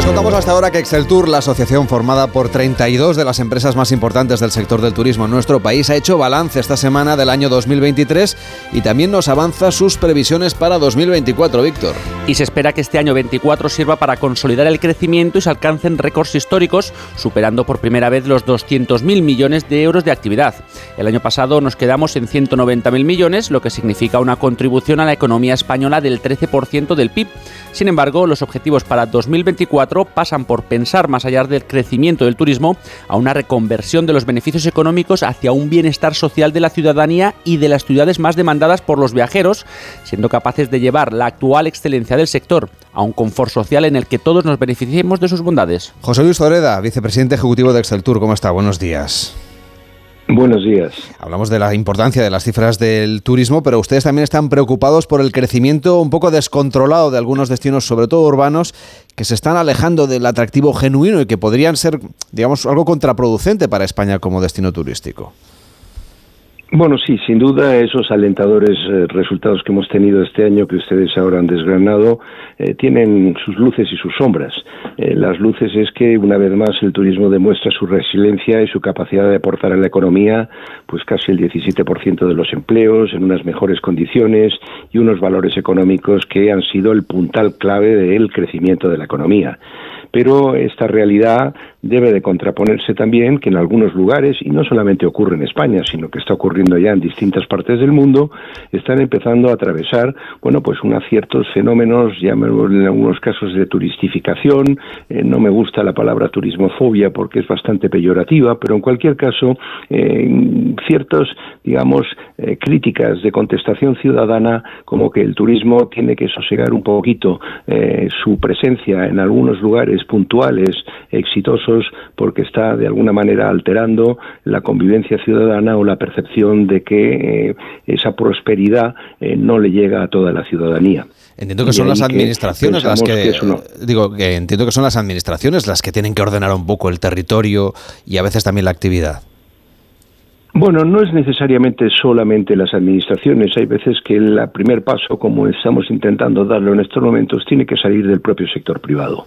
S2: Les contamos hasta ahora que Exceltour, la asociación formada por 32 de las empresas más importantes del sector del turismo en nuestro país, ha hecho balance esta semana del año 2023 y también nos avanza sus previsiones para 2024, Víctor.
S3: Y se espera que este año 24 sirva para consolidar el crecimiento y se alcancen récords históricos, superando por primera vez los 200.000 millones de euros de actividad. El año pasado nos quedamos en 190.000 millones, lo que significa una contribución a la economía española del 13% del PIB. Sin embargo, los objetivos para 2024 pasan por pensar más allá del crecimiento del turismo a una reconversión de los beneficios económicos hacia un bienestar social de la ciudadanía y de las ciudades más demandadas por los viajeros, siendo capaces de llevar la actual excelencia del sector a un confort social en el que todos nos beneficiemos de sus bondades.
S2: José Luis Zoreda, vicepresidente ejecutivo de Exceltour, ¿cómo está? Buenos días.
S51: Buenos días.
S2: Hablamos de la importancia de las cifras del turismo, pero ustedes también están preocupados por el crecimiento un poco descontrolado de algunos destinos, sobre todo urbanos, que se están alejando del atractivo genuino y que podrían ser, digamos, algo contraproducente para España como destino turístico.
S51: Bueno, sí, sin duda esos alentadores eh, resultados que hemos tenido este año que ustedes ahora han desgranado eh, tienen sus luces y sus sombras. Eh, las luces es que una vez más el turismo demuestra su resiliencia y su capacidad de aportar a la economía, pues casi el 17% de los empleos en unas mejores condiciones y unos valores económicos que han sido el puntal clave del crecimiento de la economía pero esta realidad debe de contraponerse también que en algunos lugares, y no solamente ocurre en España, sino que está ocurriendo ya en distintas partes del mundo, están empezando a atravesar, bueno, pues unos ciertos fenómenos, llamémoslo en algunos casos de turistificación, eh, no me gusta la palabra turismofobia porque es bastante peyorativa, pero en cualquier caso, eh, ciertos, digamos, eh, críticas de contestación ciudadana, como que el turismo tiene que sosegar un poquito su presencia en algunos lugares puntuales, exitosos, porque está de alguna manera alterando la convivencia ciudadana o la percepción de que eh, esa prosperidad eh, no le llega a toda la ciudadanía.
S2: Entiendo que son las administraciones las que, digo que entiendo que son las administraciones las que tienen que ordenar un poco el territorio y a veces también la actividad.
S51: Bueno, no es necesariamente solamente las administraciones. Hay veces que el primer paso, como estamos intentando darlo en estos momentos, tiene que salir del propio sector privado.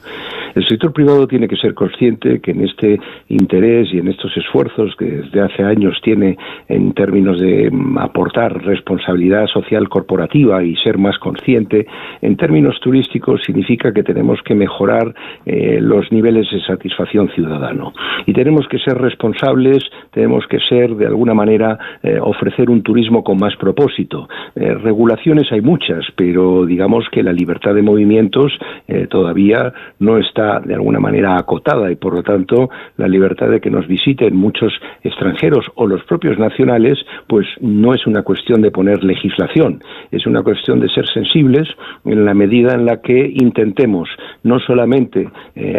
S51: El sector privado tiene que ser consciente que en este interés y en estos esfuerzos que desde hace años tiene en términos de mm, aportar responsabilidad social corporativa y ser más consciente, en términos turísticos significa que tenemos que mejorar eh, los niveles de satisfacción ciudadano. Y tenemos que ser responsables, tenemos que ser de alguna manera eh, ofrecer un turismo con más propósito. Eh, regulaciones hay muchas, pero digamos que la libertad de movimientos eh, todavía no está de alguna manera acotada y por lo tanto la libertad de que nos visiten muchos extranjeros o los propios nacionales, pues no es una cuestión de poner legislación, es una cuestión de ser sensibles en la medida en la que intentemos no solamente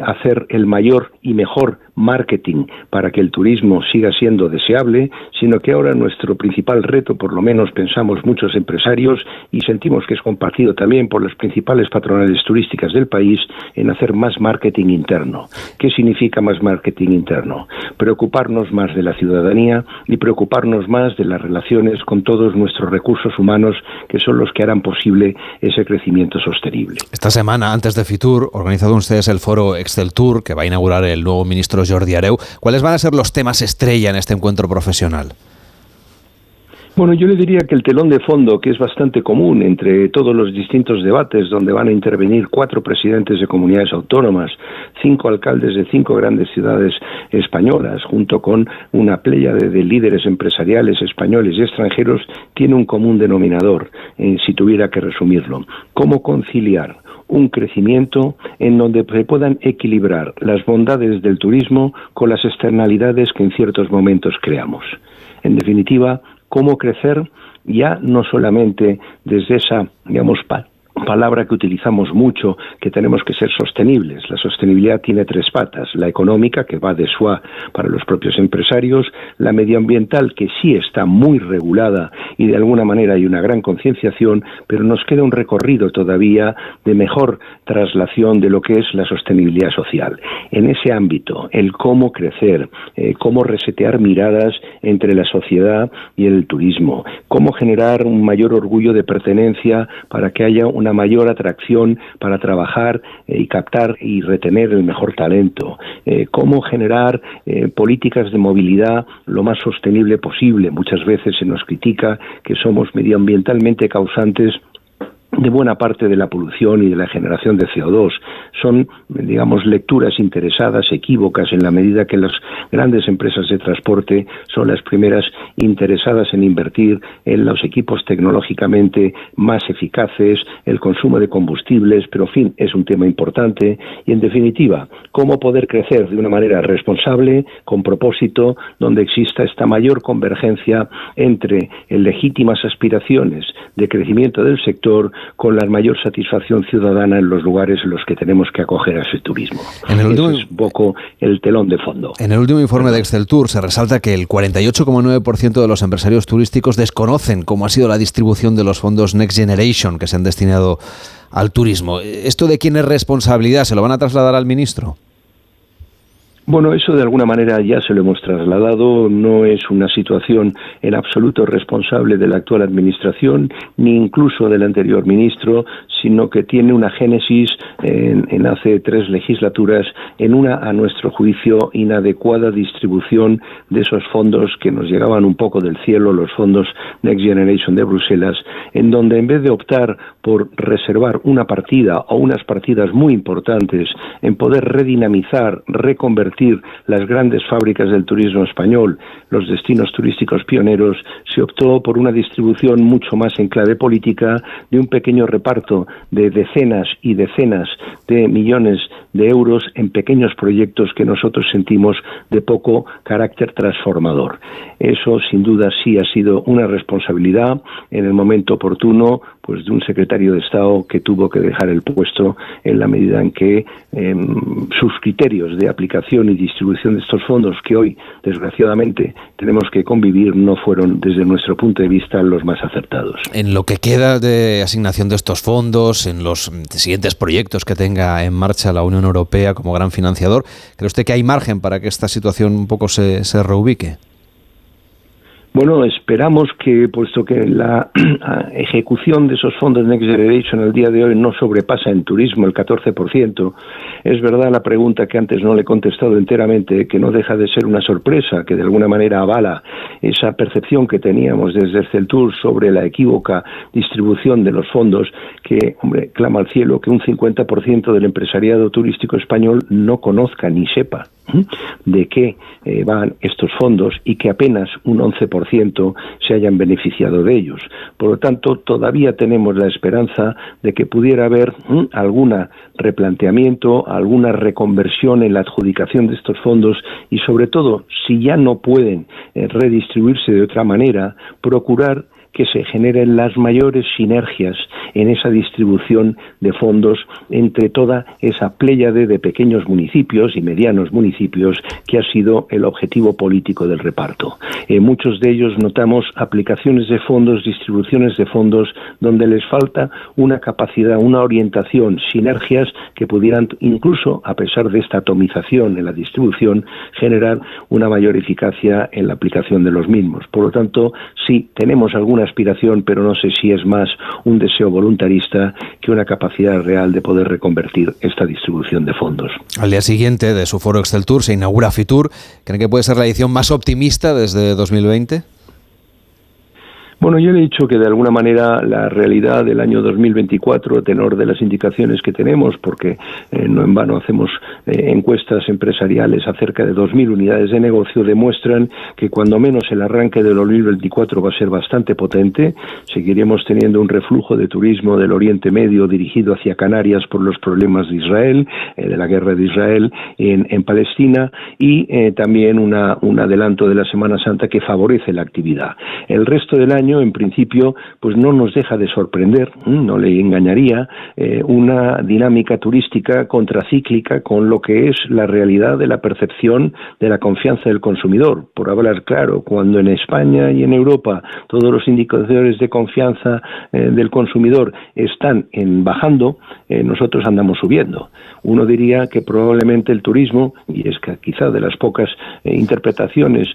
S51: hacer el mayor y mejor marketing para que el turismo siga siendo deseable, sino que ahora nuestro principal reto, por lo menos pensamos muchos empresarios y sentimos que es compartido también por las principales patronales turísticas del país, en hacer más marketing interno. ¿Qué significa más marketing interno? Preocuparnos más de la ciudadanía y preocuparnos más de las relaciones con todos nuestros recursos humanos que son los que harán posible ese crecimiento sostenible.
S2: Esta semana, antes de Fitur, organizado ustedes el foro Excel Tour que va a inaugurar el nuevo ministro Jordi Areu. ¿Cuáles van a ser los temas estrella en este encuentro profesional?
S51: Bueno, yo le diría que el telón de fondo, que es bastante común entre todos los distintos debates donde van a intervenir cuatro presidentes de comunidades autónomas, cinco alcaldes de cinco grandes ciudades españolas, junto con una playa de, líderes empresariales españoles y extranjeros, tiene un común denominador, eh, si tuviera que resumirlo. ¿Cómo conciliar un crecimiento en donde se puedan equilibrar las bondades del turismo con las externalidades que en ciertos momentos creamos? En definitiva, cómo crecer ya no solamente desde esa, digamos, palabra que utilizamos mucho, que tenemos que ser sostenibles. La sostenibilidad tiene tres patas, la económica, que va de suá para los propios empresarios, la medioambiental, que sí está muy regulada y de alguna manera hay una gran concienciación, pero nos queda un recorrido todavía de mejor traslación de lo que es la sostenibilidad social. En ese ámbito, el cómo crecer, eh, cómo resetear miradas entre la sociedad y el turismo, cómo generar un mayor orgullo de pertenencia para que haya una mayor atracción para trabajar eh, y captar y retener el mejor talento, eh, cómo generar eh, políticas de movilidad lo más sostenible posible. Muchas veces se nos critica que somos medioambientalmente causantes de buena parte de la polución y de la generación de CO2. Son, digamos, lecturas interesadas, equívocas, en la medida que las grandes empresas de transporte son las primeras interesadas en invertir en los equipos tecnológicamente más eficaces, el consumo de combustibles, pero, en fin, es un tema importante. Y, en definitiva, cómo poder crecer de una manera responsable, con propósito, donde exista esta mayor convergencia entre legítimas aspiraciones de crecimiento del sector con la mayor satisfacción ciudadana en los lugares en los que tenemos que acoger a ese turismo. En el último, es un poco el telón de fondo.
S2: En el último informe de Excel Tour se resalta que el 48,9% de los empresarios turísticos desconocen cómo ha sido la distribución de los fondos Next Generation que se han destinado al turismo. ¿Esto de quién es responsabilidad? ¿Se lo van a trasladar al ministro?
S51: Bueno, eso de alguna manera ya se lo hemos trasladado. No es una situación en absoluto responsable de la actual administración, ni incluso del anterior ministro, sino que tiene una génesis en, hace tres legislaturas en una, a nuestro juicio, inadecuada distribución de esos fondos que nos llegaban un poco del cielo, los fondos Next Generation de Bruselas, en donde en vez de optar por reservar una partida o unas partidas muy importantes en poder redinamizar, reconvertir, las grandes fábricas del turismo español, los destinos turísticos pioneros, se optó por una distribución mucho más en clave política de un pequeño reparto de decenas y decenas de millones de euros en pequeños proyectos que nosotros sentimos de poco carácter transformador. Eso, sin duda, sí ha sido una responsabilidad en el momento oportuno pues de un secretario de Estado que tuvo que dejar el puesto en la medida en que em, sus criterios de aplicación y distribución de estos fondos que hoy desgraciadamente tenemos que convivir no fueron desde nuestro punto de vista los más acertados.
S2: En lo que queda de asignación de estos fondos, en los siguientes proyectos que tenga en marcha la Unión Europea como gran financiador, ¿cree usted que hay margen para que esta situación un poco se, se reubique?
S51: Bueno, esperamos que, puesto que la ejecución de esos fondos Next Generation el día de hoy no sobrepasa en turismo el 14%, es verdad la pregunta que antes no le he contestado enteramente, que no deja de ser una sorpresa, que de alguna manera avala esa percepción que teníamos desde el CELTUR sobre la equívoca distribución de los fondos, que, hombre, clama al cielo que un 50% del empresariado turístico español no conozca ni sepa de qué eh, van estos fondos y que apenas un 11% se hayan beneficiado de ellos. Por lo tanto, todavía tenemos la esperanza de que pudiera haber algún replanteamiento, alguna reconversión en la adjudicación de estos fondos y, sobre todo, si ya no pueden eh, redistribuirse de otra manera, procurar que se generen las mayores sinergias en esa distribución de fondos entre toda esa pléyade de pequeños municipios y medianos municipios que ha sido el objetivo político del reparto. En muchos de ellos notamos aplicaciones de fondos, distribuciones de fondos, donde les falta una capacidad, una orientación, sinergias que pudieran incluso, a pesar de esta atomización en la distribución, generar una mayor eficacia en la aplicación de los mismos. Por lo tanto, sí, tenemos aspiración, pero no sé si es más un deseo voluntarista que una capacidad real de poder reconvertir esta distribución de fondos.
S2: Al día siguiente de su foro Excel Tour se inaugura Fitur. ¿Creen que puede ser la edición más optimista desde 2020?
S51: Bueno, yo le he dicho que de alguna manera la realidad del año 2024, tenor de las indicaciones que tenemos, porque eh, no en vano hacemos eh, encuestas empresariales acerca de 2.000 unidades de negocio, demuestran que cuando menos el arranque del 2024 va a ser bastante potente. Seguiremos teniendo un reflujo de turismo del Oriente Medio dirigido hacia Canarias por los problemas de Israel, eh, de la guerra de Israel en, en Palestina y también una, un adelanto de la Semana Santa que favorece la actividad. El resto del año en principio, pues no nos deja de sorprender, no le engañaría, eh, una dinámica turística contracíclica con lo que es la realidad de la percepción de la confianza del consumidor. Por hablar claro, cuando en España y en Europa todos los indicadores de confianza eh, del consumidor están en bajando, eh, nosotros andamos subiendo. Uno diría que probablemente el turismo, y es que quizá de las pocas interpretaciones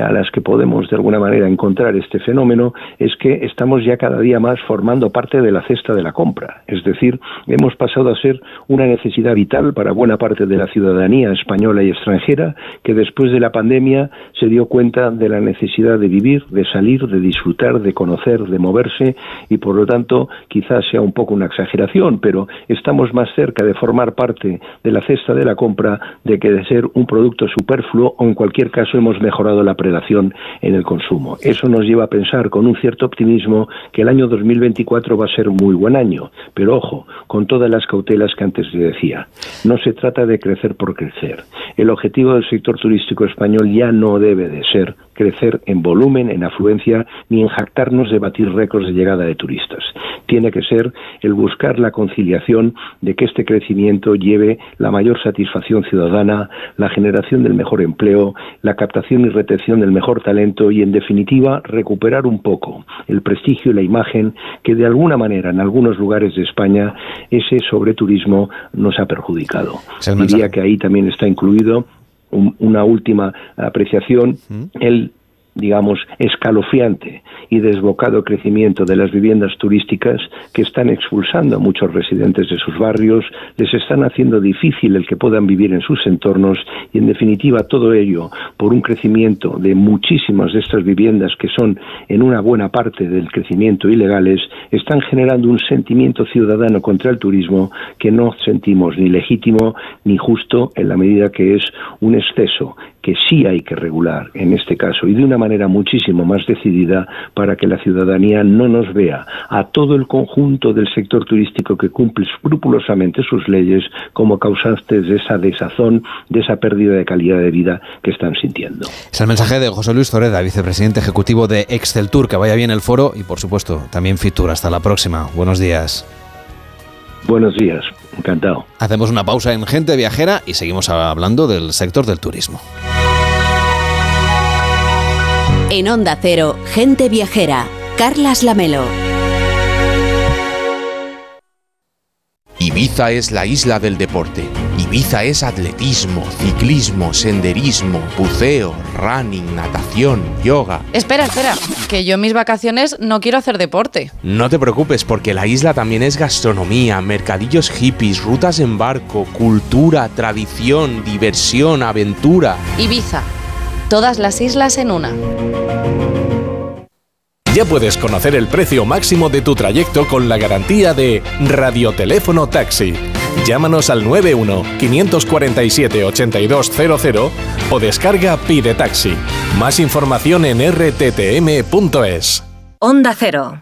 S51: a las que podemos de alguna manera encontrar este fenómeno, es que estamos ya cada día más formando parte de la cesta de la compra. Es decir, hemos pasado a ser una necesidad vital para buena parte de la ciudadanía española y extranjera que después de la pandemia se dio cuenta de la necesidad de vivir, de salir, de disfrutar, de conocer, de moverse y por lo tanto quizás sea un poco una exageración, pero estamos más cerca de formar parte de la cesta de la compra de que de ser un producto superfluo o en cualquier caso hemos mejorado la predación en el consumo. Eso nos lleva a pensar con un cierto optimismo que el año 2024 va a ser muy buen año, pero ojo, con todas las cautelas que antes le decía. No se trata de crecer por crecer. El objetivo del sector turístico español ya no debe de ser crecer en volumen, en afluencia, ni en jactarnos de batir récords de llegada de turistas. Tiene que ser el buscar la conciliación de que este crecimiento lleve la mayor satisfacción ciudadana, la generación del mejor empleo, la captación y retención del mejor talento y, en definitiva, recuperar un poco el prestigio y la imagen que, de alguna manera, en algunos lugares de España, ese sobreturismo nos ha perjudicado. Diría que ahí también está incluido una última apreciación, el digamos, escalofriante y desbocado crecimiento de las viviendas turísticas que están expulsando a muchos residentes de sus barrios, les están haciendo difícil el que puedan vivir en sus entornos y, en definitiva, todo ello por un crecimiento de muchísimas de estas viviendas que son en una buena parte del crecimiento ilegales, están generando un sentimiento ciudadano contra el turismo que no sentimos ni legítimo ni justo en la medida que es un exceso que sí hay que regular en este caso. Y de una manera muchísimo más decidida para que la ciudadanía no nos vea a todo el conjunto del sector turístico que cumple escrupulosamente sus leyes como causantes de esa desazón, de esa pérdida de calidad de vida que están sintiendo.
S2: Es el mensaje de José Luis Zoreda, vicepresidente ejecutivo de Excel Tour. Que vaya bien el foro y, por supuesto, también Fitur. Hasta la próxima. Buenos días.
S51: Buenos días, encantado.
S2: Hacemos una pausa en Gente Viajera y seguimos hablando del sector del turismo.
S1: En Onda Cero, Gente Viajera, Carlas Lamelo.
S52: Ibiza es la isla del deporte. Ibiza es atletismo, ciclismo, senderismo, buceo, running, natación, yoga.
S53: Espera, espera, que yo en mis vacaciones no quiero hacer deporte.
S52: No te preocupes porque la isla también es gastronomía, mercadillos hippies, rutas en barco, cultura, tradición, diversión, aventura.
S53: Ibiza, todas las islas en una.
S54: Ya puedes conocer el precio máximo de tu trayecto con la garantía de Radioteléfono Taxi. Llámanos al 91-547-8200 o descarga Pide Taxi. Más información en rttm.es.
S55: Onda Cero.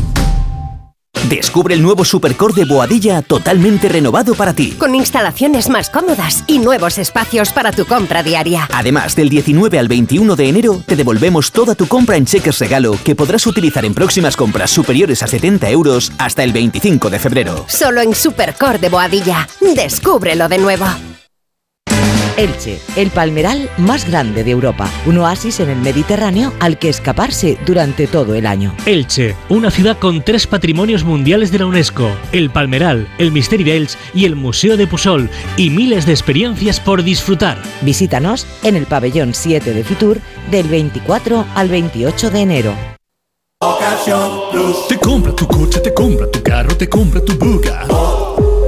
S42: Descubre el nuevo Supercore de Boadilla totalmente renovado para ti.
S56: Con instalaciones más cómodas y nuevos espacios para tu compra diaria.
S42: Además, del 19 al 21 de enero te devolvemos toda tu compra en cheques regalo que podrás utilizar en próximas compras superiores a 70 euros hasta el 25 de febrero.
S56: Solo en Supercore de Boadilla. Descúbrelo de nuevo.
S57: Elche, el palmeral más grande de Europa, un oasis en el Mediterráneo al que escaparse durante todo el año.
S58: Elche, una ciudad con tres patrimonios mundiales de la UNESCO, el Palmeral, el Misteri de Elche y el Museo de Pusol, y miles de experiencias por disfrutar.
S57: Visítanos en el pabellón 7 de Fitur del 24 al 28 de enero.
S59: Te compra tu coche, te compra tu carro, te compra tu buga.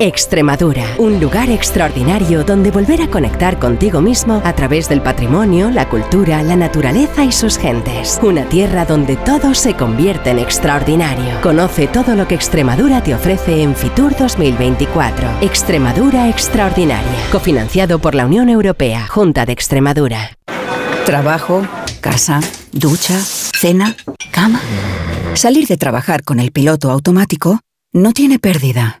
S60: Extremadura, un lugar extraordinario donde volver a conectar contigo mismo a través del patrimonio, la cultura, la naturaleza y sus gentes. Una tierra donde todo se convierte en extraordinario. Conoce todo lo que Extremadura te ofrece en Fitur 2024. Extremadura Extraordinaria, cofinanciado por la Unión Europea, Junta de Extremadura.
S37: Trabajo, casa, ducha, cena, cama. Salir de trabajar con el piloto automático no tiene pérdida,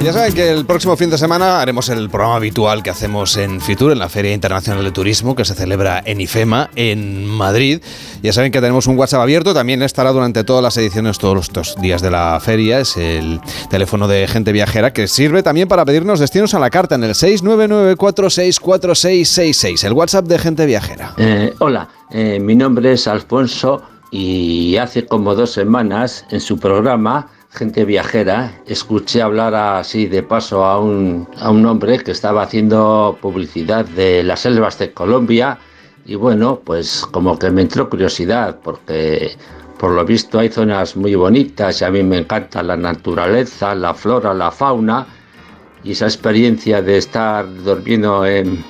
S2: Ya saben que el próximo fin de semana haremos el programa habitual que hacemos en Fitur, en la Feria Internacional de Turismo, que se celebra en IFEMA, en Madrid. Ya saben que tenemos un WhatsApp abierto, también estará durante todas las ediciones, todos los días de la feria. Es el teléfono de gente viajera que sirve también para pedirnos destinos a la carta en el 699464666, el WhatsApp de gente viajera.
S61: Eh, hola, eh, mi nombre es Alfonso y hace como dos semanas en su programa Gente Viajera escuché hablar así de paso a un, a un hombre que estaba haciendo publicidad de las selvas de Colombia y bueno, pues como que me entró curiosidad porque por lo visto hay zonas muy bonitas y a mí me encanta la naturaleza, la flora, la fauna y esa experiencia de estar durmiendo en,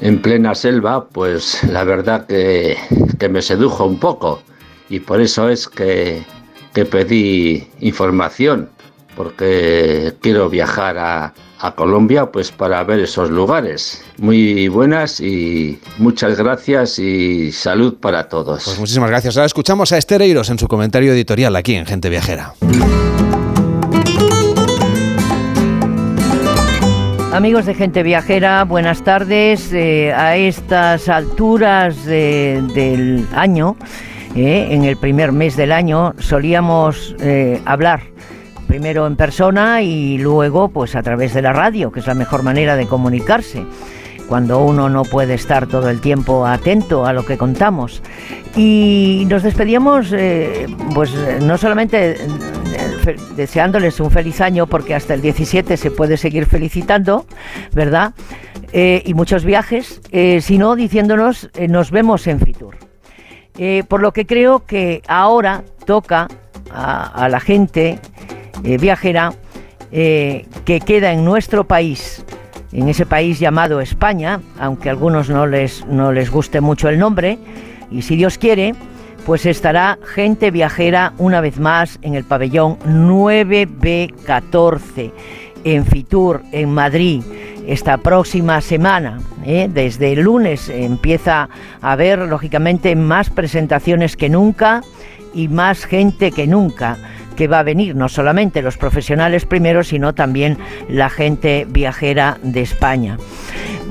S61: en plena selva, pues la verdad que, que me sedujo un poco y por eso es que, que pedí información porque quiero viajar a, a Colombia pues para ver esos lugares. Muy buenas y muchas gracias y salud para todos.
S2: Pues muchísimas gracias. Ahora escuchamos a Esther Eiros en su comentario editorial aquí en Gente Viajera.
S62: Amigos de Gente Viajera, buenas tardes. Eh, a estas alturas de- del año, eh, en el primer mes del año, solíamos eh, hablar primero en persona y luego pues a través de la radio, que es la mejor manera de comunicarse cuando uno no puede estar todo el tiempo atento a lo que contamos. Y nos despedíamos, eh, pues no solamente eh, deseándoles un feliz año porque hasta el 17 se puede seguir felicitando, ¿verdad? Y muchos viajes, sino diciéndonos nos vemos en Fitur. Por lo que creo que ahora toca a, la gente viajera que queda en nuestro país, en ese país llamado España, aunque a algunos no les, no les guste mucho el nombre, y si Dios quiere, pues estará gente viajera una vez más en el pabellón 9B14 en Fitur, en Madrid, esta próxima semana. ¿eh? Desde el lunes empieza a haber, lógicamente, más presentaciones que nunca y más gente que nunca que va a venir, no solamente los profesionales primero, sino también la gente viajera de España.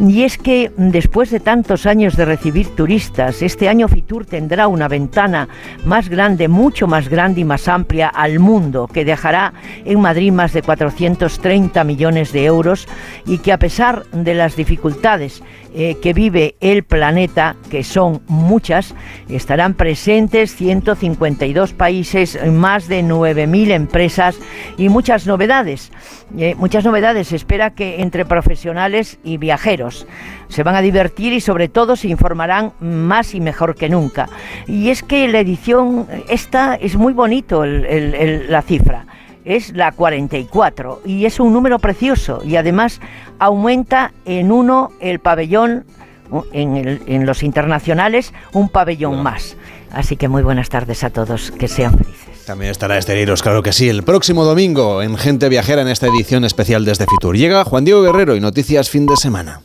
S62: Y es que después de tantos años de recibir turistas, este año Fitur tendrá una ventana más grande, mucho más grande y más amplia al mundo, que dejará en Madrid más de 430 millones de euros y que a pesar de las dificultades eh, que vive el planeta, que son muchas, estarán presentes 152 países, más de 9.000 empresas y muchas novedades. Eh, muchas novedades. Espera que entre profesionales y viajeros se van a divertir y sobre todo se informarán más y mejor que nunca. Y es que la edición, esta es muy bonito la cifra es la 44 y es un número precioso y además aumenta en uno el pabellón, en, en los internacionales, un pabellón más. Así que muy buenas tardes a todos, que sean felices.
S2: También estará Esteriros, claro que sí, el próximo domingo en Gente Viajera en esta edición especial desde Fitur. Llega Juan Diego Guerrero y Noticias Fin de Semana.